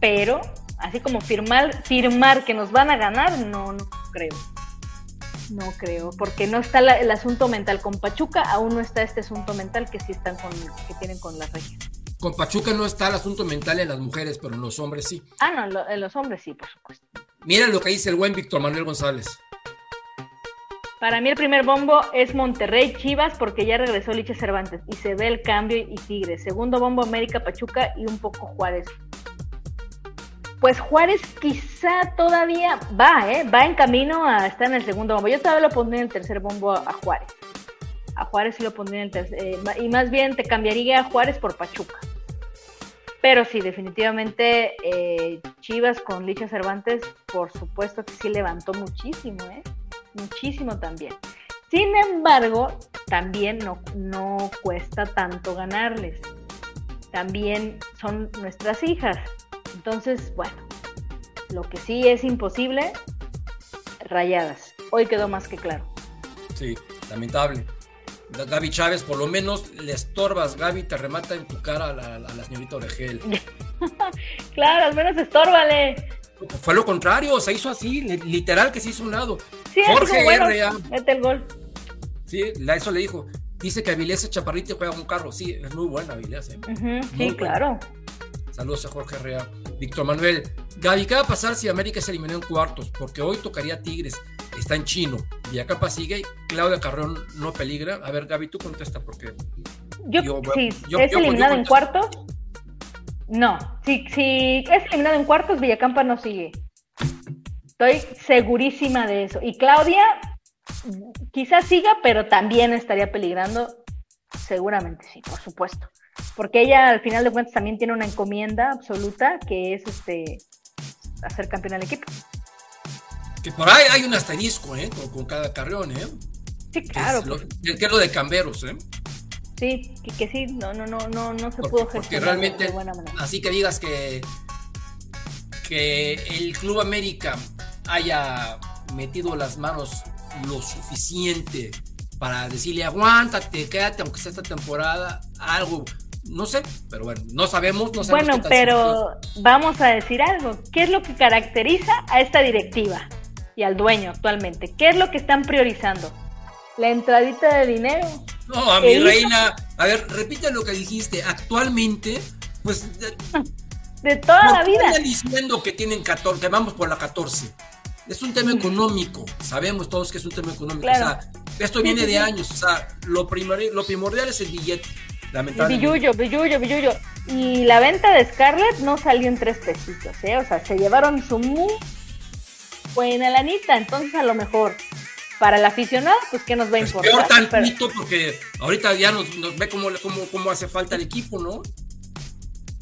pero así como firmar, firmar que nos van a ganar, no, no creo. No creo, porque no está la, el asunto mental con Pachuca, aún no está este asunto mental que sí están con, que tienen con las regias. Con Pachuca no está el asunto mental en las mujeres, pero en los hombres sí. Ah, no, lo, en los hombres sí, por supuesto. Mira lo que dice el buen Víctor Manuel González. Para mí el primer bombo es Monterrey Chivas porque ya regresó Licha Cervantes y se ve el cambio y Tigres. Segundo bombo América Pachuca y un poco Juárez. Pues Juárez quizá todavía va, ¿eh? va en camino a estar en el segundo bombo. Yo todavía lo pondría en el tercer bombo a Juárez. A Juárez sí lo pondría en el tercer. Eh, y más bien te cambiaría a Juárez por Pachuca. Pero sí, definitivamente eh, Chivas con Licha Cervantes, por supuesto que sí levantó muchísimo, ¿eh? Muchísimo también. Sin embargo, también no, no cuesta tanto ganarles. También son nuestras hijas. Entonces, bueno, lo que sí es imposible, rayadas. Hoy quedó más que claro. Sí, lamentable. Gaby Chávez, por lo menos le estorbas, Gaby, te remata en tu cara a la, a la señorita Oregel. claro, al menos estórbale. Fue lo contrario, se hizo así, literal que se hizo un lado. Sí, Jorge bueno, Mete el gol. Sí, eso le dijo. Dice que Avilés Chaparrito juega un carro. Sí, es muy buena Avilés. ¿eh? Uh -huh, sí, claro. Saludos a Jorge Rea. Víctor Manuel. Gaby, ¿qué va a pasar si América se eliminó en cuartos? Porque hoy tocaría Tigres. Está en chino. Villacapa sigue. Claudia Carrón no peligra. A ver, Gaby, tú contesta porque. Yo, yo sí, yo, ¿es yo, eliminado en cuartos? No. Si, si es eliminado en cuartos, Villacampa no sigue. Estoy segurísima de eso. Y Claudia quizás siga, pero también estaría peligrando. Seguramente sí, por supuesto. Porque ella al final de cuentas también tiene una encomienda absoluta que es este hacer campeón al equipo. Que por ahí hay un asterisco, ¿eh? Con, con cada carrión, ¿eh? Sí, claro. Que es, lo, que es lo de Camberos, ¿eh? Sí, que, que, sí, no, no, no, no, no se porque, pudo Porque gestionar realmente, de buena manera. así que digas que, que el Club América haya metido las manos lo suficiente para decirle aguántate, quédate, aunque sea esta temporada, algo, no sé, pero bueno, no sabemos, no sabemos Bueno, pero vamos a decir algo, ¿qué es lo que caracteriza a esta directiva y al dueño actualmente? ¿Qué es lo que están priorizando? La entradita de dinero. No, a mi reina, a ver, repite lo que dijiste, actualmente, pues... De, toda la vida. Están diciendo que tienen 14, que vamos por la 14. Es un tema económico, sabemos todos que es un tema económico. Claro. O sea, esto viene sí, sí, de años, o sea, lo, primor, lo primordial es el billete, lamentablemente. Billullo, billullo, billullo. Y la venta de Scarlett no salió en tres pesitos, ¿eh? O sea, se llevaron su muy buena lanita, entonces a lo mejor para el aficionado, pues qué nos va a pues importar. Peor tantito Pero... porque ahorita ya nos, nos ve cómo, cómo, cómo hace falta el equipo, ¿no?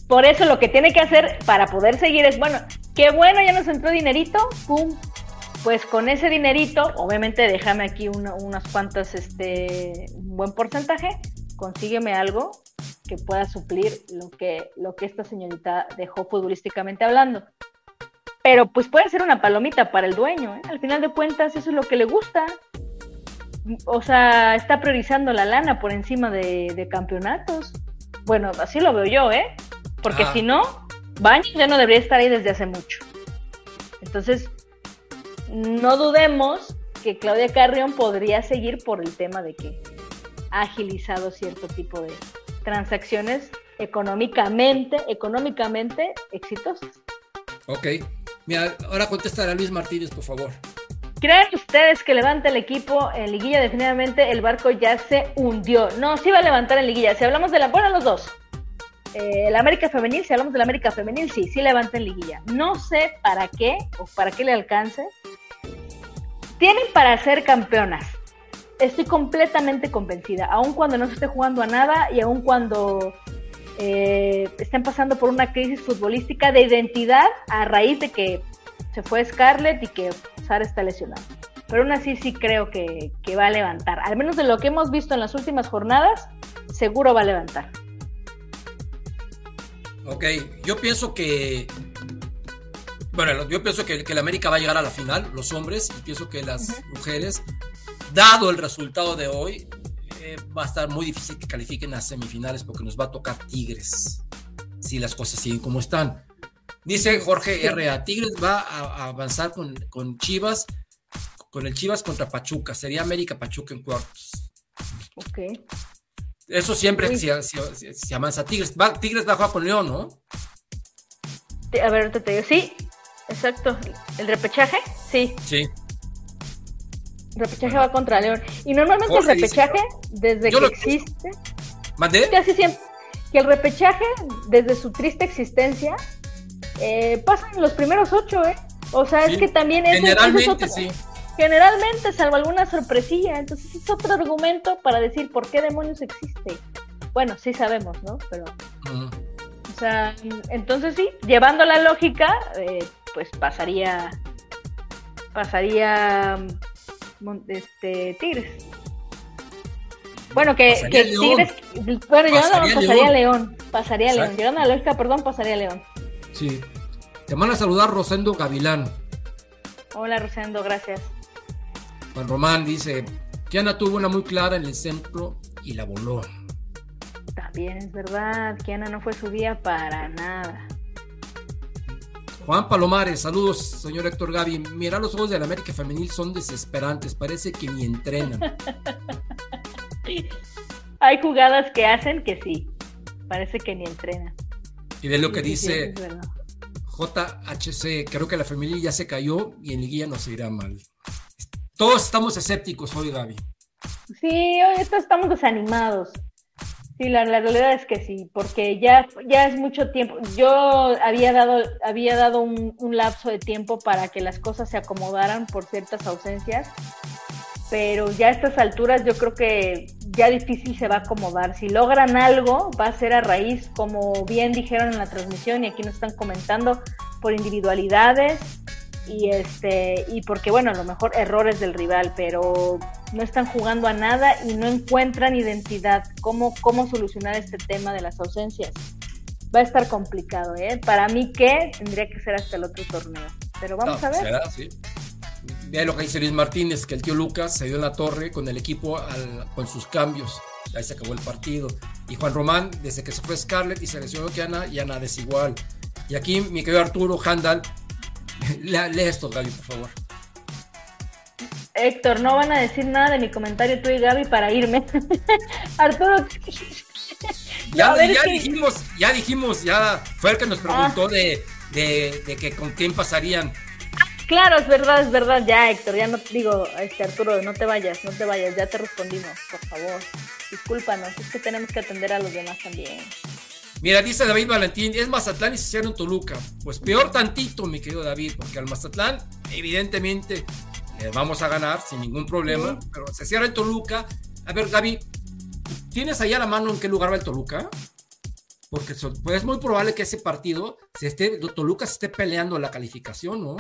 Por eso lo que tiene que hacer para poder seguir es, bueno, qué bueno, ya nos entró dinerito, pum, pues con ese dinerito, obviamente déjame aquí una, unas cuantas, este, un buen porcentaje, consígueme algo que pueda suplir lo que, lo que esta señorita dejó futbolísticamente hablando. Pero pues puede ser una palomita para el dueño, ¿eh? al final de cuentas eso es lo que le gusta. O sea, está priorizando la lana por encima de, de campeonatos. Bueno, así lo veo yo, ¿eh? Porque ah. si no, Baños ya no debería estar ahí desde hace mucho. Entonces, no dudemos que Claudia Carrión podría seguir por el tema de que ha agilizado cierto tipo de transacciones económicamente, económicamente exitosas. Ok. Mira, ahora contestar a Luis Martínez, por favor. ¿Creen ustedes que levanta el equipo en liguilla? Definitivamente el barco ya se hundió. No, sí va a levantar en liguilla. Si hablamos de la... Bueno, los dos. Eh, el América Femenil, si hablamos del América Femenil, sí, sí levanta en liguilla. No sé para qué o para qué le alcance. Tienen para ser campeonas. Estoy completamente convencida, aun cuando no se esté jugando a nada y aun cuando eh, estén pasando por una crisis futbolística de identidad a raíz de que se fue Scarlett y que Sara está lesionada. pero aún así sí creo que, que va a levantar. Al menos de lo que hemos visto en las últimas jornadas, seguro va a levantar. Ok, yo pienso que. Bueno, yo pienso que, que el América va a llegar a la final, los hombres, y pienso que las mujeres, dado el resultado de hoy, eh, va a estar muy difícil que califiquen a semifinales porque nos va a tocar Tigres, si las cosas siguen como están. Dice Jorge R.A. Tigres va a, a avanzar con, con Chivas, con el Chivas contra Pachuca. Sería América Pachuca en cuartos. Ok. Eso siempre Uy. si, si- si avanza Tigres. Va- Tigres va a jugar con León, ¿no? A ver, te digo. Sí, exacto. ¿El repechaje? Sí, Sí. repechaje va contra León. Y normalmente Jorge el dice, repechaje, desde que lo- existe, ¿Mandé? casi siempre, que el repechaje, desde su triste existencia, eh, pasa en los primeros ocho, ¿eh? O sea, Sí. es que también es Generalmente otro- sí. Generalmente, salvo alguna sorpresilla. Entonces es otro argumento para decir por qué demonios existe. Bueno, sí sabemos, ¿no? Pero, o sea, entonces sí, llevando la lógica, eh, pues pasaría, pasaría, mm, este, Tigres. Bueno, que. Tigres, bueno, llegando, Pasaría pasaría León. León, pasaría León, llegando a la lógica, perdón, pasaría León. Sí. Te manda a saludar Rosendo Gavilán. Hola, Rosendo, gracias. Juan Román dice, Kiana tuvo una muy clara en el centro y la voló. También es verdad, Kiana no fue su día para nada. Juan Palomares, saludos, señor Héctor Gaby. Mira, los ojos del América Femenil son desesperantes, parece que ni entrenan. Hay jugadas que hacen que sí, parece que ni entrenan. Y de lo que Sí, sí, sí, dice. JHC, creo que la femenil ya se cayó y en liguilla nos irá mal. Todos estamos escépticos hoy, Gaby. Sí, hoy esto estamos desanimados. Sí, la, la realidad es que sí, porque ya, ya es mucho tiempo. Yo había dado, había dado un, un lapso de tiempo para que las cosas se acomodaran por ciertas ausencias, pero ya a estas alturas yo creo que ya difícil se va a acomodar. Si logran algo, va a ser a raíz, como bien dijeron en la transmisión y aquí nos están comentando, por individualidades y este y porque bueno a lo mejor errores del rival pero no están jugando a nada y no encuentran identidad cómo cómo solucionar este tema de las ausencias va a estar complicado eh para mí que tendría que ser hasta el otro torneo pero vamos No, a ver será, sí. Ve lo que dice Luis Martínez, que el tío Lucas se dio en la torre con el equipo al- con sus cambios. Ahí se acabó el partido. Y Juan Román, desde que se fue Scarlett y se lesionó Kiana, ya nada es igual. Y aquí mi querido Arturo Handal, lee esto, Gaby, por favor. Héctor no van a decir nada de mi comentario tú y Gaby para irme Arturo Ya, ya que- dijimos, ya dijimos, ya fue el que nos preguntó de, de, de que con quién pasarían. Claro, es verdad, es verdad, ya Héctor, ya no digo, este Arturo, no te vayas, no te vayas, ya te respondimos, por favor. Discúlpanos, es que tenemos que atender a los demás también. Mira, dice David Valentín, es Mazatlán y se hicieron Toluca. Pues peor tantito, mi querido David, porque al Mazatlán, evidentemente, le vamos a ganar sin ningún problema, pero se cierra en Toluca. A ver, Gaby, ¿tienes ahí a la mano en qué lugar va el Toluca? Porque pues es muy probable que ese partido, se esté, Toluca se esté peleando la calificación, ¿no?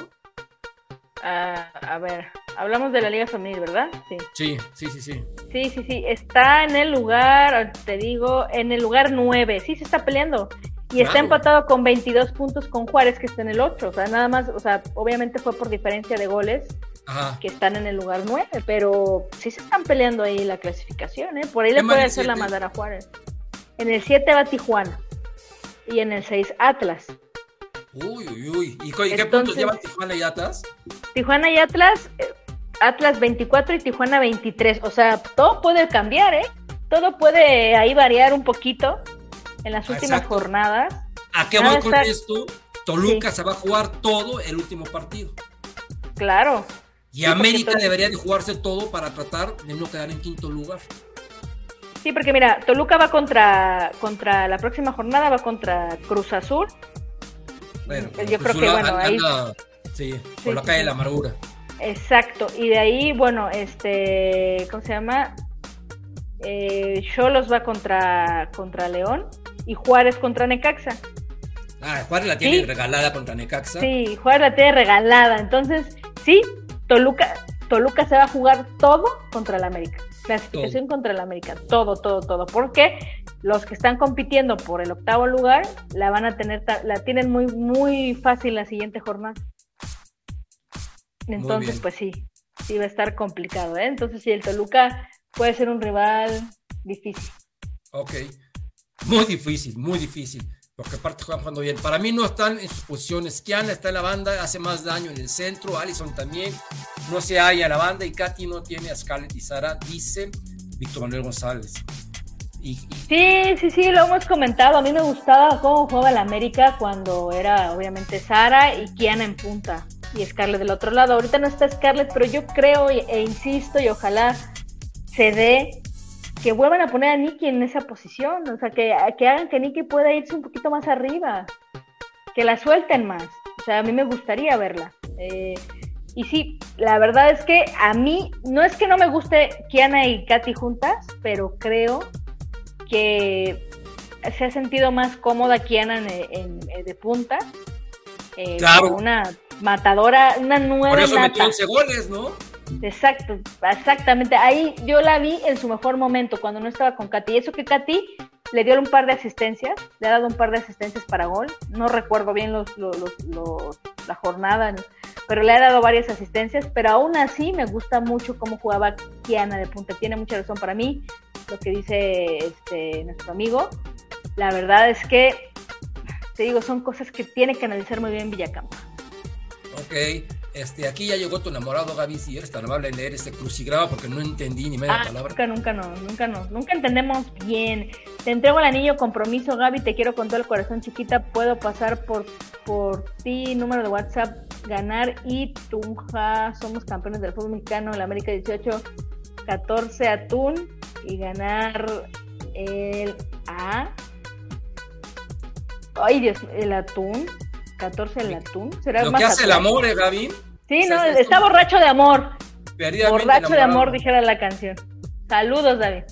Ah, a ver, hablamos de la Liga Femenil, ¿verdad? Sí. Sí, sí, sí, sí. Sí, sí, sí, está en el lugar, te digo, en el lugar 9, sí se está peleando. Y está empatado con 22 puntos con Juárez, que está en el 8. O sea, nada más, o sea, obviamente fue por diferencia de goles Ajá. que están en el lugar 9, pero sí se están peleando ahí la clasificación, ¿eh? Por ahí ¿Qué le puede hacer la madera a Juárez. En el 7 va Tijuana. Y en el 6 Atlas. Uy, uy, uy. ¿Y, qué Entonces- puntos llevan Tijuana y Atlas? Tijuana y Atlas, eh, Atlas 24 y Tijuana 23. O sea, todo puede cambiar, ¿eh? Todo puede ahí variar un poquito en las últimas Exacto. jornadas. ¿A qué voy con esto? Toluca se va a jugar todo el último partido. Claro. Y Sí, América Toluca- debería de jugarse todo para tratar de no quedar en quinto lugar. Sí, porque mira, Toluca va contra, contra la próxima jornada, va contra Cruz Azul. Bueno, Yo Cruz creo que, bueno, ahí- anda, sí, Sí, por la calle de la amargura. Exacto. Y de ahí, bueno, este, ¿cómo se llama? Eh, Cholos va contra, contra León y Juárez contra Necaxa. Ah, Juárez la tiene Sí. regalada contra Necaxa. Sí, Juárez la tiene regalada. Entonces, sí, Toluca, Toluca se va a jugar todo contra el América. Clasificación contra el América. Todo, todo, todo. Porque los que están compitiendo por el octavo lugar la van a tener, la tienen muy, muy fácil la siguiente jornada. Entonces, pues sí, sí va a estar complicado, ¿eh? Entonces, sí, el Toluca puede ser un rival difícil. Ok, muy difícil, muy difícil. Porque aparte juegan jugando bien. Para mí no están en sus posiciones. Kiana está en la banda, hace más daño en el centro. Allison también no se halla en la banda. Y Katy no tiene a Scarlett y Sara, dice Víctor Manuel González. Y, Sí, sí, sí, lo hemos comentado. A mí me gustaba cómo jugaba el América cuando era obviamente Sara y Kiana en punta y Scarlett del otro lado. Ahorita no está Scarlett, pero yo creo e insisto y ojalá se dé que vuelvan a poner a Nikki en esa posición, o sea, que, que hagan que Nikki pueda irse un poquito más arriba, que la suelten más. O sea, a mí me gustaría verla. Eh, y sí, la verdad es que a mí, no es que no me guste Kiana y Katy juntas, pero creo que se ha sentido más cómoda Kiana en, de punta. Eh, claro. Una matadora, una nueva. Por eso metió 11 goles, ¿no? Exacto, exactamente. Ahí yo la vi en su mejor momento, cuando no estaba con Katy. Eso que Katy le dio un par de asistencias, le ha dado un par de asistencias para gol. No recuerdo bien los, la jornada, pero le ha dado varias asistencias. Pero aún así me gusta mucho cómo jugaba Kiana de punta. Tiene mucha razón para mí lo que dice este, nuestro amigo. La verdad es que, te digo, son cosas que tiene que analizar muy bien Villacampa. Ok. Este, aquí ya llegó tu enamorado Gaby, si eres tan amable en leer este crucigrama porque no entendí ni media ah, palabra. Nunca, nunca no, nunca no, nunca entendemos bien. Te entrego el anillo compromiso, Gaby, te quiero con todo el corazón, chiquita. Puedo pasar por, por ti, número de WhatsApp, ganar y Tunja. Somos campeones del fútbol mexicano, la América 18, 14 atún y ganar el A. Ay, Dios, el atún. 14 el atún. ¿Será Lo que hace el amor, ¿eh, Gaby? Sí, no, está borracho de amor. Borracho de amor, dijera la canción. Saludos, David.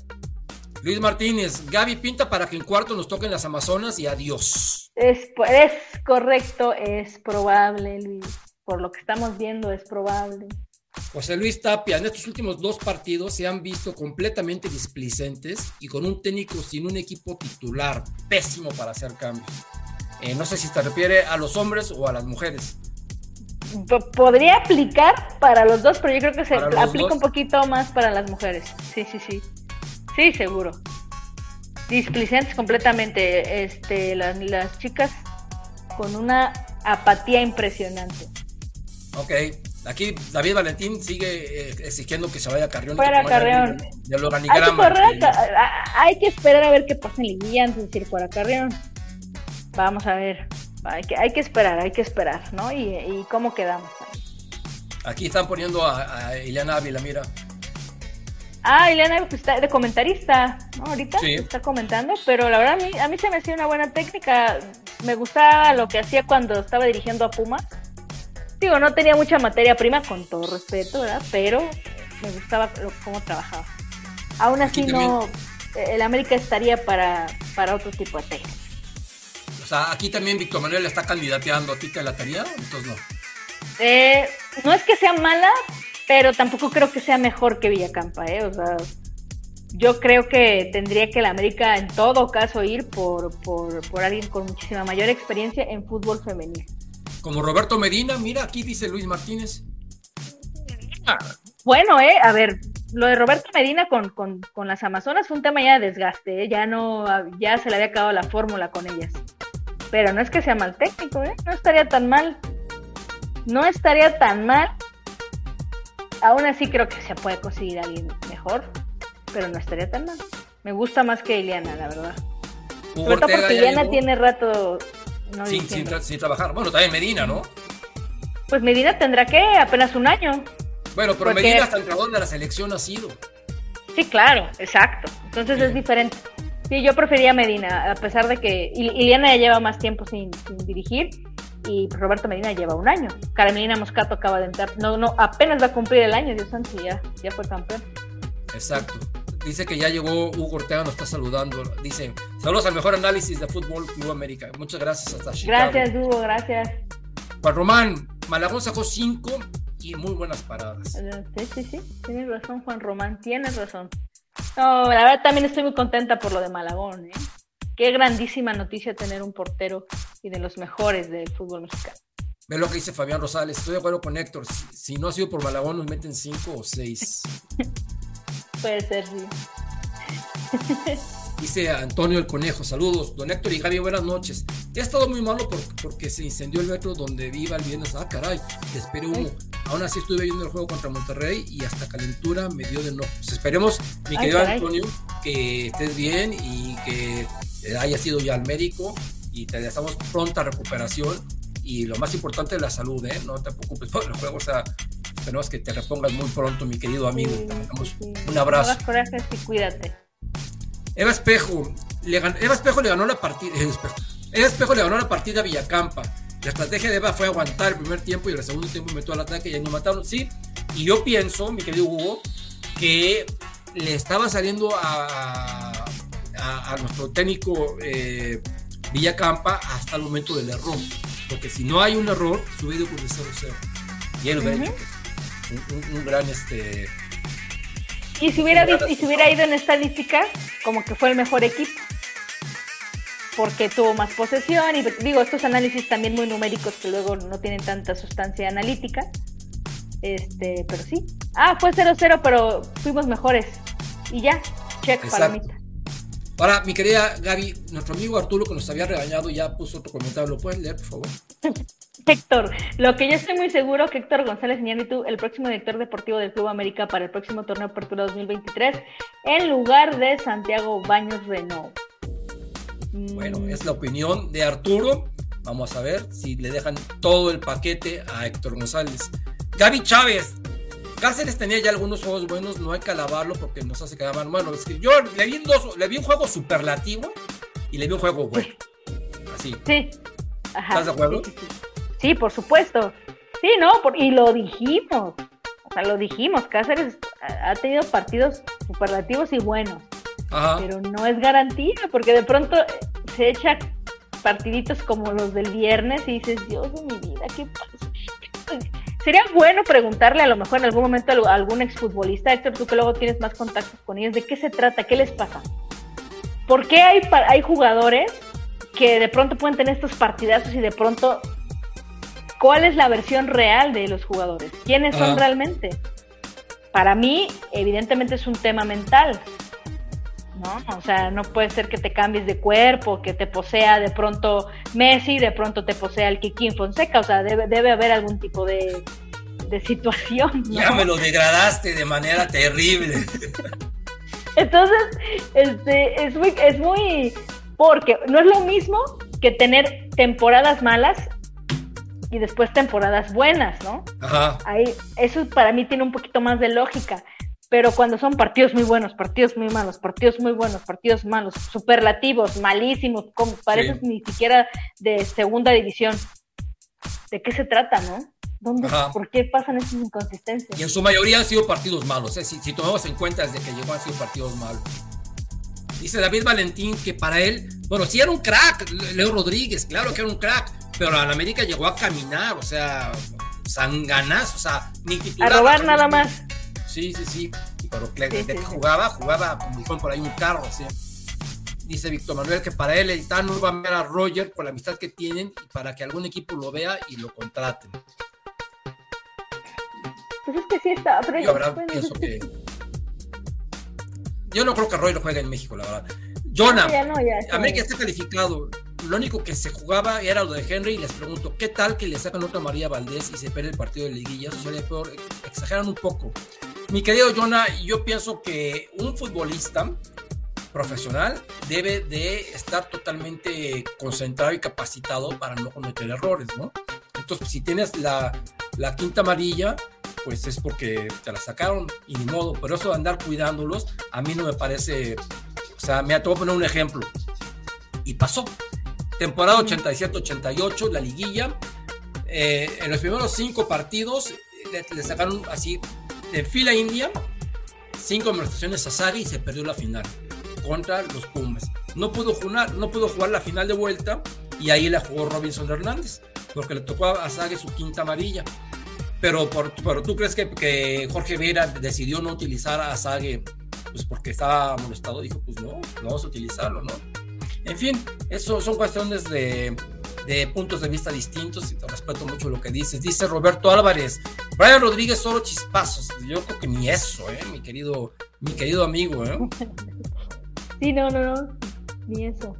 Luis Martínez, Gaby pinta para que en cuarto nos toquen las Amazonas y adiós. Es, es correcto, es probable, Luis. Por lo que estamos viendo, es probable. José Luis Tapia, en estos últimos dos partidos se han visto completamente displicentes y con un técnico sin un equipo titular, pésimo para hacer cambios. Eh, no sé si se refiere a los hombres o a las mujeres. podría aplicar para los dos, pero yo creo que se aplica un poquito más para las mujeres. Sí, sí, sí. Sí, seguro. Displicentes completamente. Este, las, las chicas con una apatía impresionante. Ok. Aquí David Valentín sigue eh, exigiendo que se vaya a Carrión. Fuera Carrión. hay, que esperar a ver qué pasa en Liguilla antes de ir fuera Carrión. Vamos a ver. Hay que, hay que esperar, hay que esperar, ¿no? Y, cómo quedamos. Aquí están poniendo a, Ileana Ávila, mira. Ah, Ileana pues, está de comentarista, ¿no? Ahorita está comentando, pero la verdad a mí, a mí se me hacía una buena técnica. Me gustaba lo que hacía cuando estaba dirigiendo a Puma. Digo, no tenía mucha materia prima, con todo respeto, ¿verdad? Pero me gustaba cómo trabajaba. Aún así, no. El América estaría para, para otro tipo de técnica sea, aquí también Víctor Manuel está candidateando a ti, ¿te? Entonces no. Eh, no es que sea mala, pero tampoco creo que sea mejor que Villacampa, ¿eh? O sea, yo creo que tendría que la América en todo caso ir por, por, por alguien con muchísima mayor experiencia en fútbol femenino. Como Roberto Medina, mira, aquí dice Luis Martínez. Bueno, eh, a ver, lo de Roberto Medina con, con, con las Amazonas fue un tema ya de desgaste, ¿eh? ya no, ya se le había acabado la fórmula con ellas. Pero no es que sea mal técnico, ¿eh? No estaría tan mal. No estaría tan mal. Aún así creo que se puede conseguir alguien mejor, pero no estaría tan mal. Me gusta más que Ileana, la verdad. Sobre todo porque Ileana tiene rato no sin, sin, trabajar. Bueno, también Medina, ¿no? Pues Medina tendrá que apenas un año. Bueno, pero Medina hasta entrenador de la selección ha sido. Sí, claro, exacto. Entonces es diferente. Sí, yo prefería Medina, a pesar de que Iliana ya lleva más tiempo sin, dirigir y Roberto Medina lleva un año. Carmelina Moscato acaba de entrar, no, no, apenas va a cumplir el año, Dios santo, ya, ya fue campeón. Exacto. Dice que ya llegó Hugo Ortega, nos está saludando. Dice, saludos al mejor análisis de fútbol Club América. Muchas gracias hasta Chicago. Gracias, Hugo, gracias. Juan Román, Malagón sacó 5 y muy buenas paradas. Sí, sí, sí, tienes razón, Juan Román, tienes razón. No, la verdad también estoy muy contenta por lo de Malagón, ¿eh? Qué grandísima noticia tener un portero y de los mejores del fútbol mexicano. Ve lo que dice Fabián Rosales, estoy de acuerdo con Héctor, si, si no ha sido por Malagón nos meten cinco o seis. Puede ser, sí. Dice Antonio el Conejo, saludos. Don Héctor y Gaby, buenas noches. He estado muy malo por- porque se incendió el metro donde viva el viernes. Ah, caray, esperé humo. Aún así estuve viendo el juego contra Monterrey y hasta calentura me dio de no. Pues esperemos, mi Ay, querido caray. Antonio, que estés bien y que eh, hayas ido ya al médico y te deseamos pronta recuperación. Y lo más importante es la salud, ¿eh? No te preocupes por el juego, o sea, esperemos que te repongas muy pronto, mi querido amigo. Sí, Te mandamos sí, un abrazo. No corajes y cuídate. Eva Espejo, le gan- Eva Espejo le ganó la partida. Eva Espejo. Eva Espejo le ganó la partida a Villacampa. La estrategia de Eva fue aguantar el primer tiempo y el segundo tiempo metió al ataque y ahí no mataron. Sí, y yo pienso, mi querido Hugo, que le estaba saliendo a, a, a nuestro técnico eh, Villacampa hasta el momento del error. Porque si no hay un error, su video por el 0-0. Y él hecho un, un- un gran este. Y si hubiera, y si hubiera ido en estadísticas, como que fue el mejor equipo. Porque tuvo más posesión y digo, estos análisis también muy numéricos que luego no tienen tanta sustancia analítica. Este, pero sí. Ah, fue 0-0, pero fuimos mejores. Y ya, check, Exacto. palomita. Ahora, mi querida Gaby, nuestro amigo Arturo que nos había regañado ya puso otro comentario. ¿Lo puedes leer, por favor? Héctor, lo que yo estoy muy seguro que Héctor González Iñárritu, el próximo director deportivo del Club América para el próximo torneo Apertura 2023, en lugar de Santiago Baños Renault. Mm, Bueno, es la opinión de Arturo. Vamos a ver si le dejan todo el paquete a Héctor González. Gaby Chávez. Cáceres tenía ya algunos juegos buenos, no hay que alabarlo porque nos hace quedar mal. Bueno, es que yo le vi, dos, le vi un juego superlativo y le vi un juego bueno. Así. Sí. Ajá. ¿Estás de acuerdo? Sí, sí, sí. Sí, por supuesto. Sí, no, por- y lo dijimos. O sea, lo dijimos. Cáceres ha tenido partidos superlativos y buenos. Ajá. pero no es garantía, porque de pronto se echa partiditos como los del viernes y dices, Dios de mi vida, ¿qué pasa? Sería bueno preguntarle a lo mejor en algún momento a algún exfutbolista, Héctor, tú que luego tienes más contactos con ellos, ¿de qué se trata? ¿Qué les pasa? ¿Por qué hay, hay jugadores que de pronto pueden tener estos partidazos y de pronto, ¿cuál es la versión real de los jugadores? ¿Quiénes son Ajá. realmente? Para mí, evidentemente es un tema mental, ¿no? O sea, no puede ser que te cambies de cuerpo, que te posea de pronto Messi, de pronto te posea el Kikín Fonseca, o sea, debe, debe haber algún tipo de, de situación, ¿no? Ya me lo degradaste de manera terrible. Entonces, este, es muy, es muy, porque no es lo mismo que tener temporadas malas y después temporadas buenas, ¿no? Ajá. Ahí, eso para mí tiene un poquito más de lógica. Pero cuando son partidos muy buenos, partidos muy malos, partidos muy buenos, partidos malos, superlativos, malísimos, como pareces Sí. ni siquiera de segunda división. ¿De qué se trata, no? ¿Dónde, Ajá. ¿Por qué pasan esas inconsistencias? Y en su mayoría han sido partidos malos. ¿eh? Si, si tomamos en cuenta desde que llegó han sido partidos malos. Dice David Valentín que para él, bueno, sí era un crack, Leo Rodríguez, claro que era un crack, pero a la América llegó a caminar, o sea, sanganas, o sea, ni A titular. robar nada más. Sí, sí, sí. Pero que- Sí, jugaba, jugaba como por ahí un carro, sí. Dice Víctor Manuel que para él el Tano va a ver a Roger por la amistad que tienen y para que algún equipo lo vea y lo contraten. Pues es que sí está. Pero, Yo, verdad, pienso que. Yo no creo que Roger juegue en México, la verdad. Jonah, no, América está calificado. Lo único que se jugaba era lo de Henry y les pregunto, ¿qué tal que le sacan otra María Valdés y se pierde el partido de liguilla? Eso sería peor. Exageran un poco. Mi querido Jonah, yo pienso que un futbolista profesional debe de estar totalmente concentrado y capacitado para no cometer errores, ¿no? Entonces, si tienes la, la quinta amarilla, pues es porque te la sacaron y ni modo. Pero eso de andar cuidándolos, a mí no me parece. O sea, me te voy a poner un ejemplo. Y pasó. Temporada 87-88, la liguilla. eh, en los primeros cinco partidos le, le sacaron así de fila india, cinco amonestaciones a Saga y se perdió la final contra los Pumas. No pudo jugar, no pudo jugar la final de vuelta y ahí la jugó Robinson Hernández porque le tocó a Saga su quinta amarilla. Pero, por, pero tú crees que, que Jorge Vera decidió no utilizar a Sague pues porque estaba molestado, dijo, pues no, no vamos a utilizarlo, ¿no? En fin, eso son cuestiones de, de puntos de vista distintos y te respeto mucho lo que dices. Dice Roberto Álvarez, Brian Rodríguez solo chispazos. Yo creo que ni eso, ¿eh? mi querido, mi querido amigo. ¿eh? Sí, no, no, no, ni eso.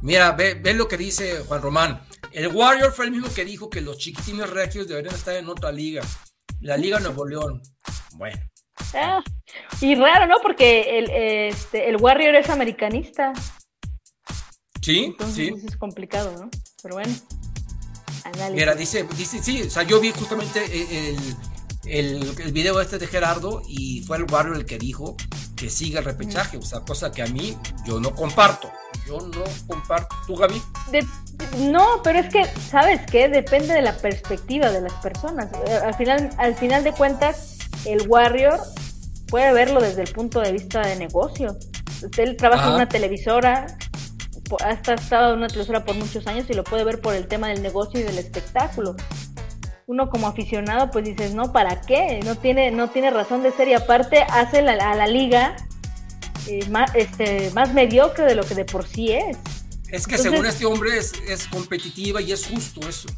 Mira, ve, ve lo que dice Juan Román. El Warrior fue el mismo que dijo que los chiquitines regios deberían estar en otra liga, la Liga Nuevo León. Bueno. Ah, y raro, ¿no? Porque el, este, el Warrior es americanista. Sí, Entonces sí. eso es complicado, ¿no? Pero bueno. Análisis. Mira, dice, dice, sí, o sea, yo vi justamente el, el, el video este de Gerardo y fue el Warrior el que dijo que sigue el repechaje, o sea, cosa que a mí yo no comparto. Yo no comparto. ¿Tú, Gaby? De- no, pero es que, ¿sabes qué? Depende de la perspectiva de las personas. Eh, Al final, al final de cuentas, el Warrior puede verlo desde el punto de vista de negocio. Él trabaja en una televisora, ha esta- estado en una televisora por muchos años y lo puede ver por el tema del negocio y del espectáculo. Uno como aficionado, pues dices, no, ¿para qué? No tiene, no tiene razón de ser y aparte hace la- a la liga eh, más, este, más mediocre de lo que de por sí es. Es que Entonces- según este hombre es, es competitiva y es justo eso.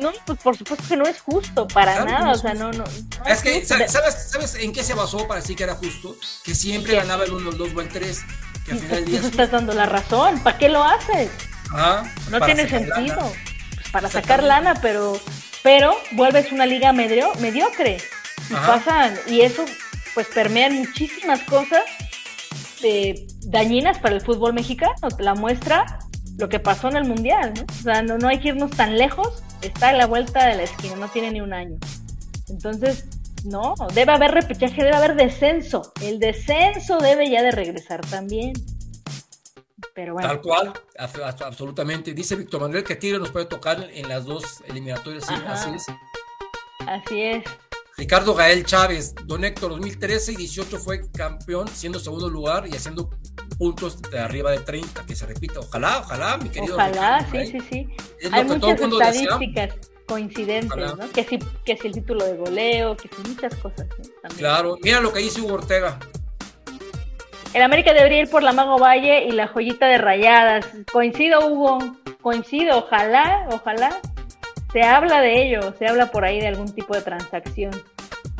No, pues por supuesto que no es justo, para Claro nada, no o sea, no, no. no Es que. ¿sabes, sabes, sabes en qué se basó para decir que era justo? Que siempre ¿Qué? ganaba el 1, el 2 o el 3. Que al final tú estás dando la razón, ¿para qué lo haces? Ajá, No tiene sentido. lana. Pues para sacar lana, pero, pero vuelves una liga medio, mediocre. Y Ajá. pasan, y eso pues permea muchísimas cosas eh, dañinas para el fútbol mexicano. La muestra lo que pasó en el Mundial, ¿no? O sea, no, no hay que irnos tan lejos, está a la vuelta de la esquina, no tiene ni un año. Entonces, no, debe haber repechaje, debe haber descenso. El descenso debe ya de regresar también. Pero bueno. Tal cual, absolutamente. Dice Víctor Manuel que Tigre nos puede tocar en las dos eliminatorias. sí, Ajá. así es. Así es. Ricardo Gael Chávez, Don Héctor, 2013 y 18 fue campeón, siendo segundo lugar y haciendo puntos de arriba de 30, que se repita. Ojalá, ojalá, mi querido. Ojalá, Ricardo sí, sí, sí. Es lo Hay que todo el muchas desea. Coincidentes, Ojalá. ¿no? Que si, que si el título de goleo, que si muchas cosas. ¿no? También. Claro, mira lo que dice Hugo Ortega. El América debería ir por la Mago Valle y la joyita de rayadas. Coincido, Hugo. Coincido. Ojalá, ojalá. Se habla de ello, se habla por ahí de algún tipo de transacción,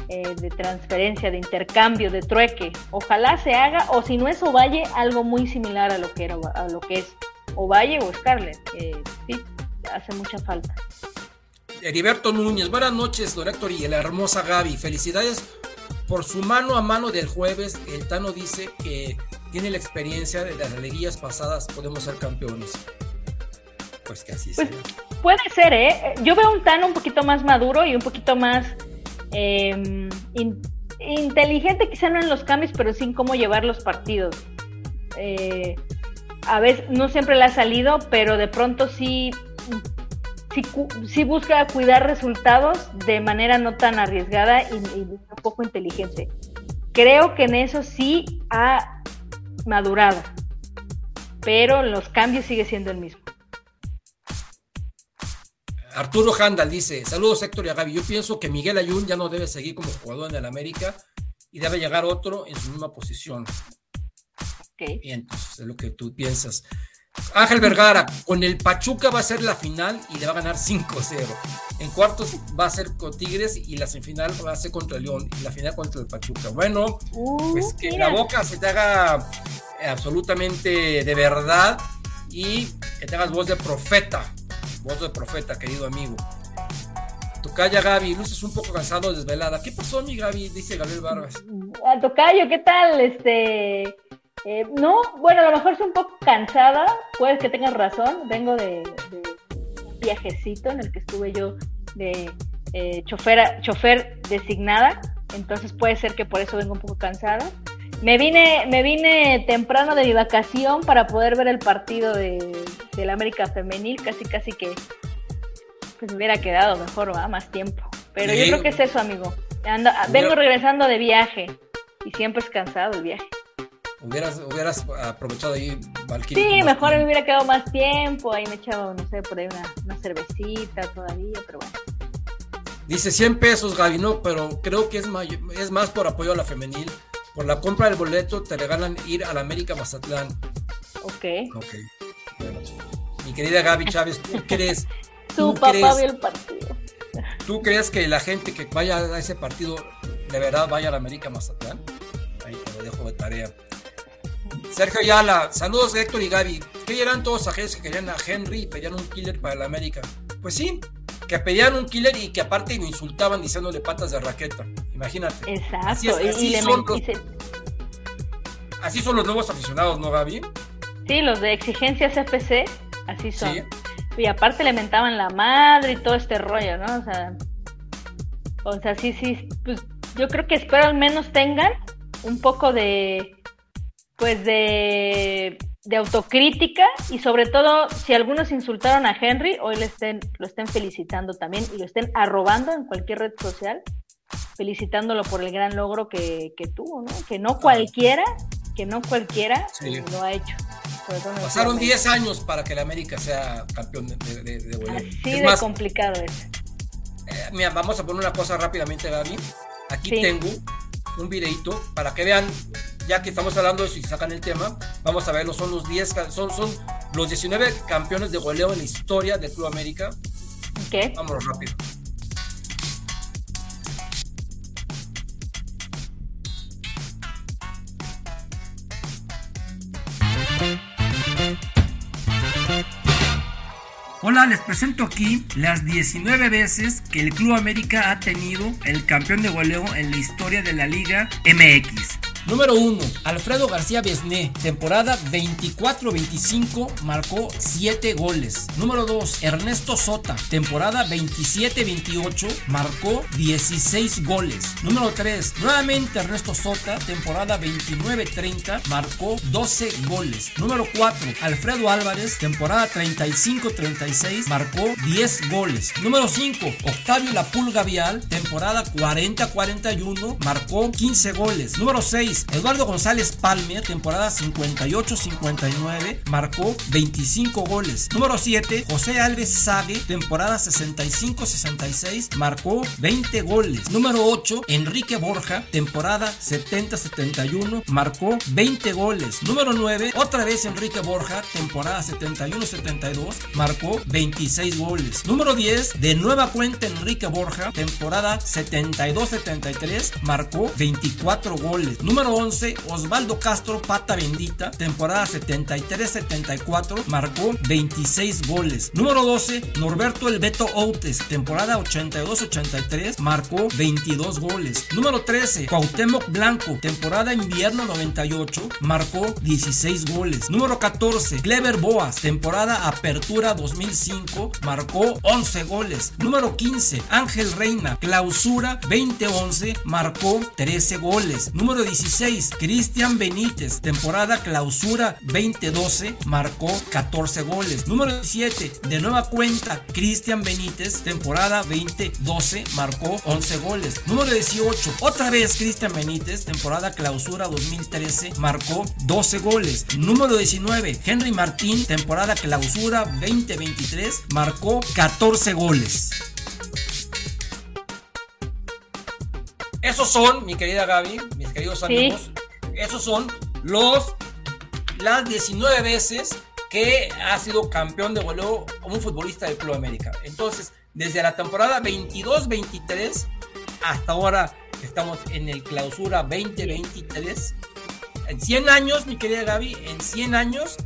eh, de transferencia, de intercambio, de trueque. Ojalá se haga, o si no es Ovalle, algo muy similar a lo que era a lo que es Ovalle o Scarlett. que sí, hace mucha falta. Heriberto Núñez, buenas noches, don Héctor y la hermosa Gaby. Felicidades por su mano a mano del jueves. El Tano dice que tiene la experiencia de las alegrías pasadas, podemos ser campeones. Pues que así Pues, sea. Puede ser, ¿eh? Yo veo un Tano un poquito más maduro y un poquito más eh, in- inteligente, quizá no en los cambios, pero sí en cómo llevar los partidos. Eh, a veces no siempre le ha salido, pero de pronto sí, sí, busca cuidar resultados de manera no tan arriesgada y, y un poco inteligente. Creo que en eso sí ha madurado, pero los cambios sigue siendo el mismo. Arturo Handal dice: Saludos Héctor y a Gaby. Yo pienso que Miguel Ayun ya no debe seguir como jugador en el América y debe llegar otro en su misma posición. Ok. Y entonces es lo que tú piensas. Ángel Vergara, con el Pachuca va a ser la final y le va a ganar 5-0. En cuartos va a ser con Tigres y la semifinal va a ser contra el León y la final contra el Pachuca. Bueno, Uh, pues que mira. la boca se te haga eh, absolutamente de verdad y que te hagas voz de profeta. Voz de profeta, querido amigo. Tu calla, Gaby, luces un poco cansado, desvelada. ¿Qué pasó, mi Gaby? Dice Gabriel Vargas. A Tocayo, ¿qué tal? Este, eh, no, bueno, a lo mejor estoy un poco cansada, puede que tengas razón, vengo de, de un viajecito en el que estuve yo de eh, chofera, chofer designada, entonces puede ser que por eso vengo un poco cansada. Me vine, me vine temprano de mi vacación para poder ver el partido de, del América Femenil, casi casi que pues me hubiera quedado mejor, ¿va? más tiempo. Pero Sí. yo creo que es eso, amigo. Ando- vengo regresando de viaje y siempre es cansado el viaje. Hubieras, hubieras aprovechado ahí, Valkyrie. Sí, mejor me hubiera quedado más tiempo, ahí me echaba, no sé, por ahí una, una cervecita todavía, pero bueno. Dice 100 pesos, Gaby, no, pero creo que es, es más por apoyo a la femenil. Por la compra del boleto te regalan ir a la América Mazatlán. Ok. Ok. Bueno, mi querida Gaby Chávez, ¿tú crees? Su papá vio el partido. ¿Tú crees que la gente que vaya a ese partido de verdad vaya a la América Mazatlán? Ahí te lo dejo de tarea. Sergio Ayala, saludos Héctor y Gaby. ¿Qué dirán todos aquellos que querían a Henry y pedían un killer para la América? Pues sí, que pedían un killer y que aparte lo insultaban diciéndole patas de raqueta. Imagínate. Exacto. Así, son los, así son los nuevos aficionados, ¿no, Gaby? Sí, los de exigencias FC, así son. Y aparte le mentaban la madre y todo este rollo, ¿no? O sea, o sea, sí, sí, pues yo creo que espero al menos tengan un poco de, pues de de autocrítica y sobre todo si algunos insultaron a Henry, hoy le estén, lo estén felicitando también y lo estén arrobando en cualquier red social, felicitándolo por el gran logro que, tuvo, ¿no? Que no cualquiera, que no cualquiera lo ha hecho. Pasaron 10 años para que el América sea campeón de, de, de, Así de complicado es. Eh, mira, vamos a poner una cosa rápidamente, Gaby. Aquí tengo un videito para que vean ya que estamos hablando de eso y sacan el tema, vamos a verlo, son los 10, son, son los 19 campeones de goleo en la historia del Club América. ¿Qué? Vámonos rápido. Hola, les presento aquí las 19 veces que el Club América ha tenido el campeón de goleo en la historia de la Liga MX. Número 1. Alfredo García Besné, temporada 24-25, marcó 7 goles. Número 2. Ernesto Sota, temporada 27-28, marcó 16 goles. Número 3. Nuevamente Ernesto Sota, temporada 29-30, marcó 12 goles. Número 4. Alfredo Álvarez, temporada 35-36, marcó 10 goles. Número 5. Octavio La Pulga Vial, temporada 40-41, marcó 15 goles. Número 6. Eduardo González Palmer, temporada 58-59, marcó 25 goles. Número 7, José Alves Sague, temporada 65-66, marcó 20 goles. Número 8, Enrique Borja, temporada 70-71, marcó 20 goles. Número 9, otra vez Enrique Borja, temporada 71-72, marcó 26 goles. Número 10, de nueva cuenta Enrique Borja, temporada 72-73, marcó 24 goles. Número 11, Osvaldo Castro, pata bendita, temporada 73-74, marcó 26 goles. Número 12, Norberto El Beto Outes, temporada 82-83, marcó 22 goles. Número 13, Cuauhtémoc Blanco, temporada invierno 98, marcó 16 goles. Número 14, Clever Boas, temporada apertura 2005, marcó 11 goles. Número 15, Ángel Reina, clausura 2011, marcó 13 goles. Número 16, Cristian Benítez, temporada clausura 2012, marcó 14 goles. Número 17, de nueva cuenta, Cristian Benítez, temporada 2012, marcó 11 goles. Número 18, otra vez Cristian Benítez, temporada clausura 2013, marcó 12 goles. Número 19, Henry Martín, temporada clausura 2023, marcó 14 goles. Esos son, mi querida Gaby, mis queridos amigos, esos son los las 19 veces que ha sido campeón de goleo como un futbolista del Club América. Entonces, desde la temporada 22-23 hasta ahora estamos en el clausura 2023. En 100 años, mi querida Gaby, en 100 años,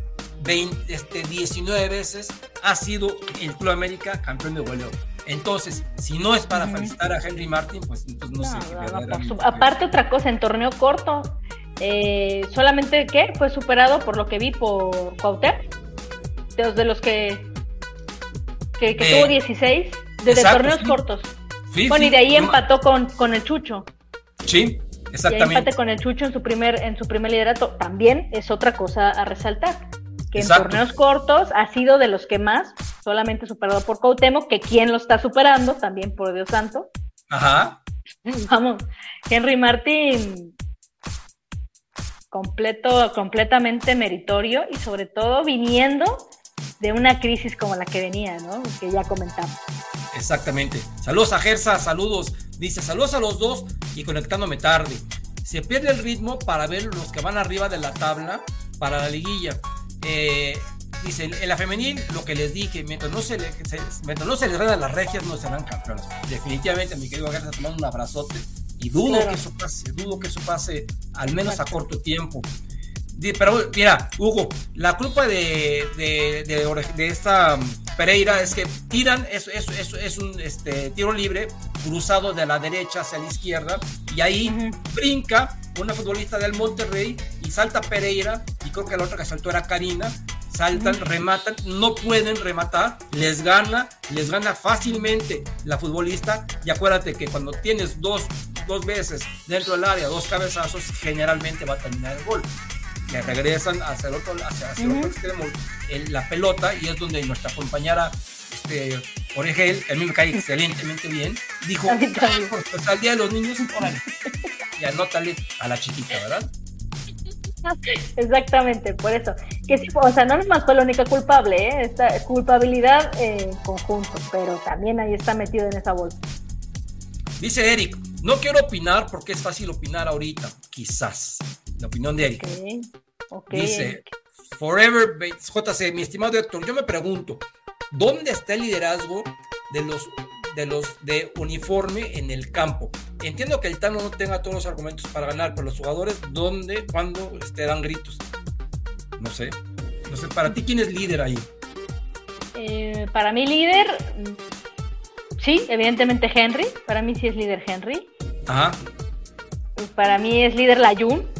20, este, 19 veces ha sido el Club América campeón de goleo. Entonces, si no es para felicitar a Henry Martin, pues entonces no, sé. aparte otra cosa, en torneo corto, eh, solamente ¿qué? fue superado por lo que vi por Cuauhtémoc, de los que que, tuvo 16, desde torneos cortos. bueno, y de ahí empató con, con el Chucho. Sí, exactamente. Y empate con el Chucho en su primer en su primer liderato también es otra cosa a resaltar que en torneos cortos ha sido de los que más, solamente superado por Cautemo, que quien lo está superando, también por Dios santo. Ajá. Vamos, Henry Martín, completo, completamente meritorio y sobre todo viniendo de una crisis como la que venía, ¿no? Que ya comentamos. Exactamente. Saludos a Gersa, saludos. Dice, saludos a los dos y conectándome tarde. Se pierde el ritmo para ver los que van arriba de la tabla para la liguilla. Eh, dice, en la femenil, lo que les dije, mientras no se, le, mientras no se les las regias, no serán campeones. Definitivamente, mi querido Gersa, te mando un abrazote y dudo que eso pase, dudo que eso pase al menos a corto tiempo. Pero mira, Hugo, la culpa de, de, de, esta um, Pereira es que tiran, es, es, es, es, un este, tiro libre cruzado de la derecha hacia la izquierda y ahí brinca una futbolista del Monterrey y salta Pereira y creo que la otra que saltó era Karina. Saltan, rematan, no pueden rematar, les gana, les gana fácilmente la futbolista. Y acuérdate que cuando tienes dos, dos veces dentro del área, dos cabezazos, generalmente va a terminar el gol le regresan hacia el otro, hacia, el otro extremo en la pelota y es donde nuestra compañera este, Oregel, que a mí me cae excelentemente bien, dijo, pues al día de los niños, órale, y anótale a la chiquita, ¿verdad? Exactamente, por eso. Que sí, o sea, no nomás fue la única culpable, ¿eh? Esta culpabilidad en conjunto, pero también ahí está metido en esa bolsa. Dice Eric, no quiero opinar porque es fácil opinar ahorita, quizás. La opinión de Eric. Dice, Forever JC, mi estimado Héctor, yo me pregunto, ¿dónde está el liderazgo de los de los de uniforme en el campo? Entiendo que el Tano no tenga todos los argumentos para ganar, pero los jugadores, ¿dónde, cuándo te dan gritos? No sé. No sé, para ti, ¿quién es líder ahí? Eh, para mí, líder, sí, evidentemente Henry. Para mí sí es líder Henry. Ajá. Para mí es líder Layun.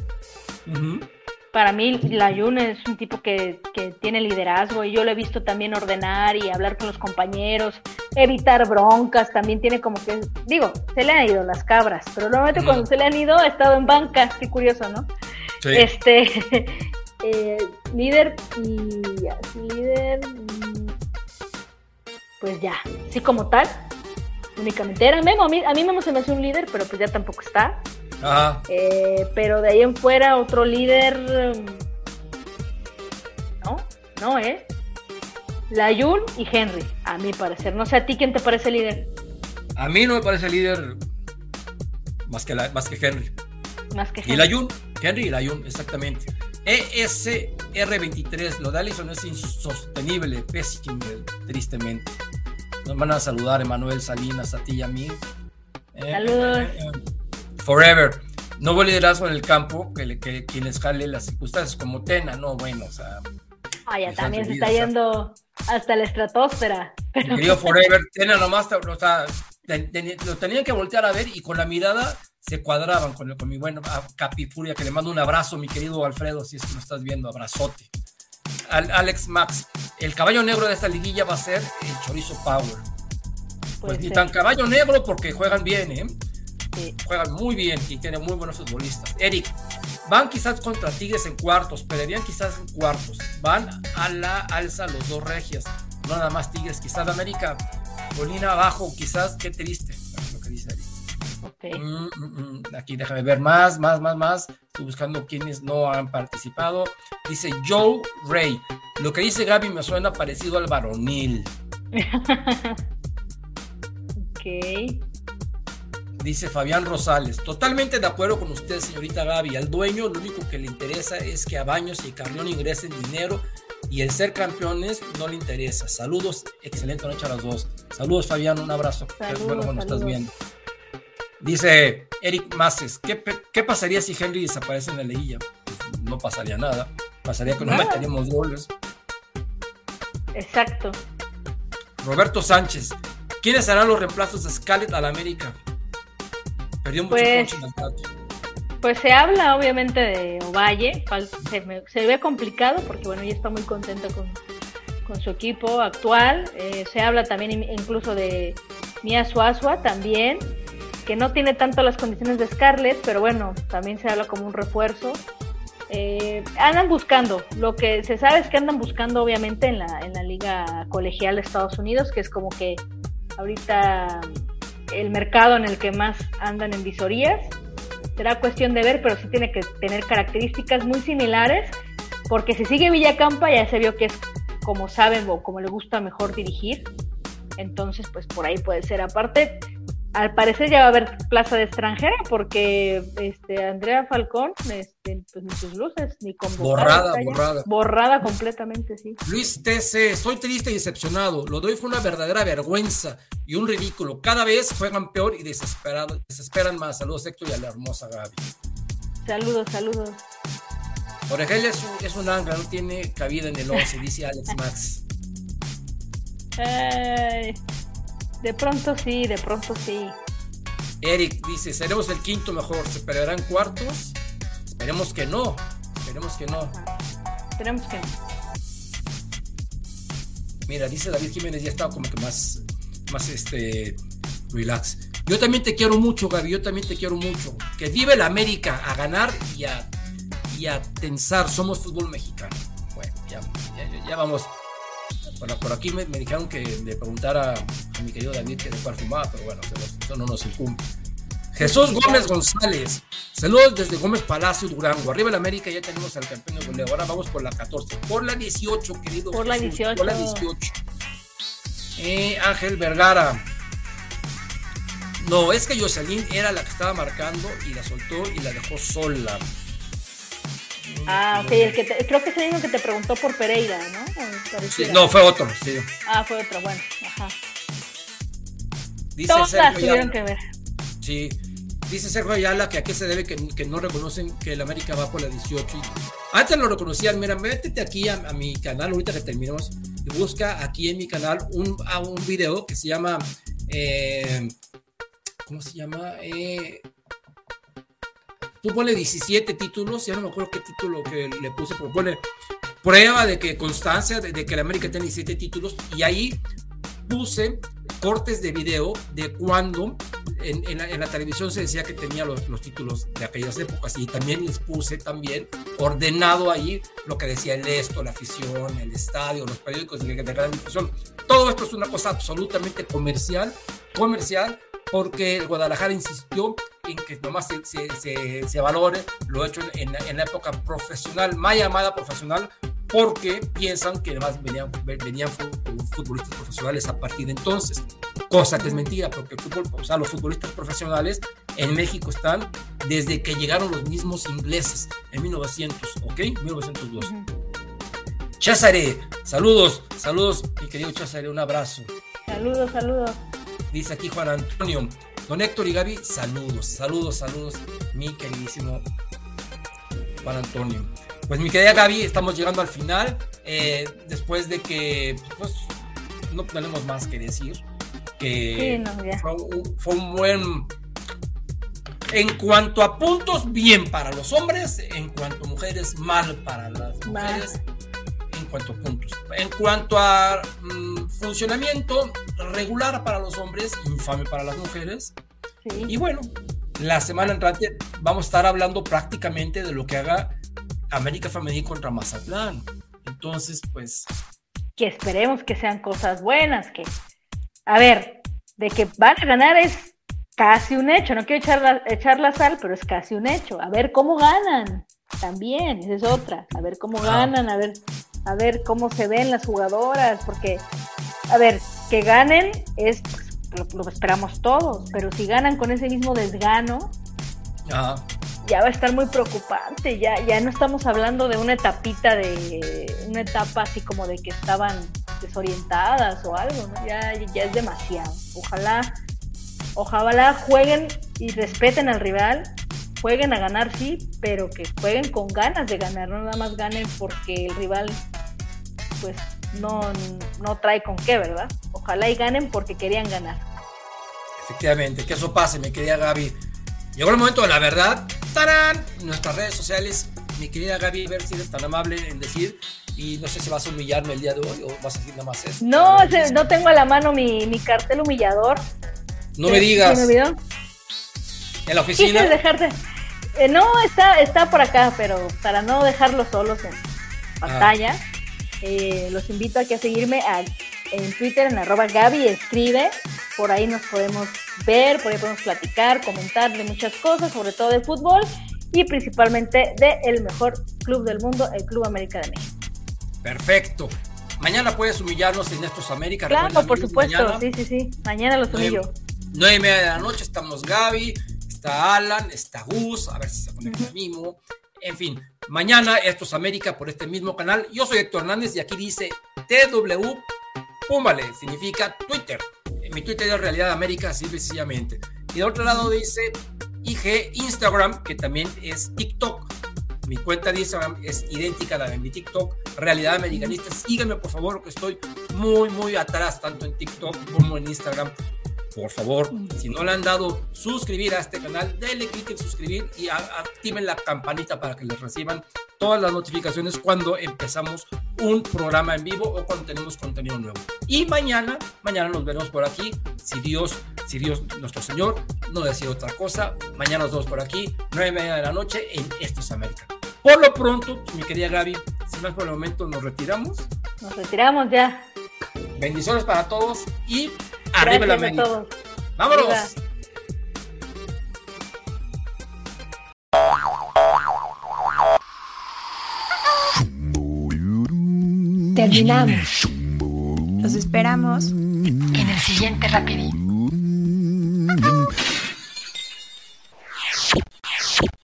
Para mí, Layun es un tipo que, tiene liderazgo y yo lo he visto también ordenar y hablar con los compañeros, evitar broncas, también tiene como que, digo, se le han ido las cabras, pero normalmente cuando se le han ido ha estado en banca, qué curioso, ¿no? Este, eh, líder y líder, mm, pues ya, sí como tal, únicamente era Memo, a mí, a mí Memo se me hace un líder, pero pues ya tampoco está. Eh, pero de ahí en fuera, otro líder. Mm, no, no, ¿eh? Layun y Henry, a mi parecer. No sé a ti quién te parece líder. A mí no me parece líder más que, más que Henry. Más que Henry. Y Layun, Henry y Layun, exactamente. ESR23, lo de Allison es insostenible, pésimo, tristemente. Nos van a saludar Emanuel Salinas, a ti y a mí. Eh, Saludos. Eh, Forever. No hubo liderazgo en el campo que, que quienes jale las circunstancias, como Tena, no, bueno, o sea. Ah, ya también se está yendo hasta la estratosfera. Pero... Querido Forever, Tena nomás, o sea, lo tenían que voltear a ver y con la mirada se cuadraban con, con mi buen Capifuria, que le mando un abrazo, mi querido Alfredo, si es que lo estás viendo, abrazote. Al, Alex Max, el caballo negro de esta liguilla va a ser el Chorizo Power. Pues ni tan caballo negro porque juegan bien, ¿eh? Juegan muy bien y tienen muy buenos futbolistas. Eric, van quizás contra Tigres en cuartos, pelearían quizás en cuartos. Van a la alza los dos regias, no nada más Tigres, quizás de América. Bolina abajo, quizás, qué triste. Lo que dice Eric. Mm, mm, mm. Aquí déjame ver más, más, más, más. Estoy buscando quienes no han participado. Dice Joe Ray. Lo que dice Gaby me suena parecido al varonil. ok. Dice Fabián Rosales, totalmente de acuerdo con usted, señorita Gaby. Al dueño lo único que le interesa es que a Baños y Carrión ingresen dinero y el ser campeones no le interesa. Saludos, excelente noche a las dos. Saludos, Fabián, un abrazo. Saludos, bueno cuando estás viendo. Dice Eric Maces, ¿qué, pasaría si Henry desaparece en la liguilla? Pues no pasaría nada. Pasaría que no meteríamos goles. Exacto. Roberto Sánchez, ¿quiénes serán los reemplazos de Scarlett a la América? Perdió mucho pues, pues se habla obviamente de Ovalle, se, ve complicado porque bueno, ella está muy contenta con, su equipo actual. Eh, se habla también incluso de Mia Suazua también, que no tiene tanto las condiciones de Scarlett, pero bueno, también se habla como un refuerzo. Eh, andan buscando, lo que se sabe es que andan buscando obviamente en la, en la liga colegial de Estados Unidos, que es como que ahorita el mercado en el que más andan en visorías. Será cuestión de ver, pero sí tiene que tener características muy similares, porque si sigue Villacampa ya se vio que es como saben o como le gusta mejor dirigir. Entonces, pues por ahí puede ser. Aparte, al parecer ya va a haber plaza de extranjera porque este Andrea Falcón, este, pues ni sus luces, ni con borrada, borrada. Borrada completamente, sí. Luis TC, estoy triste y decepcionado. Lo doy fue una verdadera vergüenza y un ridículo. Cada vez juegan peor y desesperado, desesperan más. Saludos Héctor y a la hermosa Gaby. Saludos, saludos. Oregel es un, es un ancla, no tiene cabida en el 11, dice Alex Max. De pronto sí, de pronto sí. Eric dice, seremos el quinto mejor, ¿se pelearán cuartos? Esperemos que no, esperemos que no. Esperemos que no. Mira, dice David Jiménez, ya estaba como que más, más este, relax. Yo también te quiero mucho, Gaby, yo también te quiero mucho. Que vive la América a ganar y a y a tensar. Somos fútbol mexicano. Bueno, ya, ya, vamos. Bueno, por aquí me, dijeron que le preguntara a mi querido David que de cuál fumaba, pero bueno, eso no nos incumbe. Jesús Gómez González. Saludos desde Gómez Palacio, Durango. Arriba en América ya tenemos al campeón de goleo. Ahora vamos por la 14. Por la 18, querido. Por la 18. Por la 18. Eh, Ángel Vergara. No, es que Jocelyn era la que estaba marcando y la soltó y la dejó sola. Ah, ok, el que creo que es el mismo que te preguntó por Pereira, ¿no? no, fue otro, sí. Ah, fue otro, bueno, ajá. Dice Todas Sergio tuvieron que ver. Sí. Dice Sergio Ayala que a qué se debe que, que, no reconocen que el América va por la 18. Antes lo reconocían, mira, métete aquí a, mi canal, ahorita que terminemos, y busca aquí en mi canal un, a un video que se llama, eh, ¿cómo se llama? Eh, Tú pones 17 títulos, ya no me acuerdo qué título que le puse, pero pone prueba de que constancia de, que la América tiene 17 títulos y ahí puse cortes de video de cuando en, la, televisión se decía que tenía los, títulos de aquellas épocas y también les puse también ordenado ahí lo que decía el esto, la afición, el estadio, los periódicos de, de gran difusión. Todo esto es una cosa absolutamente comercial, comercial, porque el Guadalajara insistió en que nomás se, se, valore lo hecho en, en, la época profesional, más llamada profesional, porque piensan que además venían, venían futbolistas profesionales a partir de entonces, cosa que es mentira, porque el fútbol, o sea, los futbolistas profesionales en México están desde que llegaron los mismos ingleses en 1900, ¿ok? 1902. Cházare, saludos, saludos, mi querido Cházare, un abrazo. Saludos, saludos. Dice aquí Juan Antonio. Don Héctor y Gaby, saludos, saludos, saludos, mi queridísimo Juan Antonio. Pues mi querida Gaby, estamos llegando al final. Eh, después de que pues, no tenemos más que decir. Que fue, un, buen. En cuanto a puntos, bien para los hombres. En cuanto a mujeres, mal para las mujeres cuanto a puntos. En cuanto a mm, funcionamiento, regular para los hombres, infame para las mujeres. Y bueno, la semana entrante vamos a estar hablando prácticamente de lo que haga América Femenil contra Mazatlán. Entonces, pues... Que esperemos que sean cosas buenas, que... A ver, de que van a ganar es casi un hecho. No quiero echar la, echar la sal, pero es casi un hecho. A ver cómo ganan. También, esa es otra. A ver cómo ah. ganan, a ver a ver cómo se ven las jugadoras, porque, a ver, que ganen es, pues, lo, esperamos todos, pero si ganan con ese mismo desgano, ya va a estar muy preocupante, ya, ya no estamos hablando de una etapita de, una etapa así como de que estaban desorientadas o algo, ya, ya es demasiado. Ojalá, ojalá jueguen y respeten al rival, jueguen a ganar, sí, pero que jueguen con ganas de ganar, no nada más ganen porque el rival pues no, no trae con qué, ¿verdad? Ojalá y ganen porque querían ganar. Efectivamente, que eso pase, mi querida Gaby. Llegó el momento de la verdad. ¡Tarán! Nuestras redes sociales, mi querida Gaby, a ver si eres tan amable en decir. Y no sé si vas a humillarme el día de hoy o vas a decir nada más eso. No, no tengo a la mano mi, mi cartel humillador. No me digas. ¿En la oficina? dejarte. Eh, no, está, está por acá, pero para no dejarlo solos en pantalla, eh, los invito a que a seguirme en Twitter en arroba Gaby Escribe. Por ahí nos podemos ver, por ahí podemos platicar, comentar de muchas cosas, sobre todo de fútbol y principalmente de el mejor club del mundo, el Club América de México. Perfecto. Mañana puedes humillarnos en estos América. Claro, Recuerda, por amigos, supuesto. mañana, Sí, sí, sí. Mañana los humillo. Nueve y media de la noche estamos Gaby, está Alan, está Gus, a ver si se conecta Mimo. En fin, mañana estos América por este mismo canal. Yo soy Héctor Hernández y aquí dice TW Púmbale, significa Twitter. Mi Twitter es Realidad América, así sencillamente. Y de otro lado dice IG Instagram, que también es TikTok. Mi cuenta de Instagram es idéntica a la de mi TikTok, Realidad Americanista. Síganme, por favor, que estoy muy, muy atrás, tanto en TikTok como en Instagram. Por favor, si no le han dado suscribir a este canal, denle clic en suscribir y activen la campanita para que les reciban todas las notificaciones cuando empezamos un programa en vivo o cuando tenemos contenido nuevo. Y mañana, mañana nos veremos por aquí. Si Dios, si Dios nuestro Señor no decide otra cosa, mañana nos vemos por aquí, nueve y media de la noche en Esto es América. Por lo pronto, mi querida Gaby, sin más por el momento nos retiramos. Nos retiramos ya. Bendiciones para todos y arriba la América. todos. ¡Vámonos! Arriba. Terminamos Los esperamos. en el siguiente rapidín.